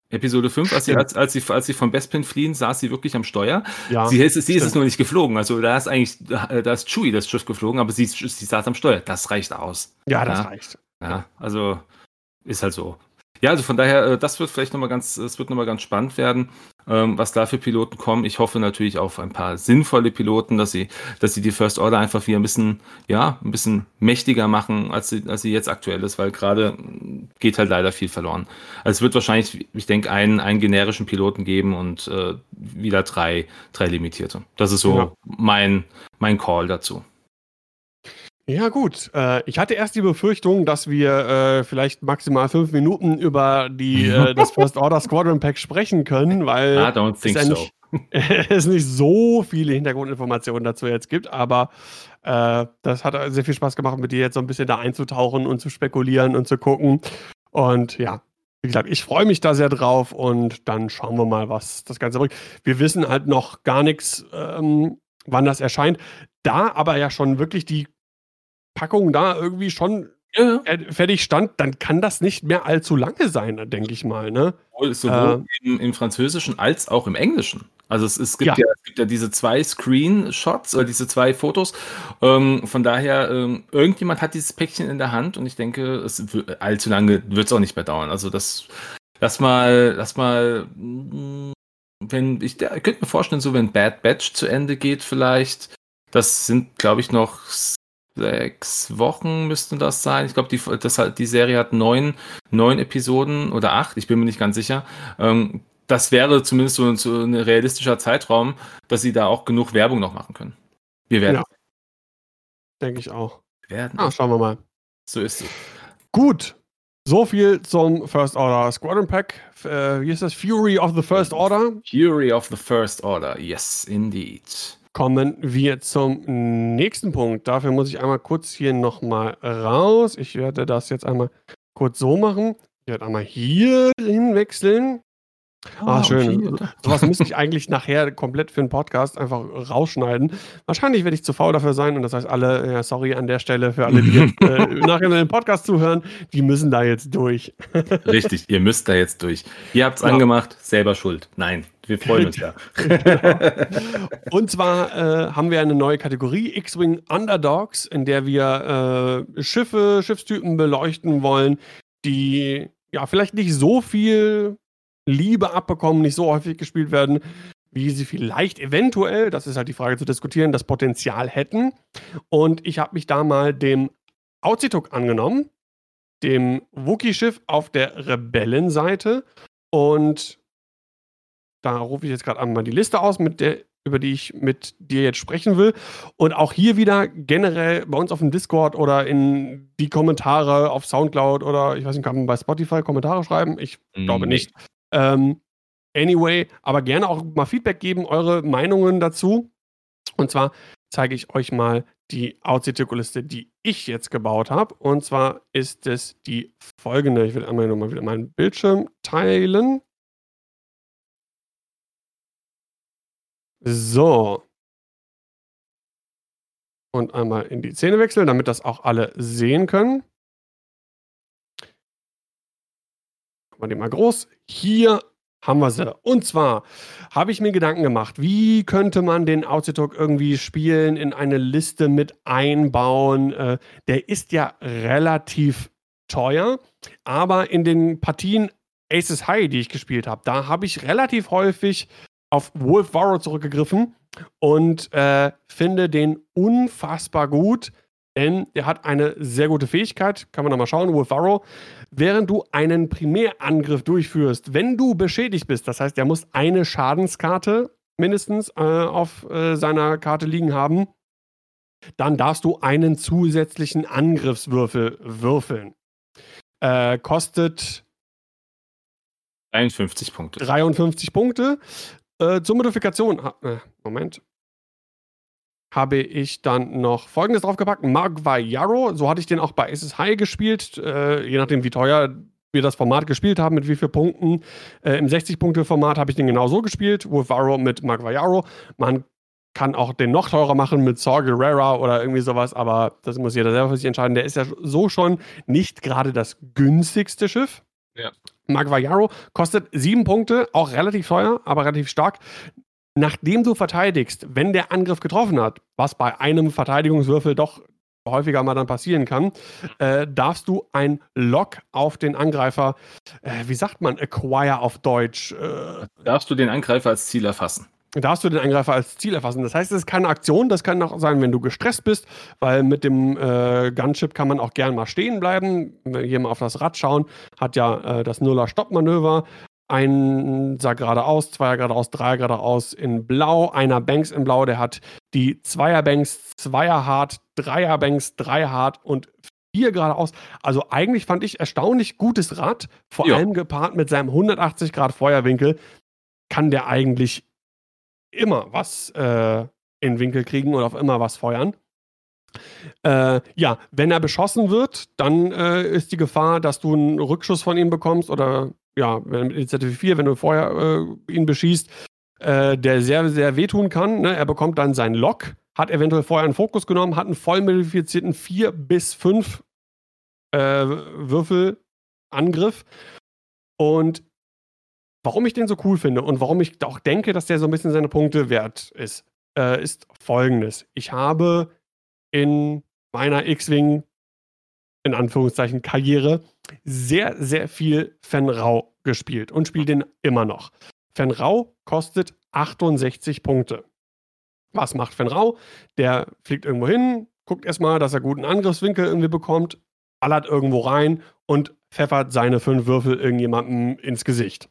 Episode 5, als sie, als, als, sie, als sie von Bespin fliehen, saß sie wirklich am Steuer. Ja, sie, ist, sie ist es nur nicht geflogen. Also da ist eigentlich, da ist Chewie das Schiff geflogen, aber sie, sie saß am Steuer. Das reicht aus. Ja, das ja. reicht. Ja, also ist halt so. Ja, also von daher, äh, das wird vielleicht nochmal ganz, es wird nochmal ganz spannend werden, ähm, was da für Piloten kommen. Ich hoffe natürlich auf ein paar sinnvolle Piloten, dass sie, dass sie die First Order einfach wieder ein bisschen, ja, ein bisschen mächtiger machen, als sie, als sie jetzt aktuell ist, weil gerade geht halt leider viel verloren. Also es wird wahrscheinlich, ich denke, einen, einen generischen Piloten geben und äh, wieder drei, drei limitierte. Das ist so ja. mein, mein Call dazu. Ja, gut. Äh, ich hatte erst die Befürchtung, dass wir äh, vielleicht maximal fünf Minuten über die, äh, [LAUGHS] das First Order Squadron Pack sprechen können, weil don't think es, so. [LAUGHS] es nicht so viele Hintergrundinformationen dazu jetzt gibt, aber äh, das hat sehr viel Spaß gemacht, mit dir jetzt so ein bisschen da einzutauchen und zu spekulieren und zu gucken. Und ja, wie gesagt, ich freue mich da sehr drauf und dann schauen wir mal, was das Ganze bringt. Wir wissen halt noch gar nichts, ähm, wann das erscheint. Da aber ja schon wirklich die Packung da irgendwie schon ja. fertig stand, dann kann das nicht mehr allzu lange sein, denke ich mal. Ne? Sowohl äh, im, im, Französischen als auch im Englischen. Also es, es, gibt ja. ja. es gibt ja diese zwei Screenshots oder diese zwei Fotos. Ähm, von daher, ähm, irgendjemand hat dieses Päckchen in der Hand und ich denke, es allzu lange wird es auch nicht mehr dauern. Also das, lass mal, lass mal, mm, wenn ich, ich könnte mir vorstellen, so wenn Bad Batch zu Ende geht, vielleicht. Das sind, glaube ich, noch sechs Wochen müssten das sein. Ich glaube, die, die Serie hat neun, neun Episoden oder acht, ich bin mir nicht ganz sicher. Ähm, das wäre zumindest so, so ein realistischer Zeitraum, dass sie da auch genug Werbung noch machen können. Wir werden. Ja. Denke ich auch. Wir werden. Ah, schauen wir mal. So ist es. Gut. So viel zum First Order Squadron Pack. Äh, wie ist das? Fury of the First Order? Fury of the First Order, yes, indeed kommen wir zum nächsten Punkt. Dafür muss ich einmal kurz hier nochmal raus. Ich werde das jetzt einmal kurz so machen. Ich werde einmal hier hinwechseln. Ah, ah schön. Okay. Sowas müsste ich eigentlich nachher komplett für den Podcast einfach rausschneiden. Wahrscheinlich werde ich zu faul dafür sein und das heißt alle, ja, sorry an der Stelle für alle, die jetzt [LAUGHS] äh, nachher den Podcast zuhören, die müssen da jetzt durch. [LAUGHS] Richtig, ihr müsst da jetzt durch. Ihr habt es ja. angemacht, selber schuld. Nein, wir freuen uns [LAUGHS] ja. und zwar äh, haben wir eine neue Kategorie, X-Wing Underdogs, in der wir äh, Schiffe, Schiffstypen beleuchten wollen, die ja vielleicht nicht so viel Liebe abbekommen, nicht so häufig gespielt werden, wie sie vielleicht eventuell, das ist halt die Frage zu diskutieren, das Potenzial hätten. Und ich habe mich da mal dem Auzituk angenommen, dem Wookie-Schiff auf der Rebellenseite. Und da rufe ich jetzt gerade einmal die Liste aus mit der über die ich mit dir jetzt sprechen will. Und auch hier wieder generell bei uns auf dem Discord oder in die Kommentare auf Soundcloud oder ich weiß nicht, kann man bei Spotify Kommentare schreiben? Ich glaube nee. nicht. Ähm, anyway, aber gerne auch mal Feedback geben, eure Meinungen dazu. Und zwar zeige ich euch mal die Outside-Liste, die ich jetzt gebaut habe. Und zwar ist es die folgende. Ich will einmal nochmal wieder meinen Bildschirm teilen. So. Und einmal in die Szene wechseln, damit das auch alle sehen können. Machen wir den mal groß. Hier haben wir sie. Und zwar habe ich mir Gedanken gemacht, wie könnte man den Outside irgendwie spielen, in eine Liste mit einbauen. Äh, der ist ja relativ teuer, aber in den Partien Aces High, die ich gespielt habe, da habe ich relativ häufig auf Wolf Varro zurückgegriffen und äh, finde den unfassbar gut, denn er hat eine sehr gute Fähigkeit. Kann man da mal schauen, Wolf Varro. Während du einen Primärangriff durchführst, wenn du beschädigt bist, das heißt, er muss eine Schadenskarte mindestens äh, auf äh, seiner Karte liegen haben, dann darfst du einen zusätzlichen Angriffswürfel würfeln. Äh, kostet 53 Punkte. 53 Punkte. Äh, zur Modifikation, äh, Moment, habe ich dann noch folgendes draufgepackt: Magvayaro. So hatte ich den auch bei Aces High gespielt. Äh, je nachdem, wie teuer wir das Format gespielt haben, mit wie vielen Punkten. Äh, Im 60-Punkte-Format habe ich den genau so gespielt: Wolfaro mit Magvayaro. Man kann auch den noch teurer machen mit Saw Gerrera oder irgendwie sowas, aber das muss jeder selber für sich entscheiden. Der ist ja so schon nicht gerade das günstigste Schiff. Ja. Magvayaro kostet sieben Punkte, auch relativ teuer, aber relativ stark. Nachdem du verteidigst, wenn der Angriff getroffen hat, was bei einem Verteidigungswürfel doch häufiger mal dann passieren kann, äh, darfst du ein Lock auf den Angreifer, äh, wie sagt man, acquire auf Deutsch? Äh, darfst du den Angreifer als Ziel erfassen? Darfst du den Angreifer als Ziel erfassen. Das heißt, es ist keine Aktion, das kann auch sein, wenn du gestresst bist, weil mit dem äh, Gunship kann man auch gern mal stehen bleiben. Wenn wir hier mal auf das Rad schauen, hat ja äh, das Nuller-Stopp-Manöver. Ein sah geradeaus, zweier geradeaus, dreier geradeaus in Blau, einer Banks in Blau, der hat die Zweier Banks, Zweier Hard, Dreier Banks, Dreier Hard und vier geradeaus. Also eigentlich fand ich erstaunlich gutes Rad, vor ja. allem gepaart mit seinem 180 Grad Feuerwinkel, kann der eigentlich immer was äh, in Winkel kriegen oder auf immer was feuern. Äh, ja, wenn er beschossen wird, dann äh, ist die Gefahr, dass du einen Rückschuss von ihm bekommst oder ja, mit Initiative 4, wenn du vorher äh, ihn beschießt, äh, der sehr, sehr wehtun kann. Ne? Er bekommt dann seinen Lock, hat eventuell vorher einen Fokus genommen, hat einen voll modifizierten 4 bis 5 äh, Würfelangriff und Warum ich den so cool finde und warum ich auch denke, dass der so ein bisschen seine Punkte wert ist, äh, ist folgendes. Ich habe in meiner X-Wing, in Anführungszeichen, Karriere sehr, sehr viel Fenrau gespielt und spiele den immer noch. Fenrau kostet 68 Punkte. Was macht Fenrau? Der fliegt irgendwo hin, guckt erstmal, dass er guten Angriffswinkel irgendwie bekommt, ballert irgendwo rein und pfeffert seine fünf Würfel irgendjemandem ins Gesicht.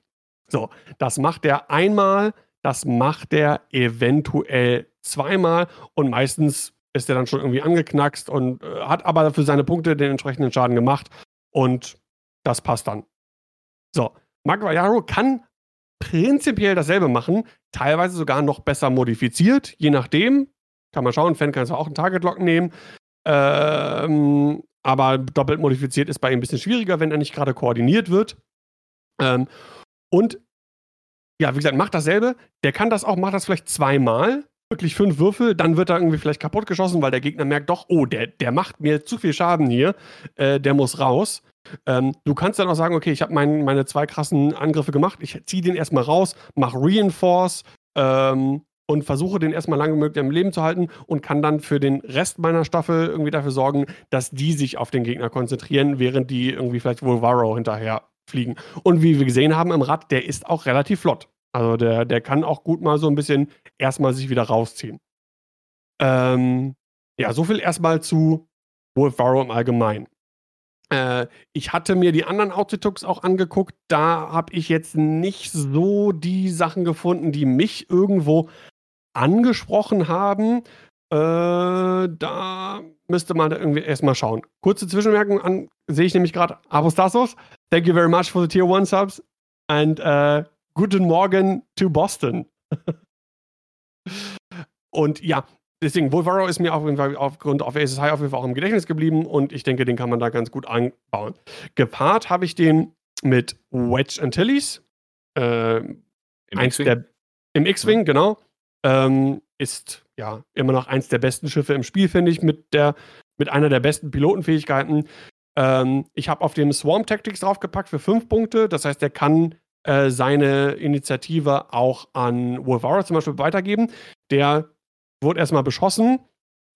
So, das macht er einmal, das macht er eventuell zweimal und meistens ist er dann schon irgendwie angeknackst und äh, hat aber für seine Punkte den entsprechenden Schaden gemacht und das passt dann. So, Maguayaro kann prinzipiell dasselbe machen, teilweise sogar noch besser modifiziert, je nachdem. Kann man schauen, Fan kann auch einen Target-Lock nehmen. Ähm, aber doppelt modifiziert ist bei ihm ein bisschen schwieriger, wenn er nicht gerade koordiniert wird. Ähm, und ja, wie gesagt, macht dasselbe. Der kann das auch, macht das vielleicht zweimal. Wirklich fünf Würfel, dann wird er irgendwie vielleicht kaputt geschossen, weil der Gegner merkt doch, oh, der, der macht mir zu viel Schaden hier, äh, der muss raus. Ähm, du kannst dann auch sagen, okay, ich habe mein, meine zwei krassen Angriffe gemacht, ich ziehe den erstmal raus, mache Reinforce ähm, und versuche den erstmal lange möglich am Leben zu halten und kann dann für den Rest meiner Staffel irgendwie dafür sorgen, dass die sich auf den Gegner konzentrieren, während die irgendwie vielleicht Wolvaro hinterher fliegen. Und wie wir gesehen haben im Rad, der ist auch relativ flott. Also der, der kann auch gut mal so ein bisschen erstmal sich wieder rausziehen. Ähm, ja, so viel erstmal zu Wolf Varro im Allgemeinen. Äh, ich hatte mir die anderen Outitooks auch angeguckt. Da habe ich jetzt nicht so die Sachen gefunden, die mich irgendwo angesprochen haben, äh, da müsste man da irgendwie erstmal schauen. Kurze Zwischenmerkung an, sehe ich nämlich gerade. Apostasos, thank you very much for the Tier 1 Subs and uh, guten Morgen to Boston. [LAUGHS] und ja, deswegen, Wolvaro ist mir auf jeden Fall aufgrund auf High auf jeden Fall auch im Gedächtnis geblieben und ich denke, den kann man da ganz gut anbauen. Gepaart habe ich den mit Wedge Antilles. Äh, Im X-Wing? Im X-Wing, ja. genau. Ähm, ist ja immer noch eins der besten Schiffe im Spiel, finde ich, mit, der, mit einer der besten Pilotenfähigkeiten. Ähm, ich habe auf dem Swarm Tactics draufgepackt für fünf Punkte. Das heißt, er kann äh, seine Initiative auch an Wolvara zum Beispiel weitergeben. Der wurde erstmal beschossen.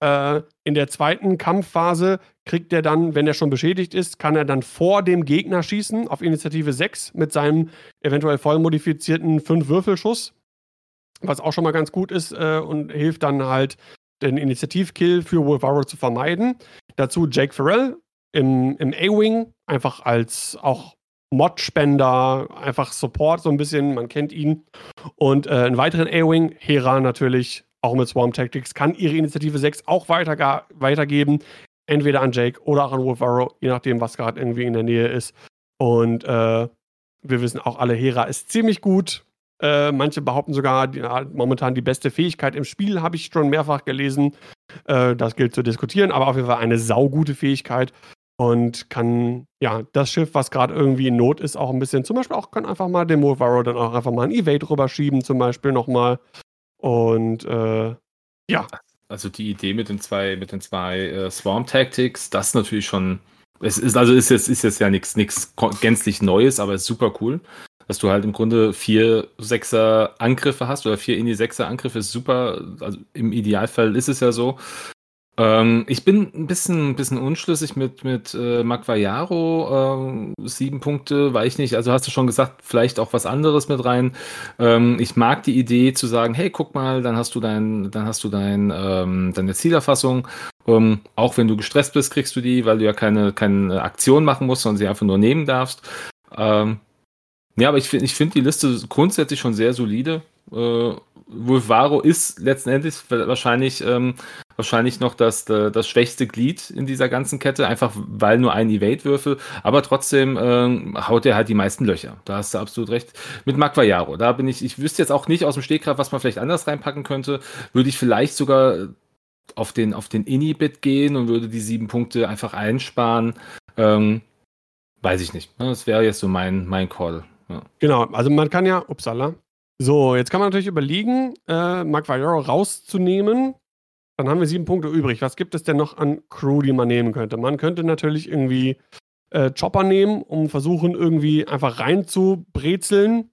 Äh, in der zweiten Kampfphase kriegt er dann, wenn er schon beschädigt ist, kann er dann vor dem Gegner schießen auf Initiative 6 mit seinem eventuell voll modifizierten 5-Würfelschuss was auch schon mal ganz gut ist äh, und hilft dann halt, den Initiativkill für Wolvaro zu vermeiden. Dazu Jake Farrell im, im A-Wing, einfach als auch Mod-Spender, einfach Support so ein bisschen, man kennt ihn. Und äh, einen weiteren A-Wing, Hera natürlich, auch mit Swarm Tactics, kann ihre Initiative 6 auch weiter, weitergeben. Entweder an Jake oder auch an Wolvaro, je nachdem, was gerade irgendwie in der Nähe ist. Und äh, wir wissen auch alle, Hera ist ziemlich gut. Äh, manche behaupten sogar, die, momentan die beste Fähigkeit im Spiel, habe ich schon mehrfach gelesen. Äh, das gilt zu diskutieren, aber auf jeden Fall eine saugute Fähigkeit und kann, ja, das Schiff, was gerade irgendwie in Not ist, auch ein bisschen, zum Beispiel auch, kann einfach mal den Wolvaro dann auch einfach mal ein Evade rüberschieben, zum Beispiel nochmal. Und, äh, ja. Also die Idee mit den zwei, mit den zwei äh, Swarm Tactics, das ist natürlich schon, es ist, also ist jetzt, ist jetzt ja nichts gänzlich Neues, aber ist super cool dass du halt im Grunde vier Sechser Angriffe hast oder vier in die Sechser Angriffe ist super. Also im Idealfall ist es ja so. Ähm, ich bin ein bisschen, ein bisschen unschlüssig mit, mit äh, Magvajaro. Ähm, sieben Punkte, weiß ich nicht. Also hast du schon gesagt, vielleicht auch was anderes mit rein. Ähm, ich mag die Idee zu sagen, hey, guck mal, dann hast du dein, dann hast du dein, ähm, deine Zielerfassung. Ähm, auch wenn du gestresst bist, kriegst du die, weil du ja keine, keine Aktion machen musst, sondern sie einfach nur nehmen darfst. Ähm, ja, aber ich finde ich find die Liste grundsätzlich schon sehr solide. Äh, Wolvaro ist letztendlich wahrscheinlich, ähm, wahrscheinlich noch das, das schwächste Glied in dieser ganzen Kette, einfach weil nur ein Evade-Würfel, aber trotzdem ähm, haut er halt die meisten Löcher. Da hast du absolut recht. Mit Magvajaro, da bin ich, ich wüsste jetzt auch nicht aus dem Stegreif, was man vielleicht anders reinpacken könnte. Würde ich vielleicht sogar auf den, auf den Inhibit gehen und würde die sieben Punkte einfach einsparen. Ähm, weiß ich nicht. Das wäre jetzt so mein, mein Call. Ja. Genau, also man kann ja, upsala. So, jetzt kann man natürlich überlegen, äh, Mark rauszunehmen. Dann haben wir sieben Punkte übrig. Was gibt es denn noch an Crew, die man nehmen könnte? Man könnte natürlich irgendwie äh, Chopper nehmen, um versuchen, irgendwie einfach rein zu brezeln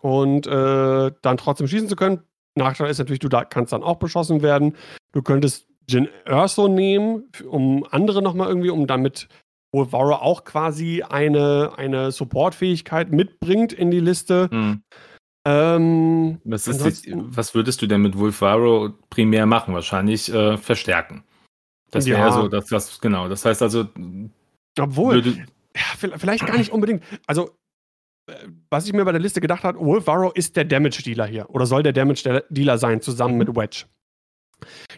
und äh, dann trotzdem schießen zu können. Nachteil ist natürlich, du da kannst dann auch beschossen werden. Du könntest Jin Erso nehmen, um andere nochmal irgendwie, um damit wo Vara auch quasi eine, eine Support-Fähigkeit mitbringt in die Liste. Hm. Ähm, was, die, was, würdest du denn mit Wolfaro primär machen? Wahrscheinlich äh, verstärken. Das wäre ja so, dass das, genau. Das heißt also. Obwohl, ja, vielleicht gar nicht unbedingt. Also, äh, was ich mir bei der Liste gedacht habe, Wolfaro ist der Damage-Dealer hier. Oder soll der Damage-Dealer sein, zusammen mit Wedge.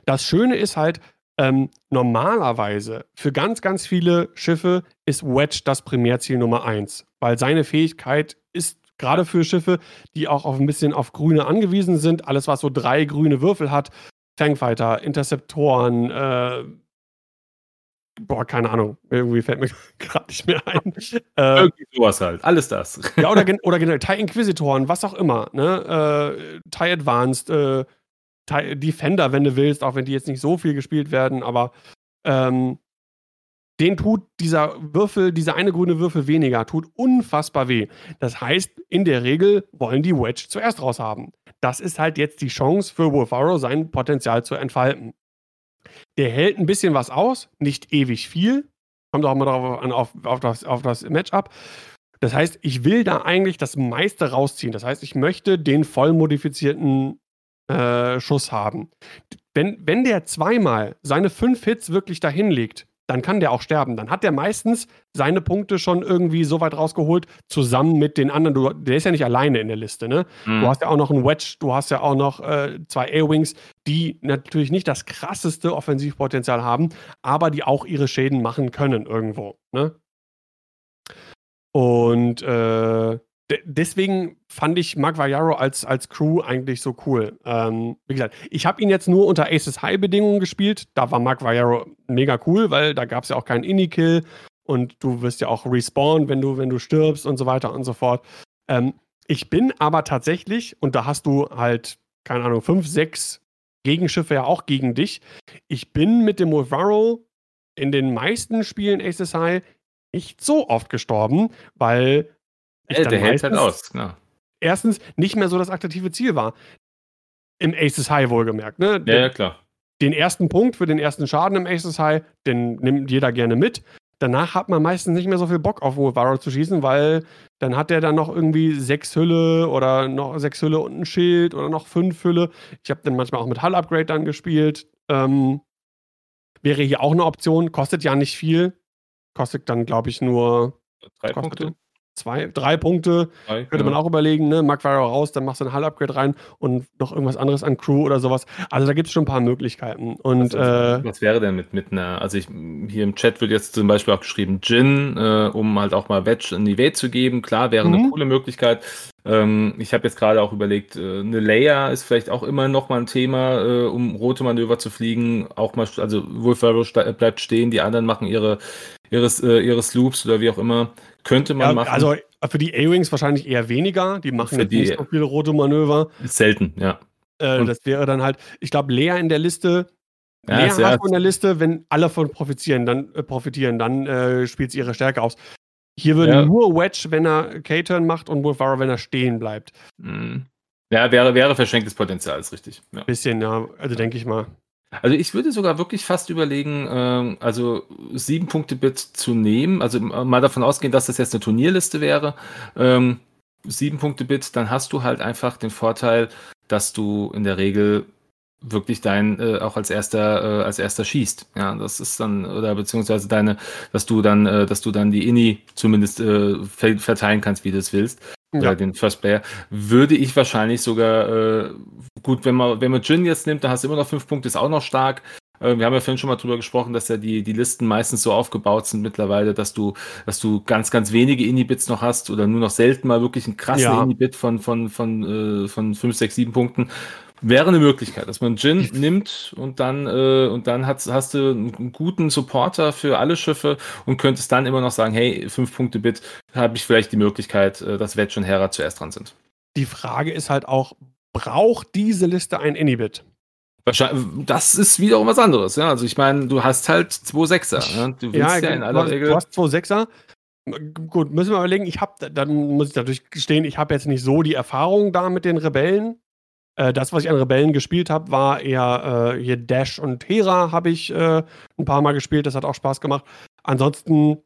Das Schöne ist halt, ähm, normalerweise für ganz, ganz viele Schiffe ist Wedge das Primärziel Nummer eins, weil seine Fähigkeit ist gerade für Schiffe, die auch auf ein bisschen auf Grüne angewiesen sind, alles was so drei grüne Würfel hat, Fangfighter, Interceptoren, äh, boah, keine Ahnung, irgendwie fällt mir [LAUGHS] gerade nicht mehr ein. Äh, Irgendwie sowas halt, alles das. ja, oder, gen [LAUGHS] oder generell TIE Inquisitoren, was auch immer, ne? Äh, TIE Advanced, äh, Defender, wenn du willst, auch wenn die jetzt nicht so viel gespielt werden, aber ähm, den tut dieser Würfel, dieser eine grüne Würfel weniger, tut unfassbar weh. Das heißt, in der Regel wollen die Wedge zuerst raus haben. Das ist halt jetzt die Chance für Wolfaro, sein Potenzial zu entfalten. Der hält ein bisschen was aus, nicht ewig viel. Kommt auch mal darauf an, auf, auf, das, auf das Matchup. Das heißt, ich will da eigentlich das meiste rausziehen. Das heißt, ich möchte den voll modifizierten äh, Schuss haben. Wenn, wenn der zweimal seine fünf Hits wirklich dahin legt, dann kann der auch sterben. Dann hat der meistens seine Punkte schon irgendwie so weit rausgeholt, zusammen mit den anderen. Du, der ist ja nicht alleine in der Liste, ne? Mhm. Du hast ja auch noch einen Wedge, du hast ja auch noch äh, zwei A-Wings, die natürlich nicht das krasseste Offensivpotenzial haben, aber die auch ihre Schäden machen können irgendwo, ne? Und äh, deswegen fand ich Mark Vallaro als, als Crew eigentlich so cool. Ähm, wie gesagt, ich habe ihn jetzt nur unter Aces High-Bedingungen gespielt. Da war Mark Vallaro mega cool, weil da gab es ja auch keinen Indie-Kill und du wirst ja auch respawn, wenn du, wenn du stirbst und so weiter und so fort. Ähm, ich bin aber tatsächlich, und da hast du halt, keine Ahnung, fünf, sechs Gegenschiffe ja auch gegen dich. Ich bin mit dem Wolfaro in den meisten Spielen Aces High nicht so oft gestorben, weil ich der hält halt aus, genau. Erstens nicht mehr so das attraktive Ziel war. Im Aces High wohlgemerkt, ne? Ja, ja, klar. Den ersten Punkt für den ersten Schaden im Aces High, den nimmt jeder gerne mit. Danach hat man meistens nicht mehr so viel Bock auf Wolvaro zu schießen, weil dann hat der dann noch irgendwie sechs Hülle oder noch sechs Hülle und ein Schild oder noch fünf Hülle. Ich habe dann manchmal auch mit Hull Upgrade dann gespielt. Ähm, wäre hier auch eine Option, kostet ja nicht viel. Kostet dann, glaube ich, nur drei Punkte zwei, drei Punkte. Drei, könnte man auch überlegen, ne? Varo raus, dann machst du ein Hull-Upgrade rein und noch irgendwas anderes an Crew oder sowas. Also da gibt es schon ein paar Möglichkeiten. Und, was, äh, was, wäre denn mit, mit einer, also ich, hier im Chat wird jetzt zum Beispiel auch geschrieben Jin, äh, um halt auch mal Wedge in die Welt zu geben. Klar, wäre mhm. eine coole Möglichkeit. Ähm, ich habe jetzt gerade auch überlegt, äh, eine Layer ist vielleicht auch immer noch mal ein Thema, äh, um rote Manöver zu fliegen. Auch mal, also Wolf bleibt stehen, die anderen machen ihre, ihres, äh, ihres Loops oder wie auch immer. Könnte man ja, machen. Also für die A-Wings wahrscheinlich eher weniger. Die machen jetzt nicht so viele rote Manöver. Selten, ja. Äh, das wäre dann halt, ich glaube, Lea in der Liste. Ja, Lea hat in der Liste, wenn alle von profitieren, dann äh, profitieren, dann äh, spielt sie ihre Stärke aus. Hier würde ja. nur Wedge, wenn er K-Turn macht und Wolfara, wenn er stehen bleibt. Mhm. Ja, wäre, wäre verschenktes Potenzial, ist richtig. Ja. Bisschen, ja, also denke ich mal. Also ich würde sogar wirklich fast überlegen, ähm, also sieben Punkte Bit zu nehmen. Also mal davon ausgehen, dass das jetzt eine Turnierliste wäre. Ähm, sieben Punkte Bit, dann hast du halt einfach den Vorteil, dass du in der Regel wirklich dein äh, auch als erster äh, als erster schießt ja das ist dann oder beziehungsweise deine dass du dann äh, dass du dann die Inni zumindest äh, verteilen kannst wie du es willst ja. oder den First Player würde ich wahrscheinlich sogar äh, gut wenn man wenn man Jin jetzt nimmt dann hast du immer noch fünf Punkte ist auch noch stark äh, wir haben ja vorhin schon mal drüber gesprochen, dass ja die, die Listen meistens so aufgebaut sind mittlerweile, dass du, dass du ganz, ganz wenige Inhibits noch hast oder nur noch selten mal wirklich einen krassen ja. Inhibit von, von, von, äh, von 5, 6, 7 Punkten. Wäre eine Möglichkeit, dass man Jin nimmt und dann, äh, und dann hast, hast du einen guten Supporter für alle Schiffe und könntest dann immer noch sagen, hey, 5 Punkte Bit, habe ich vielleicht die Möglichkeit, äh, dass Wedge und Hera zuerst dran sind. Die Frage ist halt auch, braucht diese Liste ein Inhibit? Wahrscheinlich, das ist wiederum was anderes. Ja? Also ich meine, du hast halt zwei Sechser. Ja? Du willst ja, ja in aller Regel. Du hast zwei Sechser. Gut, müssen wir überlegen. Ich habe, dann muss ich natürlich gestehen, ich habe jetzt nicht so die Erfahrung da mit den Rebellen. Äh, das, was ich an Rebellen gespielt habe, war eher äh, hier Dash und Hera habe ich äh, ein paar Mal gespielt. Das hat auch Spaß gemacht. Ansonsten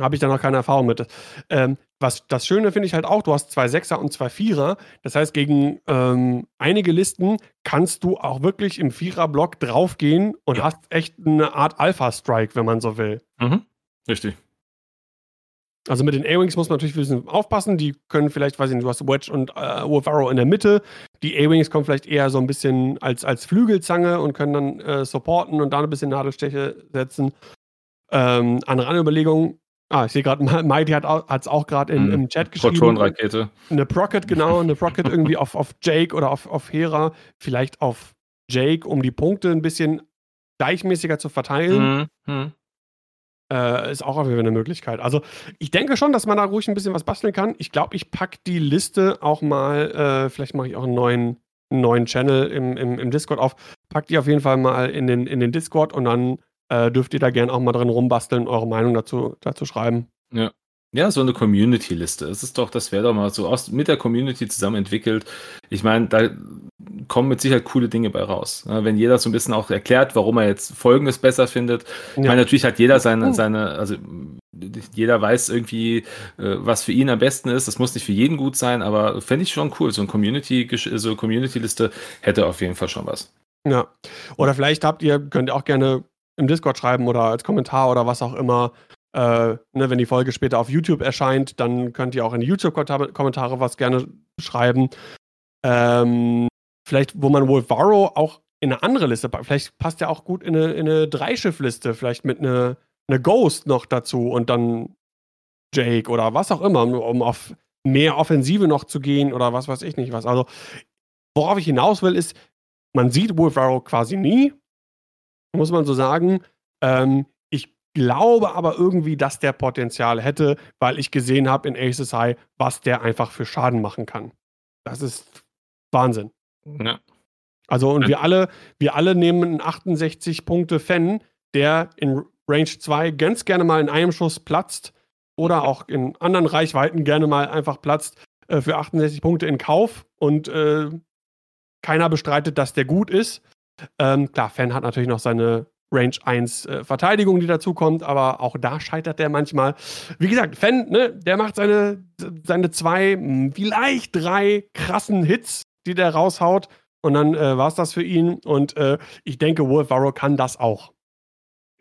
habe ich da noch keine Erfahrung mit. Ähm, was das Schöne finde ich halt auch, du hast zwei Sechser und zwei Vierer. Das heißt, gegen ähm, einige Listen kannst du auch wirklich im Vierer-Block draufgehen und ja. hast echt eine Art Alpha-Strike, wenn man so will. Mhm. Richtig. Also mit den A-Wings muss man natürlich ein bisschen aufpassen. Die können vielleicht, weiß ich nicht, du hast Wedge und äh, Wolf Arrow in der Mitte. Die A-Wings kommen vielleicht eher so ein bisschen als, als Flügelzange und können dann äh, supporten und da ein bisschen Nadelsteche setzen. Ähm, andere Überlegungen, Ah, ich sehe gerade, Mighty hat es auch gerade im, im Chat geschrieben. Proton-Rakete. Eine Procket, genau, eine Procket irgendwie auf, auf Jake oder auf, auf Hera, vielleicht auf Jake, um die Punkte ein bisschen gleichmäßiger zu verteilen. Mhm. Äh, ist auch auf jeden Fall eine Möglichkeit. Also, ich denke schon, dass man da ruhig ein bisschen was basteln kann. Ich glaube, ich packe die Liste auch mal, äh, vielleicht mache ich auch einen neuen, neuen Channel im, im, im Discord auf. Pack die auf jeden Fall mal in den, in den Discord und dann äh, dürft ihr da gerne auch mal drin rumbasteln, eure Meinung dazu, dazu schreiben. Ja. Ja, so eine Community-Liste. Es ist doch, das wäre doch mal so aus, mit der Community zusammen entwickelt. Ich meine, da kommen mit Sicherheit coole Dinge bei raus. Wenn jeder so ein bisschen auch erklärt, warum er jetzt Folgendes besser findet. Ja. Ich meine, natürlich hat jeder seine, oh. seine, also jeder weiß irgendwie, äh, was für ihn am besten ist. Das muss nicht für jeden gut sein, aber fände ich schon cool. So ein Community, so Community-Liste hätte auf jeden Fall schon was. Ja. Oder vielleicht habt ihr, könnt ihr auch gerne im Discord schreiben oder als Kommentar oder was auch immer. Äh, ne, wenn die Folge später auf YouTube erscheint, dann könnt ihr auch in die YouTube-Kommentare was gerne schreiben. Ähm, vielleicht, wo man Wolfaro auch in eine andere Liste packt. Vielleicht passt er auch gut in eine, in eine Dreischiff-Liste, vielleicht mit einer eine Ghost noch dazu und dann Jake oder was auch immer, um auf mehr Offensive noch zu gehen oder was weiß ich nicht was. Also, worauf ich hinaus will, ist, man sieht Wolf Arrow quasi nie, muss man so sagen. Ähm, glaube aber irgendwie, dass der Potenzial hätte, weil ich gesehen habe in Aces High, was der einfach für Schaden machen kann. Das ist Wahnsinn. Ja. Also, und wir alle, wir alle nehmen einen 68 Punkte Fan, der in Range 2 ganz gerne mal in einem Schuss platzt oder auch in anderen Reichweiten gerne mal einfach platzt äh, für 68 Punkte in Kauf und äh, keiner bestreitet, dass der gut ist. Ähm, klar, Fan hat natürlich noch seine Range 1 äh, Verteidigung, die dazu kommt, aber auch da scheitert der manchmal. Wie gesagt, Fan, ne, der macht seine, seine zwei, vielleicht drei krassen Hits, die der raushaut. Und dann äh, war es das für ihn. Und äh, ich denke, Wolf Varro kann das auch.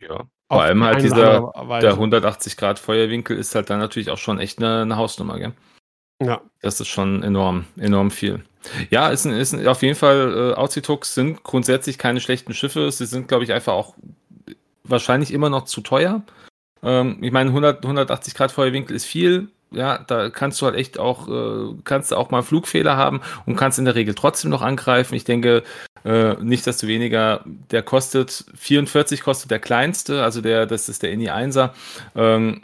Ja, vor allem halt dieser der 180 Grad Feuerwinkel ist halt dann natürlich auch schon echt eine, eine Hausnummer, gell? Ja. Das ist schon enorm, enorm viel. Ja, ist, ein, ist ein, auf jeden Fall, äh, Auzituk sind grundsätzlich keine schlechten Schiffe. Sie sind, glaube ich, einfach auch wahrscheinlich immer noch zu teuer. Ähm, ich meine, 100, 180 Grad Feuerwinkel ist viel. Ja, da kannst du halt echt auch, äh, kannst du auch mal Flugfehler haben und kannst in der Regel trotzdem noch angreifen. Ich denke, äh, nicht desto weniger, der kostet 44 kostet der kleinste, also der, das ist der INI 1er. Ähm,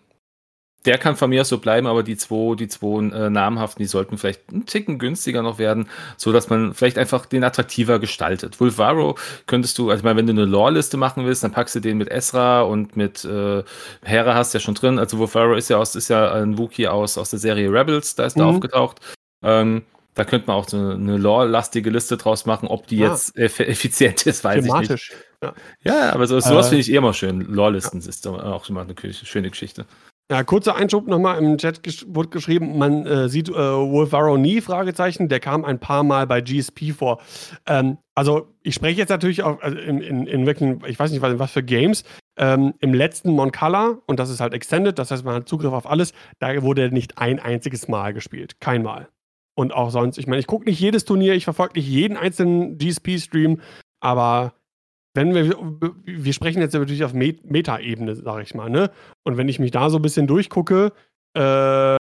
der kann von mir aus so bleiben, aber die zwei, die zwei äh, namhaften, die sollten vielleicht einen Ticken günstiger noch werden, so dass man vielleicht einfach den attraktiver gestaltet. Wolfaro könntest du, also ich meine, wenn du eine Lore-Liste machen willst, dann packst du den mit Esra und mit äh, Hera hast du ja schon drin. Also Wolfaro ist ja aus, ist ja ein Wookie aus, aus der Serie Rebels, da ist mhm. er aufgetaucht. Ähm, da könnte man auch so eine lore-lastige Liste draus machen, ob die ah. jetzt eff effizient ist, weiß Thematisch. ich nicht. Ja, ja aber so, sowas äh, finde ich eh immer schön. Lore-Listen ja. ist auch immer eine schöne Geschichte. Ja, kurzer Einschub nochmal im Chat gesch wurde geschrieben, man äh, sieht äh, Wolfaro nie, Fragezeichen, der kam ein paar Mal bei GSP vor. Ähm, also ich spreche jetzt natürlich auch also in, in, in wirklichen, ich weiß nicht, was, für Games, ähm, im letzten Mon Color, und das ist halt Extended, das heißt, man hat Zugriff auf alles, da wurde nicht ein einziges Mal gespielt. Kein Mal. Und auch sonst, ich meine, ich gucke nicht jedes Turnier, ich verfolge nicht jeden einzelnen GSP-Stream, aber wenn wir, wir sprechen jetzt natürlich auf Meta-Ebene, sage ich mal, ne? Und wenn ich mich da so ein bisschen durchgucke, äh,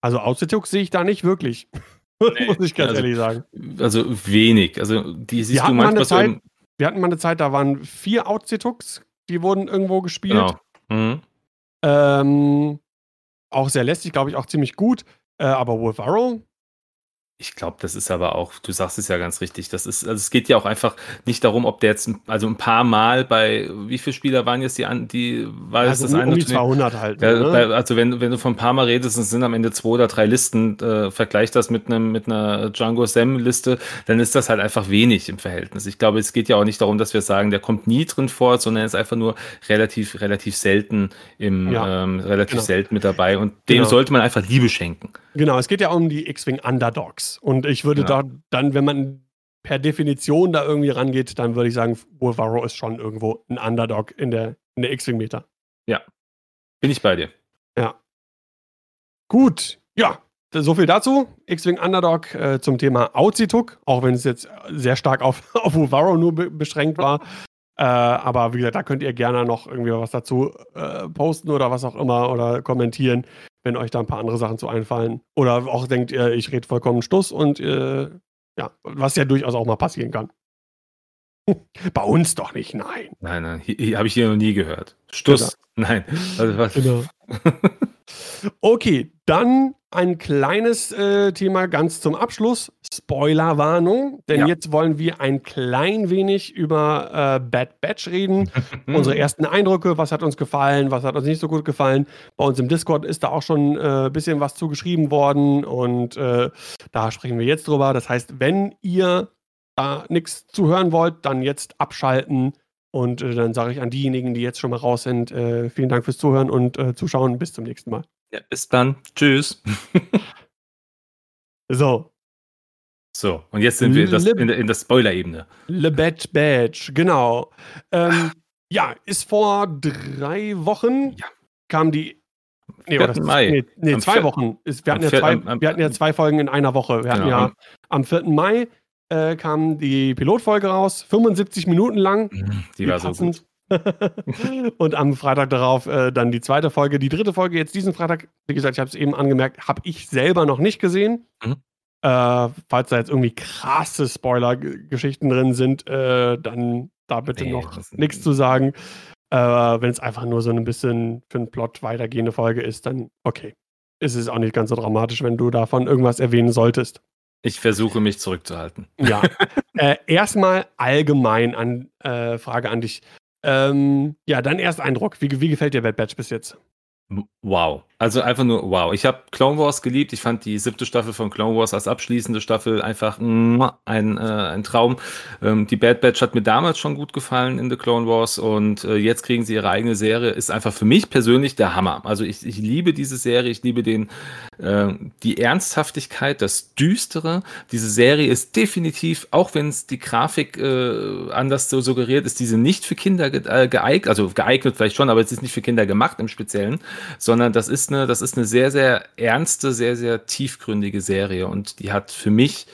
also Auszitux sehe ich da nicht wirklich. [LAUGHS] Nee, Muss ich ganz also, ehrlich sagen. Also wenig. Also die siehst wir du manchmal Zeit, so Wir hatten mal eine Zeit, da waren vier Autzitux, die wurden irgendwo gespielt. Genau. Mhm. Ähm, auch sehr lästig, glaube ich, auch ziemlich gut. Äh, aber Wolf Arrow, ich glaube, das ist aber auch, du sagst es ja ganz richtig. Das ist, also es geht ja auch einfach nicht darum, ob der jetzt, also ein paar Mal bei, wie viele Spieler waren jetzt die, die war also das um, eine? Um die 200 halt. Ja, ne? bei, also wenn, wenn du von ein paar Mal redest, es sind am Ende zwei oder drei Listen, äh, vergleich das mit einem, mit einer Django Sam Liste, dann ist das halt einfach wenig im Verhältnis. Ich glaube, es geht ja auch nicht darum, dass wir sagen, der kommt nie drin vor, sondern er ist einfach nur relativ, relativ selten im, ja, ähm, relativ genau. selten mit dabei und dem genau. sollte man einfach Liebe schenken. Genau, es geht ja um die X-Wing Underdogs. Und ich würde ja. da dann, wenn man per Definition da irgendwie rangeht, dann würde ich sagen, Wolvaro ist schon irgendwo ein Underdog in der, in der X-Wing-Meter. Ja. Bin ich bei dir. Ja. Gut. Ja, so viel dazu. X-Wing Underdog äh, zum Thema Auzituk, auch wenn es jetzt sehr stark auf, [LAUGHS] auf Uvaro nur be beschränkt war. Äh, aber wie gesagt, da könnt ihr gerne noch irgendwie was dazu äh, posten oder was auch immer oder kommentieren wenn euch da ein paar andere Sachen zu einfallen. Oder auch denkt ihr, ich rede vollkommen Stuss und äh, ja, was ja durchaus auch mal passieren kann. [LAUGHS] Bei uns doch nicht, nein. Nein, nein, habe ich hier noch nie gehört. Stuss, genau. nein. Also was? Genau. [LAUGHS] okay, dann ein kleines äh, Thema ganz zum Abschluss. Spoilerwarnung, denn ja. jetzt wollen wir ein klein wenig über äh, Bad Batch reden. [LAUGHS] Unsere ersten Eindrücke, was hat uns gefallen, was hat uns nicht so gut gefallen. Bei uns im Discord ist da auch schon ein äh, bisschen was zugeschrieben worden und äh, da sprechen wir jetzt drüber. Das heißt, wenn ihr da nichts zuhören wollt, dann jetzt abschalten. Und äh, dann sage ich an diejenigen, die jetzt schon mal raus sind, äh, vielen Dank fürs Zuhören und Zuschauen. Bis zum nächsten Mal. Ja, bis dann. Tschüss. [LAUGHS] so. So, und jetzt sind wir in, das, in, in der Spoiler-Ebene. Le Bad Badge, genau. Ähm, Ja, ist vor drei Wochen Ja. kam die. Nee, 4. oder das- Mai. nee, nee zwei Wochen. Ist, wir, hatten am ja zwei, am- am- wir hatten ja zwei Folgen in einer Woche. Wir hatten Genau. ja am 4. Mai äh, kam die Pilotfolge raus, 75 Minuten lang. Die war so gut. [LAUGHS] und am Freitag darauf äh, dann die zweite Folge. Die dritte Folge jetzt diesen Freitag, wie gesagt, ich habe es eben angemerkt, habe ich selber noch nicht gesehen. Mhm. Äh, falls da jetzt irgendwie krasse Spoiler-Geschichten drin sind, äh, dann da bitte Nee, noch nichts zu sagen. Äh, Wenn es einfach nur so ein bisschen für einen Plot weitergehende Folge ist, dann okay. Ist es auch nicht ganz so dramatisch, wenn du davon irgendwas erwähnen solltest. Ich versuche mich zurückzuhalten. Ja. [LAUGHS] äh, erstmal allgemein an äh, Frage an dich. Ähm, ja, dein erster Eindruck. Wie, wie gefällt dir Bad Batch bis jetzt? Wow. Also einfach nur wow. Ich habe Clone Wars geliebt. Ich fand die siebte Staffel von Clone Wars als abschließende Staffel einfach mua, ein, äh, ein Traum. Ähm, die Bad Batch hat mir damals schon gut gefallen in The Clone Wars und äh, jetzt kriegen sie ihre eigene Serie. Ist einfach für mich persönlich der Hammer. Also ich, ich liebe diese Serie. Ich liebe den, äh, die Ernsthaftigkeit, das Düstere. Diese Serie ist definitiv, auch wenn es die Grafik äh, anders so suggeriert, ist diese nicht für Kinder äh, geeignet. Also geeignet vielleicht schon, aber es ist nicht für Kinder gemacht im Speziellen sondern das ist eine, das ist eine sehr, sehr ernste, sehr, sehr tiefgründige Serie und die hat für mich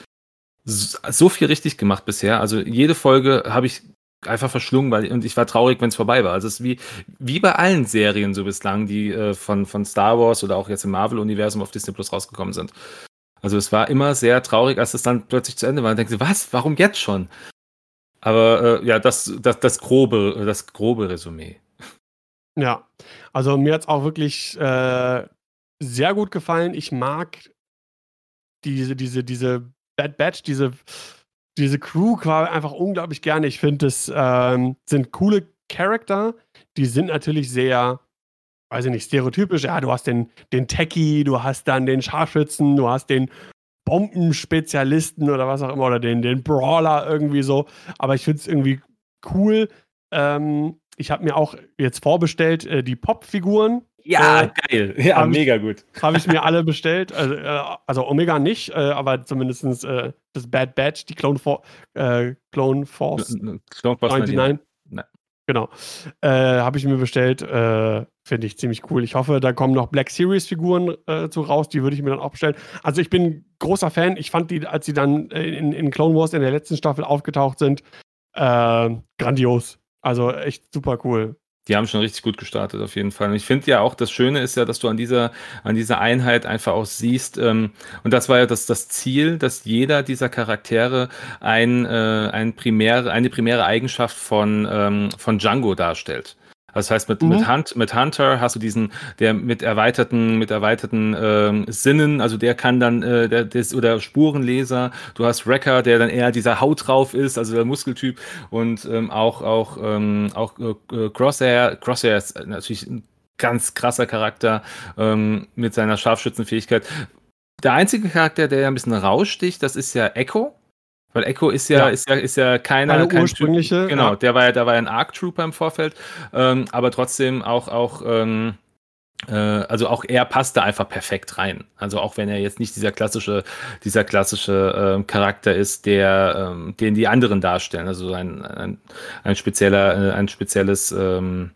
so viel richtig gemacht bisher. Also jede Folge habe ich einfach verschlungen, weil und ich war traurig, wenn es vorbei war. Also es ist wie, wie bei allen Serien so bislang, die äh, von, von Star Wars oder auch jetzt im Marvel-Universum auf Disney Plus rausgekommen sind. Also es war immer sehr traurig, als es dann plötzlich zu Ende war. Und denkst du, was? Warum jetzt schon? Aber äh, ja, das, das, das grobe, das grobe Resümee. Ja, also mir hat es auch wirklich äh, sehr gut gefallen. Ich mag diese, diese, diese Bad Batch, diese, diese Crew quasi einfach unglaublich gerne. Ich finde, es ähm, sind coole Charakter. Die sind natürlich sehr, weiß ich nicht, stereotypisch. Ja, du hast den, den Techie, du hast dann den Scharfschützen, du hast den Bombenspezialisten oder was auch immer, oder den, den Brawler irgendwie so. Aber ich finde es irgendwie cool. Ähm, ich habe mir auch jetzt vorbestellt äh, die Pop-Figuren. Ja, Äh, geil. Ja, hab mega gut. [LAUGHS] Habe ich mir alle bestellt. Also, äh, also Omega nicht, äh, aber zumindest äh, das Bad Batch, die Clone, For äh, Clone Force Clone Wars 99. Nein. Genau. Habe ich mir bestellt. Finde ich ziemlich cool. Ich hoffe, da kommen noch Black Series-Figuren zu raus. Die würde ich mir dann auch bestellen. Also, ich bin großer Fan. Ich fand die, als sie dann in, in Clone Wars in der letzten Staffel aufgetaucht sind, grandios. Also, echt super cool. Die haben schon richtig gut gestartet, auf jeden Fall. Und ich finde ja auch, das Schöne ist ja, dass du an dieser, an dieser Einheit einfach auch siehst, ähm, und das war ja das, das Ziel, dass jeder dieser Charaktere ein, äh, ein primäre, eine primäre Eigenschaft von, ähm, von Django darstellt. Das heißt, mit, Mhm. mit, Hunt, mit Hunter hast du diesen, der mit erweiterten, mit erweiterten ähm, Sinnen, also der kann dann, äh, der, der ist, oder Spurenleser, du hast Wrecker, der dann eher dieser Haut drauf ist, also der Muskeltyp und ähm, auch, auch, ähm, auch äh, äh, Crosshair, Crosshair ist natürlich ein ganz krasser Charakter ähm, mit seiner Scharfschützenfähigkeit. Der einzige Charakter, der ja ein bisschen raussticht, das ist ja Echo. Weil Echo ist ja, Ja. ist ja, ist ja keiner, Keine kein ursprüngliche, Typ, genau, ja. der war ja, der war ja ein Arc Trooper im Vorfeld, ähm, aber trotzdem auch, auch, ähm, äh, also auch er passte einfach perfekt rein. Also auch wenn er jetzt nicht dieser klassische, dieser klassische ähm, Charakter ist, der, ähm, den die anderen darstellen. Also ein, ein, ein spezieller, äh, ein spezielles, ähm,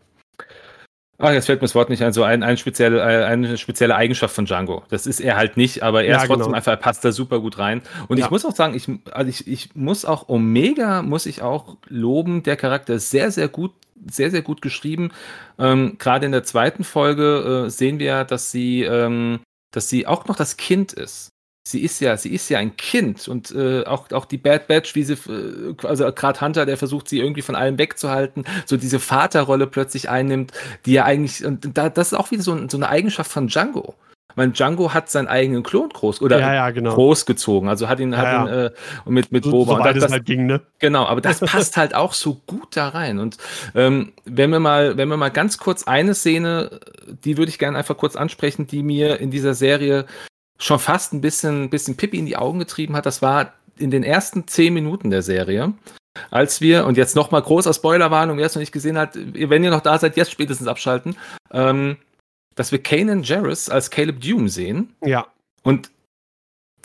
Ah, jetzt fällt mir das Wort nicht ein. So ein, ein spezielle, äh, eine spezielle Eigenschaft von Django. Das ist er halt nicht, aber er Ja, ist trotzdem genau. einfach, er passt da super gut rein. Und Ja. ich muss auch sagen, ich, also ich, ich muss auch Omega, muss ich auch loben. Der Charakter ist sehr, sehr gut, sehr, sehr gut geschrieben. Ähm, Gerade in der zweiten Folge äh, sehen wir, dass sie, ähm, dass sie auch noch das Kind ist. Sie ist ja, sie ist ja ein Kind und äh, auch, auch die Bad Batch, wie sie, äh, also gerade Hunter, der versucht, sie irgendwie von allem wegzuhalten, so diese Vaterrolle plötzlich einnimmt, die ja eigentlich, und da, das ist auch wieder so, ein- so eine Eigenschaft von Django. Weil Django hat seinen eigenen Klon groß oder ja, ja, genau. großgezogen, also hat ihn, hat Ja, ihn äh, mit, mit so, Boba. Und es das, halt ging, ne? Genau, aber das passt halt auch so gut da rein. Und ähm, wenn wir mal, wenn wir mal ganz kurz eine Szene, die würde ich gerne einfach kurz ansprechen, die mir in dieser Serie schon fast ein bisschen, bisschen Pippi in die Augen getrieben hat. Das war in den ersten zehn Minuten der Serie. Als wir, und jetzt nochmal großer Spoilerwarnung, wer es noch nicht gesehen hat, wenn ihr noch da seid, jetzt spätestens abschalten, ähm, dass wir Kanan Jarrus als Caleb Dume sehen. Ja. Und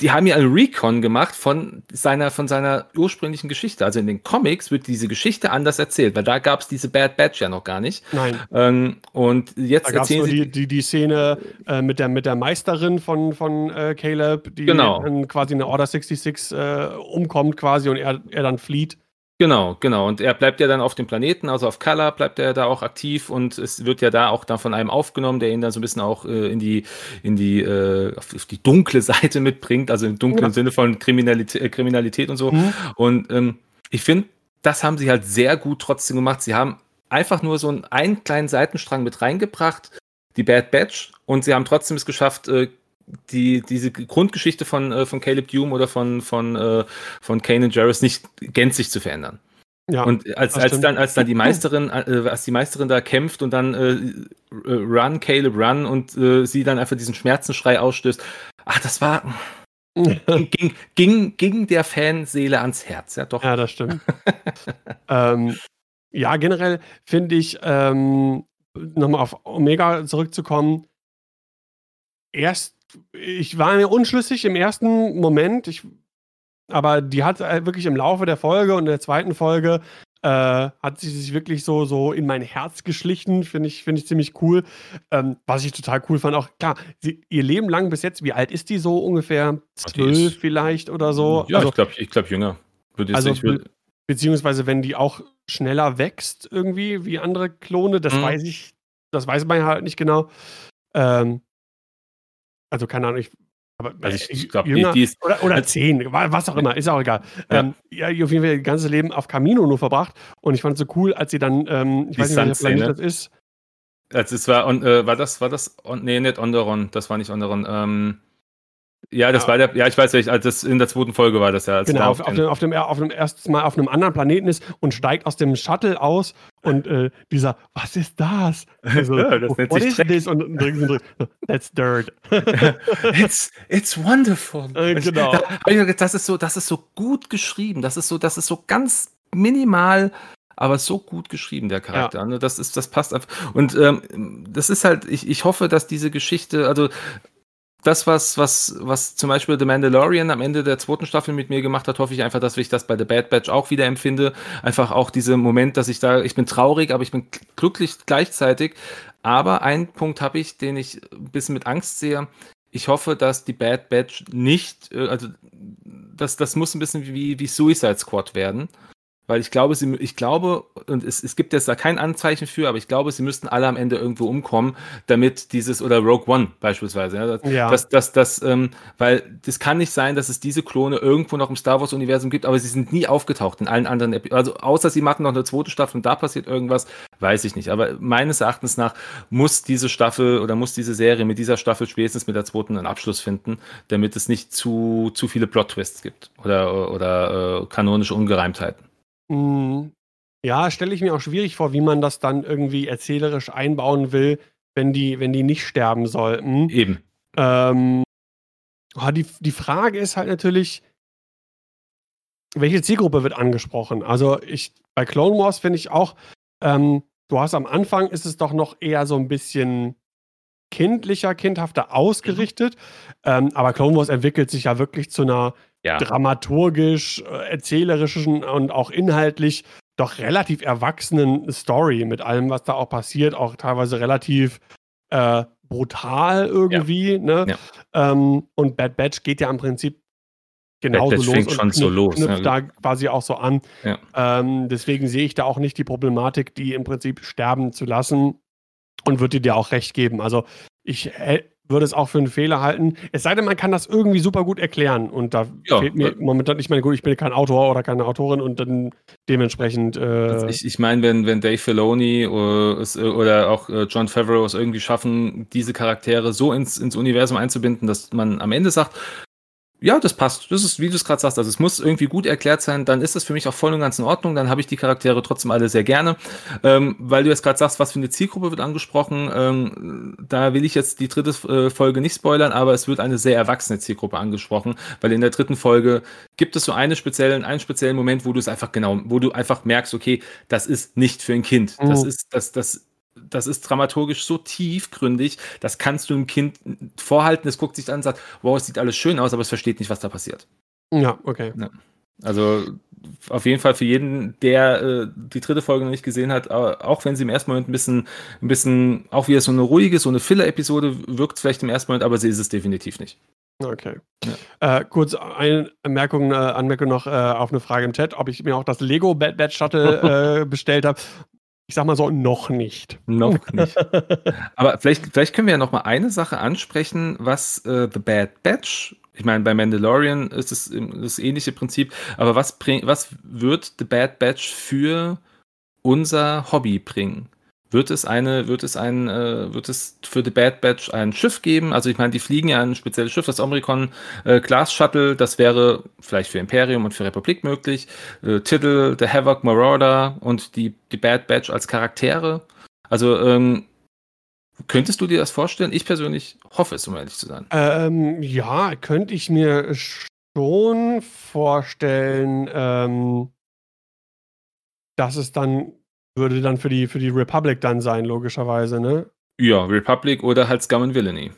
die haben ja einen Recon gemacht von seiner, von seiner ursprünglichen Geschichte. Also in den Comics wird diese Geschichte anders erzählt, weil da gab es diese Bad Batch ja noch gar nicht. Nein. Ähm, und jetzt Da gab es erzählen nur sie die, die, die Szene äh, mit, der, mit der Meisterin von, von äh, Caleb, die Genau. quasi in der Order 66 äh, umkommt quasi und er, er dann flieht. Genau, genau. Und er bleibt ja dann auf dem Planeten, also auf Color bleibt er da auch aktiv und es wird ja da auch dann von einem aufgenommen, der ihn dann so ein bisschen auch äh, in die, in die, äh, auf, auf die dunkle [LAUGHS] Seite mitbringt, also im dunklen Ja. Sinne von Kriminalität, äh, Kriminalität und so. Mhm. Und ähm, ich finde, das haben sie halt sehr gut trotzdem gemacht. Sie haben einfach nur so einen, einen kleinen Seitenstrang mit reingebracht, die Bad Batch, und sie haben trotzdem es geschafft, äh, die, diese Grundgeschichte von, äh, von Caleb Dume oder von, von, äh, von Kanan Jarrus nicht gänzlich zu verändern. Ja. Und als, als, stimmt. dann, als dann die Meisterin, äh, als die Meisterin da kämpft und dann äh, äh, Run, Caleb, Run und äh, sie dann einfach diesen Schmerzensschrei ausstößt, ach, das war, [LAUGHS] ging, ging, ging der Fanseele ans Herz, ja doch. Ja, das stimmt. [LAUGHS] ähm, ja, generell finde ich, ähm, nochmal auf Omega zurückzukommen, erst, ich war mir unschlüssig im ersten Moment, ich, aber die hat äh, wirklich im Laufe der Folge und der zweiten Folge äh, hat sie sich wirklich so, so in mein Herz geschlichen, finde ich, finde ich ziemlich cool. Ähm, was ich total cool fand, auch klar, sie, ihr Leben lang bis jetzt, wie alt ist die so ungefähr? Zwölf vielleicht oder so? Ja, also, ich glaube ich glaub jünger. Also will, beziehungsweise wenn die auch schneller wächst irgendwie wie andere Klone, das Mhm. weiß ich, das weiß man halt nicht genau. Ähm, also keine Ahnung, ich, aber Also ich- äh, glaub, jünger die ist- oder, oder als- zehn, wa- was auch immer, ist auch egal. Ja. Ähm, ja, auf jeden Fall das ganze Leben auf Camino nur verbracht und ich fand es so cool, als sie dann, ähm, ich Die weiß nicht, welcher Planet Sun-Szene. das ist. also es war, on, äh, war das, war das, on, nee, nicht Onderon, das war nicht Onderon, ähm, ja, das Ja. war der, ja, ich weiß nicht, also das, in der zweiten Folge war das ja. Genau, auf, auf, dem, auf, dem, auf dem ersten Mal auf einem anderen Planeten ist und steigt aus dem Shuttle aus und äh, dieser, was ist das? Also, [LAUGHS] Ja, das nennt what sich is Dreck. this? Und, drücken. That's dirt. [LAUGHS] It's, it's wonderful. Äh, genau. Da mir gedacht, Das ist so, das ist so gut geschrieben. Das ist so, das ist so ganz minimal, aber so gut geschrieben, der Charakter. Ne? Das ist, das passt einfach. Und ähm, das ist halt, ich, ich hoffe, dass diese Geschichte, also das, was, was, was zum Beispiel The Mandalorian am Ende der zweiten Staffel mit mir gemacht hat, hoffe ich einfach, dass ich das bei The Bad Batch auch wieder empfinde. Einfach auch dieser Moment, dass ich da, ich bin traurig, aber ich bin glücklich gleichzeitig. Aber einen Punkt habe ich, den ich ein bisschen mit Angst sehe. Ich hoffe, dass die Bad Batch nicht, äh, also das, das muss ein bisschen wie, wie Suicide Squad werden. Weil ich glaube, sie, ich glaube, und es, es gibt jetzt da kein Anzeichen für, aber ich glaube, sie müssten alle am Ende irgendwo umkommen, damit dieses, oder Rogue One beispielsweise, ja, das, Ja. das, das, das ähm, weil das kann nicht sein, dass es diese Klone irgendwo noch im Star Wars-Universum gibt, aber sie sind nie aufgetaucht in allen anderen Episoden. Also außer sie machen noch eine zweite Staffel und da passiert irgendwas, weiß ich nicht. Aber meines Erachtens nach muss diese Staffel oder muss diese Serie mit dieser Staffel spätestens mit der zweiten einen Abschluss finden, damit es nicht zu, zu viele Plot-Twists gibt oder, oder äh, kanonische Ungereimtheiten. Mm, Ja, stelle ich mir auch schwierig vor, wie man das dann irgendwie erzählerisch einbauen will, wenn die, wenn die nicht sterben sollten. Eben. Ähm, ah, die, die Frage ist halt natürlich, welche Zielgruppe wird angesprochen? Also ich, bei Clone Wars finde ich auch, ähm, du hast am Anfang ist es doch noch eher so ein bisschen kindlicher, kindhafter ausgerichtet. Ähm, aber Clone Wars entwickelt sich ja wirklich zu einer Ja. dramaturgisch, äh, erzählerischen und auch inhaltlich doch relativ erwachsenen Story mit allem, was da auch passiert, auch teilweise relativ äh, brutal irgendwie. Ne? Ja. Ähm, und Bad Batch geht ja im Prinzip genauso los fängt und schon so knüpft- los, knüpft ne? da quasi auch so an. Ja. Ähm, deswegen sehe ich da auch nicht die Problematik, die im Prinzip sterben zu lassen und würde dir auch recht geben. Also ich würde es auch für einen Fehler halten. Es sei denn, man kann das irgendwie super gut erklären. Und da Ja, fehlt mir äh, momentan, ich meine, gut, ich bin kein Autor oder keine Autorin und dann dementsprechend. Äh, ich, ich meine, wenn, wenn Dave Filoni oder, es, äh, oder auch äh, John Favreau es irgendwie schaffen, diese Charaktere so ins, ins Universum einzubinden, dass man am Ende sagt, ja, das passt. Das ist, wie du es gerade sagst, also es muss irgendwie gut erklärt sein, dann ist das für mich auch voll und ganz in Ordnung, dann habe ich die Charaktere trotzdem alle sehr gerne. Ähm, weil du jetzt gerade sagst, was für eine Zielgruppe wird angesprochen, ähm, da will ich jetzt die dritte äh, Folge nicht spoilern, aber es wird eine sehr erwachsene Zielgruppe angesprochen, weil in der dritten Folge gibt es so eine speziellen, einen speziellen Moment, wo du es einfach genau, wo du einfach merkst, okay, das ist nicht für ein Kind. Das Mhm. ist, das, das das ist dramaturgisch so tiefgründig, das kannst du einem Kind vorhalten, es guckt sich an und sagt, wow, es sieht alles schön aus, aber es versteht nicht, was da passiert. Ja, okay. Ja. Also auf jeden Fall für jeden, der äh, die dritte Folge noch nicht gesehen hat, auch wenn sie im ersten Moment ein bisschen, ein bisschen, auch wieder so eine ruhige, so eine Filler-Episode wirkt vielleicht im ersten Moment, aber sie ist es definitiv nicht. Okay. Ja. Äh, kurz eine Anmerkung, äh, Anmerkung noch äh, auf eine Frage im Chat, ob ich mir auch das Lego Bad Bad Shuttle [LAUGHS] äh, bestellt habe. Ich sag mal so, noch nicht. Noch [LAUGHS] nicht. Aber vielleicht, vielleicht können wir ja noch mal eine Sache ansprechen, was äh, The Bad Batch ich meine, bei Mandalorian ist es das ähnliche Prinzip, aber was, bring, was wird The Bad Batch für unser Hobby bringen? Wird es eine, wird es ein, äh, wird es für The Bad Batch ein Schiff geben? Also ich meine, die fliegen ja ein spezielles Schiff, das Omricon äh, Glass Shuttle, das wäre vielleicht für Imperium und für Republik möglich. Äh, Titel, The Havoc Marauder und die, die Bad Batch als Charaktere. Also ähm, Könntest du dir das vorstellen? Ich persönlich hoffe es, um ehrlich zu sein. Ähm, ja, könnte ich mir schon vorstellen, ähm, dass es dann, würde dann für die, für die Republic dann sein, logischerweise, ne? Ja, Republic oder halt Scum and Villainy.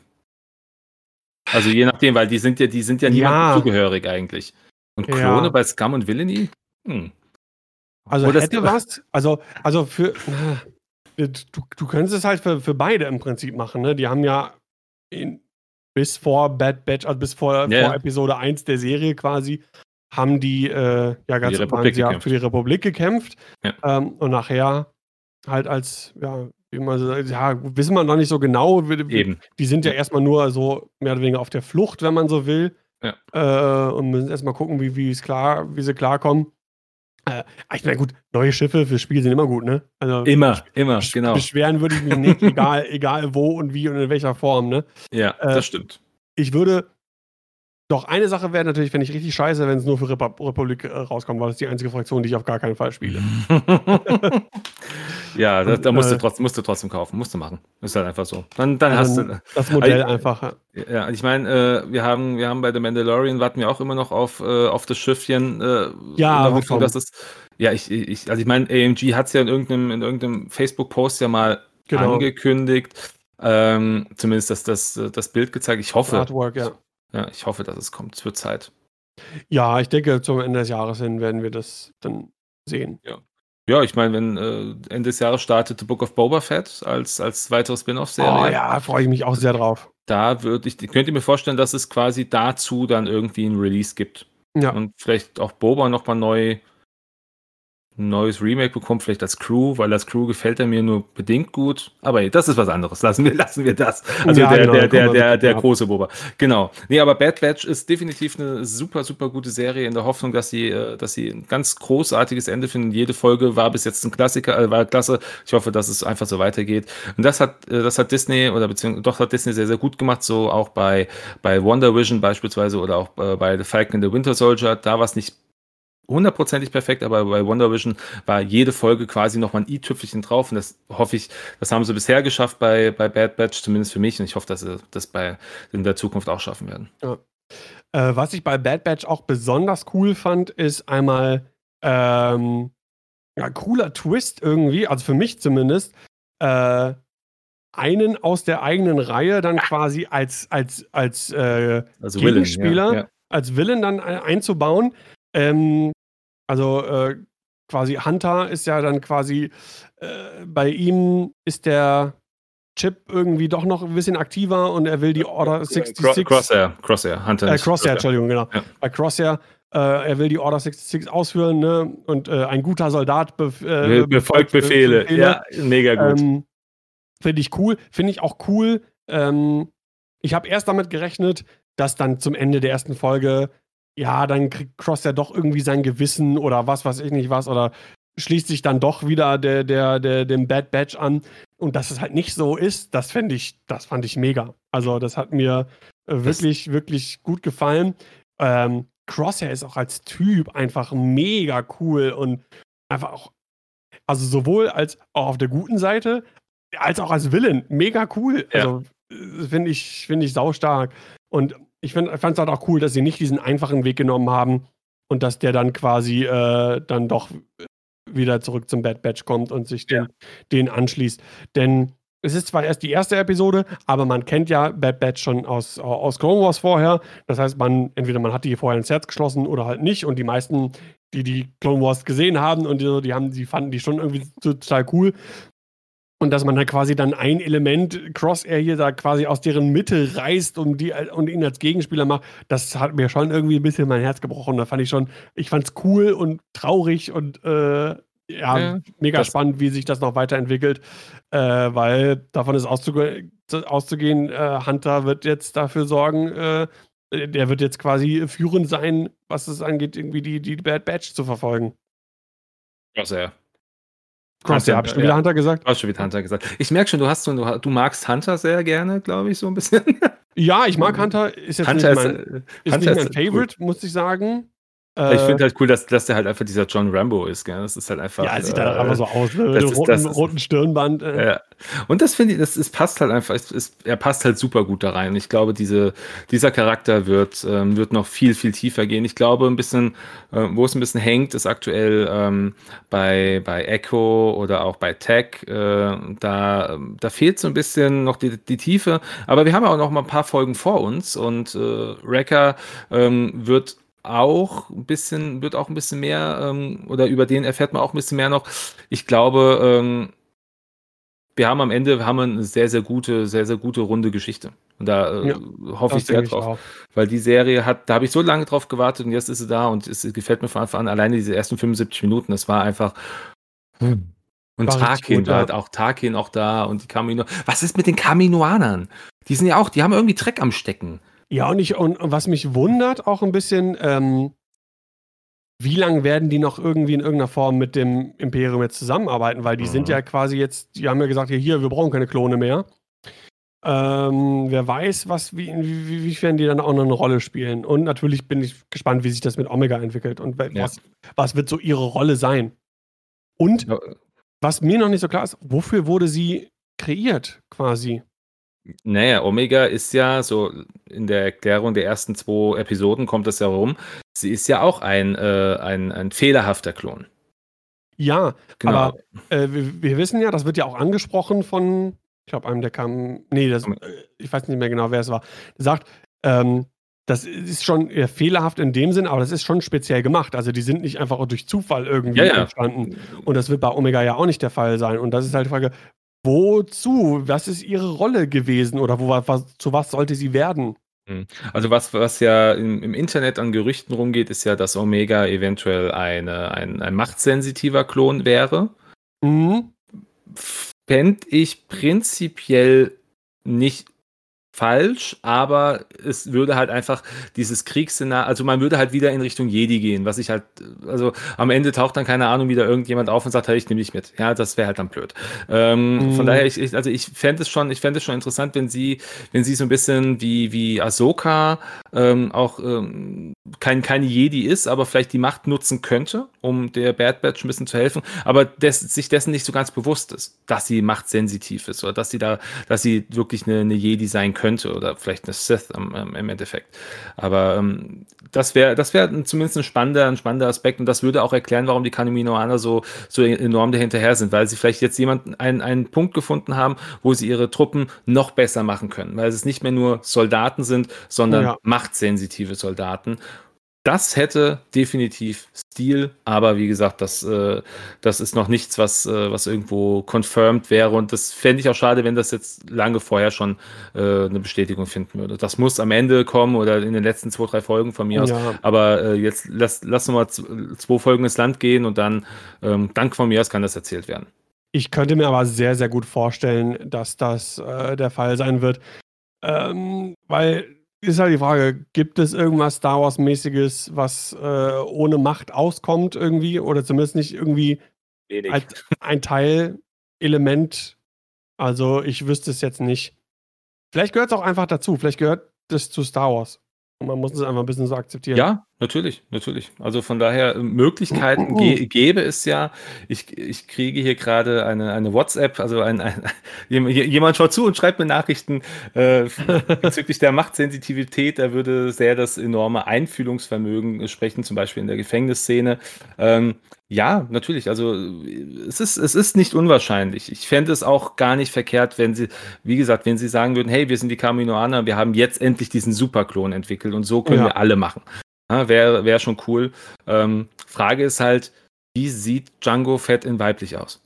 Also je nachdem, weil die sind ja, die sind ja niemandem ja. zugehörig eigentlich. Und Klone ja. bei Scum und Villainy? Hm. Also Oder hätte [LAUGHS] was, also, also für, du, du könntest es halt für, für beide im Prinzip machen, ne? Die haben ja in, bis vor Bad Batch, also bis vor, yeah. vor Episode 1 der Serie quasi, haben die äh, ja ganz die ja, für die Republik gekämpft. Ja. Ähm, und nachher halt als, ja, so, ja, wissen wir noch nicht so genau. Eben. Die sind ja, ja erstmal nur so mehr oder weniger auf der Flucht, wenn man so will. Ja. Äh, und müssen erstmal gucken, wie, wie, klar, wie sie klarkommen. Äh, ich meine, gut, neue Schiffe fürs Spiel sind immer gut, ne? Also, immer, immer, genau. Beschweren würde ich mich nicht, [LAUGHS] egal, egal wo und wie und in welcher Form, ne? Ja, äh, das stimmt. Ich würde doch, eine Sache wäre natürlich, wenn ich richtig scheiße, wenn es nur für Rep Republik äh, rauskommt, weil das ist die einzige Fraktion, die ich auf gar keinen Fall spiele. [LAUGHS] ja, da, da musst, du äh, trotzdem, musst du trotzdem kaufen, musst du machen. Ist halt einfach so. Dann, dann hast du. Das Modell also, einfach. Ja, ich meine, äh, wir, haben, wir haben bei The Mandalorian, warten wir auch immer noch auf, äh, auf das Schiffchen. Äh, ja, Hoffnung, dass es. Ja, ich, ich, also ich meine, AMG hat es ja in irgendeinem, in irgendeinem Facebook-Post ja mal genau. angekündigt. Ähm, zumindest das, das, das Bild gezeigt. Ich hoffe. Artwork, ja. Ja, ich hoffe, dass es kommt. Es wird Zeit. Ja, ich denke, zum Ende des Jahres hin werden wir das dann sehen. Ja. Ja, ich meine, wenn äh, Ende des Jahres startet The Book of Boba Fett als, als weitere Spin-off-Serie. Oh ja, freue ich mich auch sehr drauf. Da würde ich, könnt ihr mir vorstellen, dass es quasi dazu dann irgendwie ein Release gibt. Ja. Und vielleicht auch Boba nochmal neu ein neues Remake bekommt, vielleicht als Crew, weil als Crew gefällt er mir nur bedingt gut. Aber das ist was anderes. Lassen wir, [LAUGHS] lassen wir das. Also ja, der, genau, der, der, der, der große Boba. Genau. Nee, aber Bad Batch ist definitiv eine super, super gute Serie in der Hoffnung, dass sie, äh, dass sie ein ganz großartiges Ende finden. Jede Folge war bis jetzt ein Klassiker, äh, war klasse. Ich hoffe, dass es einfach so weitergeht. Und das hat, äh, das hat Disney oder beziehungsweise doch hat Disney sehr, sehr gut gemacht. So auch bei, bei Wonder Vision beispielsweise oder auch bei The Falcon and the Winter Soldier. Da war es nicht hundertprozentig perfekt, aber bei Wonder Vision war jede Folge quasi nochmal ein i-Tüpfelchen drauf und das hoffe ich, das haben sie bisher geschafft bei, bei Bad Batch, zumindest für mich und ich hoffe, dass sie das bei, in der Zukunft auch schaffen werden. Ja. Äh, was ich bei Bad Batch auch besonders cool fand, ist einmal ähm, ja, cooler Twist irgendwie, also für mich zumindest, äh, einen aus der eigenen Reihe dann quasi als, als, als äh, also Gegenspieler, Villain, ja, ja. als Villain dann einzubauen. Ähm, also äh, quasi Hunter ist ja dann quasi, äh, bei ihm ist der Chip irgendwie doch noch ein bisschen aktiver und er will die Order 66. Crosshair, Crosshair, Hunter. Äh, Crosshair, Entschuldigung, genau. Ja. Bei Crosshair, äh, er will die Order 66 ausführen ne? und äh, ein guter Soldat bef äh, befolgt Befehle. Befehle. Ja, mega gut. Ähm, Finde ich cool. Finde ich auch cool. Ähm, ich habe erst damit gerechnet, dass dann zum Ende der ersten Folge ja, dann kriegt Cross ja doch irgendwie sein Gewissen oder was weiß ich nicht was oder schließt sich dann doch wieder der, der, der, dem Bad Batch an. Und dass es halt nicht so ist, das fände ich, das fand ich mega. Also, das hat mir äh, wirklich, das wirklich gut gefallen. Ähm, Crosshair ist auch als Typ einfach mega cool und einfach auch, also sowohl als auch auf der guten Seite, als auch als Villain, mega cool. Ja. Also, äh, finde ich, finde ich saustark. Und ich fand es halt auch cool, dass sie nicht diesen einfachen Weg genommen haben und dass der dann quasi äh, dann doch wieder zurück zum Bad Batch kommt und sich den, ja. den anschließt. Denn es ist zwar erst die erste Episode, aber man kennt ja Bad Batch schon aus, aus Clone Wars vorher. Das heißt, man, entweder man hat die vorher ins Herz geschlossen oder halt nicht. Und die meisten, die die Clone Wars gesehen haben und die, die haben, die fanden die schon irgendwie total cool. Und dass man dann quasi dann ein Element Crosshair hier da quasi aus deren Mitte reißt und, die, und ihn als Gegenspieler macht, das hat mir schon irgendwie ein bisschen mein Herz gebrochen. Da fand ich schon, ich fand es cool und traurig und äh, ja, ja, mega spannend, wie sich das noch weiterentwickelt, äh, weil davon ist auszuge auszugehen, äh, Hunter wird jetzt dafür sorgen, äh, der wird jetzt quasi führend sein, was es angeht, irgendwie die, die Bad Batch zu verfolgen. Ja, sehr. Cross, ja, hab ich schon wieder Hunter gesagt? Hast schon wieder Hunter gesagt. Ich merke schon, du hast so, du, du magst Hunter sehr gerne, glaube ich, so ein bisschen. Ja, ich mag Hunter. Ist jetzt Hunter nicht mein, ist, ist Hunter nicht mein Favorite, cool. muss ich sagen. Äh, ich finde halt cool, dass, dass der halt einfach dieser John Rambo ist. Gell? Das ist halt einfach. Ja, sieht äh, halt einfach so aus, ne? mit dem roten, roten Stirnband. Äh. Ja. Und das finde ich, das ist, passt halt einfach, es, es, er passt halt super gut da rein. Ich glaube, diese, dieser Charakter wird, ähm, wird noch viel, viel tiefer gehen. Ich glaube, ein bisschen, äh, wo es ein bisschen hängt, ist aktuell ähm, bei, bei Echo oder auch bei Tech. Äh, da, da fehlt so ein bisschen noch die, die Tiefe. Aber wir haben auch noch mal ein paar Folgen vor uns und äh, Wrecker ähm, wird auch ein bisschen, wird auch ein bisschen mehr, ähm, oder über den erfährt man auch ein bisschen mehr noch. Ich glaube, ähm, wir haben am Ende haben wir eine sehr, sehr gute, sehr, sehr gute runde Geschichte. Und da äh, ja, hoffe ich sehr drauf. Ich weil die Serie hat, da habe ich so lange drauf gewartet und jetzt ist sie da und es gefällt mir von Anfang an. Alleine diese ersten 75 Minuten, das war einfach. Hm. Und Tarkin war halt auch Tarkin auch da und die Kamino. Was ist mit den Kaminoanern? Die sind ja auch, die haben irgendwie Dreck am Stecken. Ja, und, ich, und was mich wundert auch ein bisschen, ähm, wie lange werden die noch irgendwie in irgendeiner Form mit dem Imperium jetzt zusammenarbeiten? Weil die mhm. sind ja quasi jetzt, die haben ja gesagt, hier, hier wir brauchen keine Klone mehr. Ähm, wer weiß, was, wie, wie, wie werden die dann auch noch eine Rolle spielen? Und natürlich bin ich gespannt, wie sich das mit Omega entwickelt und was, ja. was wird so ihre Rolle sein. Und was mir noch nicht so klar ist, wofür wurde sie kreiert quasi? Naja, Omega ist ja so in der Erklärung der ersten zwei Episoden kommt das ja rum. Sie ist ja auch ein, äh, ein, ein fehlerhafter Klon. Ja, genau. aber äh, wir, wir, wissen ja, das wird ja auch angesprochen von, ich glaube, einem, der kam, nee, das, äh, ich weiß nicht mehr genau, wer es war, sagt, ähm, das ist schon eher fehlerhaft in dem Sinn, aber das ist schon speziell gemacht. Also die sind nicht einfach durch Zufall irgendwie ja, ja. entstanden. Und das wird bei Omega ja auch nicht der Fall sein. Und das ist halt die Frage, Wozu? Was ist ihre Rolle gewesen oder wo, was, zu was sollte sie werden? Hm. Also was, was ja im, im, Internet an Gerüchten rumgeht, ist ja, dass Omega eventuell eine, ein, ein machtsensitiver Klon wäre. Mhm. Fände ich prinzipiell nicht falsch, aber es würde halt einfach dieses Kriegsszenario, also man würde halt wieder in Richtung Jedi gehen, was ich halt, also am Ende taucht dann keine Ahnung wieder irgendjemand auf und sagt, hey, ich nehme dich mit. Ja, das wäre halt dann blöd. Ähm, mhm. Von daher, ich, ich, also ich fände es schon, ich fände es schon interessant, wenn sie, wenn sie so ein bisschen wie, wie Ahsoka ähm, auch ähm, kein, keine Jedi ist, aber vielleicht die Macht nutzen könnte, um der Bad Batch ein bisschen zu helfen, aber des, sich dessen nicht so ganz bewusst ist, dass sie machtsensitiv ist oder dass sie da, dass sie wirklich eine, eine Jedi sein könnte oder vielleicht eine Sith im, im Endeffekt. Aber ähm, das wäre das wär zumindest ein spannender, ein spannender Aspekt und das würde auch erklären, warum die Kanominoaner so, so enorm dahinterher sind, weil sie vielleicht jetzt jemanden einen, einen Punkt gefunden haben, wo sie ihre Truppen noch besser machen können, weil es nicht mehr nur Soldaten sind, sondern ja. Machtsensitive Soldaten das hätte definitiv Stil, aber wie gesagt, das, äh, das ist noch nichts, was, äh, was irgendwo confirmed wäre. Und das fände ich auch schade, wenn das jetzt lange vorher schon äh, eine Bestätigung finden würde. Das muss am Ende kommen oder in den letzten zwei, drei Folgen von mir aus. Ja. Aber äh, jetzt lass, lass mal zwei Folgen ins Land gehen und dann, ähm, dank von mir aus, kann das erzählt werden. Ich könnte mir aber sehr, sehr gut vorstellen, dass das äh, der Fall sein wird. Ähm, weil ist halt die Frage, gibt es irgendwas Star Wars-mäßiges, was äh, ohne Macht auskommt irgendwie? Oder zumindest nicht irgendwie Wenig. als ein Teilelement? Also ich wüsste es jetzt nicht. Vielleicht gehört es auch einfach dazu. Vielleicht gehört das zu Star Wars. Und man muss es einfach ein bisschen so akzeptieren. Ja, natürlich, natürlich. Also von daher, äh, Möglichkeiten ge [CLEARS THROAT] gäbe es ja. Ich, ich kriege hier gerade eine, eine WhatsApp, also ein, ein, [LAUGHS] jemand schaut zu und schreibt mir Nachrichten äh, [LAUGHS] bezüglich der Machtsensitivität. Da würde sehr das enorme Einfühlungsvermögen sprechen, zum Beispiel in der Gefängnisszene. Ähm, Ja, natürlich. Also es ist, es ist nicht unwahrscheinlich. Ich fände es auch gar nicht verkehrt, wenn sie, wie gesagt, wenn sie sagen würden, hey, wir sind die Kaminoaner, wir haben jetzt endlich diesen Superklon entwickelt und so können Ja. wir alle machen. Ja, Wäre wär schon cool. Ähm, Frage ist halt, wie sieht Django Fett in weiblich aus?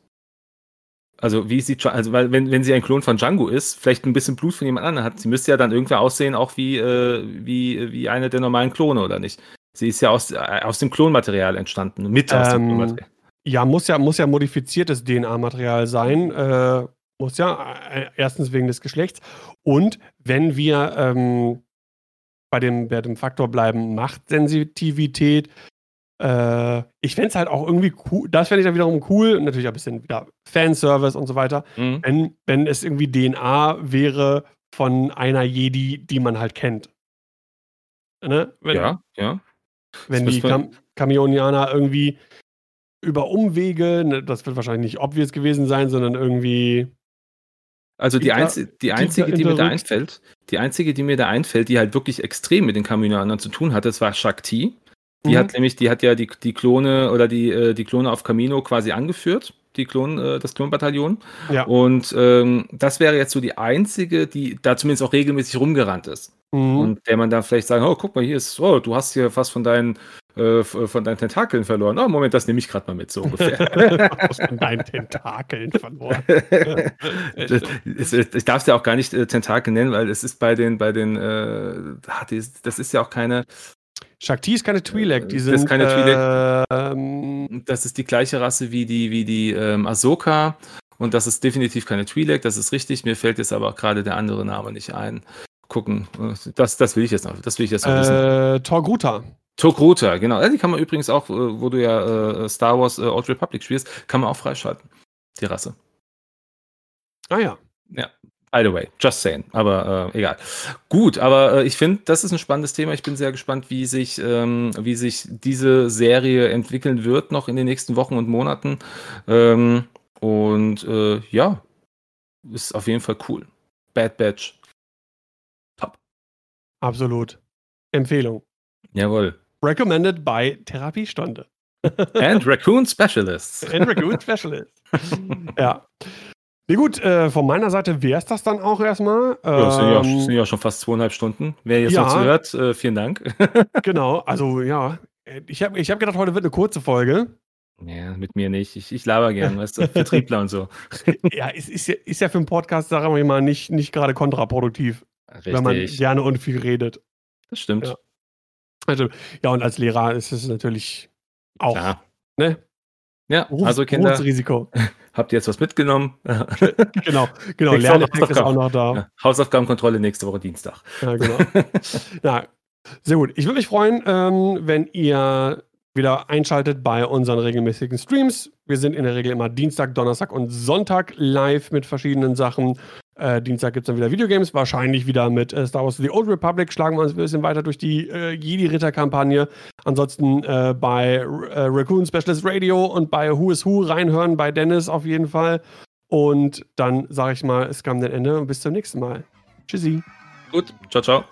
Also wie sieht, also weil wenn, wenn sie ein Klon von Django ist, vielleicht ein bisschen Blut von jemand anderem hat, sie müsste ja dann irgendwer aussehen, auch wie, äh, wie, wie eine der normalen Klone, oder nicht? Sie ist ja aus, äh, aus dem Klonmaterial entstanden, mit aus dem Ähm, Klonmaterial. Ja, muss ja, muss ja modifiziertes DNA-Material sein. Äh, muss ja, äh, erstens wegen des Geschlechts. Und wenn wir ähm, bei, dem, bei dem Faktor bleiben, Machtsensitivität, äh, ich fände es halt auch irgendwie cool, das fände ich dann wiederum cool, natürlich ein bisschen wieder Fanservice und so weiter, Mhm. wenn, wenn es irgendwie DNA wäre von einer Jedi, die man halt kennt. Ne? Wenn, Ja, ja. Wenn die Kam Kamionianer irgendwie über Umwege, ne, das wird wahrscheinlich nicht obvious gewesen sein, sondern irgendwie. Also die, einzi die einzige, die mir da einfällt, die einzige, die mir da einfällt, die halt wirklich extrem mit den Kaminoanern zu tun hat, das war Shakti. Die Mhm. hat nämlich, die hat ja die, die Klone oder die, äh, die Klone auf Camino quasi angeführt, die Klon, äh, das Klonbataillon. Ja. Und ähm, das wäre jetzt so die einzige, die da zumindest auch regelmäßig rumgerannt ist. Mhm. Und der man dann vielleicht sagen, oh, guck mal, hier ist, oh, du hast hier fast von deinen, äh, f- von deinen Tentakeln verloren. Oh, Moment, das nehme ich gerade mal mit, so ungefähr. [LAUGHS] [LAUGHS] Von deinen Tentakeln verloren. Das ich darf es ja auch gar nicht äh, Tentakel nennen, weil es ist bei den, bei den, äh, das ist ja auch keine, Shakti ist keine Twi'lek, die Das sind. ist keine Twi'lek. Ähm, das ist die gleiche Rasse wie die, wie die ähm, Ahsoka und das ist definitiv keine Twi'lek, das ist richtig. Mir fällt jetzt aber auch gerade der andere Name nicht ein. Gucken, das, das will ich jetzt noch, das will ich jetzt noch wissen. äh, Torgruta. Togruta, genau. Ja, die kann man übrigens auch, äh, wo du ja äh, Star Wars äh, Old Republic spielst, kann man auch freischalten. Die Rasse. Ah ja. By the way, just saying. Aber äh, egal. Gut, aber äh, ich finde, das ist ein spannendes Thema. Ich bin sehr gespannt, wie sich, ähm, wie sich diese Serie entwickeln wird, noch in den nächsten Wochen und Monaten. Ähm, und äh, ja, ist auf jeden Fall cool. Bad Batch. Absolut. Empfehlung. Jawohl. Recommended by Therapiestunde. [LAUGHS] And Raccoon Specialists. And Raccoon Specialist. ja. Nee, gut, äh, von meiner Seite wäre es das dann auch erstmal. Ja, das sind, ja, Ähm, sind ja schon fast zweieinhalb Stunden. Wer jetzt Ja. noch zuhört, äh, vielen Dank. [LAUGHS] Genau, also ja. Ich habe ich hab gedacht, heute wird eine kurze Folge. ja, mit mir nicht. Ich, ich laber gern, weißt du, Vertriebler und so. [LAUGHS] Ja, es ist ja, ist ja für einen Podcast, sagen wir mal, nicht, nicht gerade kontraproduktiv, wenn man Richtig. gerne und viel redet. Das stimmt. Ja. Also, ja, und als Lehrer ist es natürlich auch, Klar. ne? Ja, Berufs- also Kinder, [LAUGHS] habt ihr jetzt was mitgenommen? [LAUGHS] genau, genau. Woche ist auch noch da. Ja, Hausaufgabenkontrolle nächste Woche Dienstag. Ja, genau. [LAUGHS] ja, sehr gut. Ich würde mich freuen, ähm, wenn ihr wieder einschaltet bei unseren regelmäßigen Streams. Wir sind in der Regel immer Dienstag, Donnerstag und Sonntag live mit verschiedenen Sachen. Äh, Dienstag gibt es dann wieder Videogames, wahrscheinlich wieder mit äh, Star Wars The Old Republic. Schlagen wir uns ein bisschen weiter durch die äh, Jedi-Ritter-Kampagne. Ansonsten äh, bei äh, Raccoon Specialist Radio und bei Who is Who reinhören, bei Dennis auf jeden Fall. Und dann sage ich mal, es kam ein Ende und bis zum nächsten Mal. Tschüssi. Gut, ciao, ciao.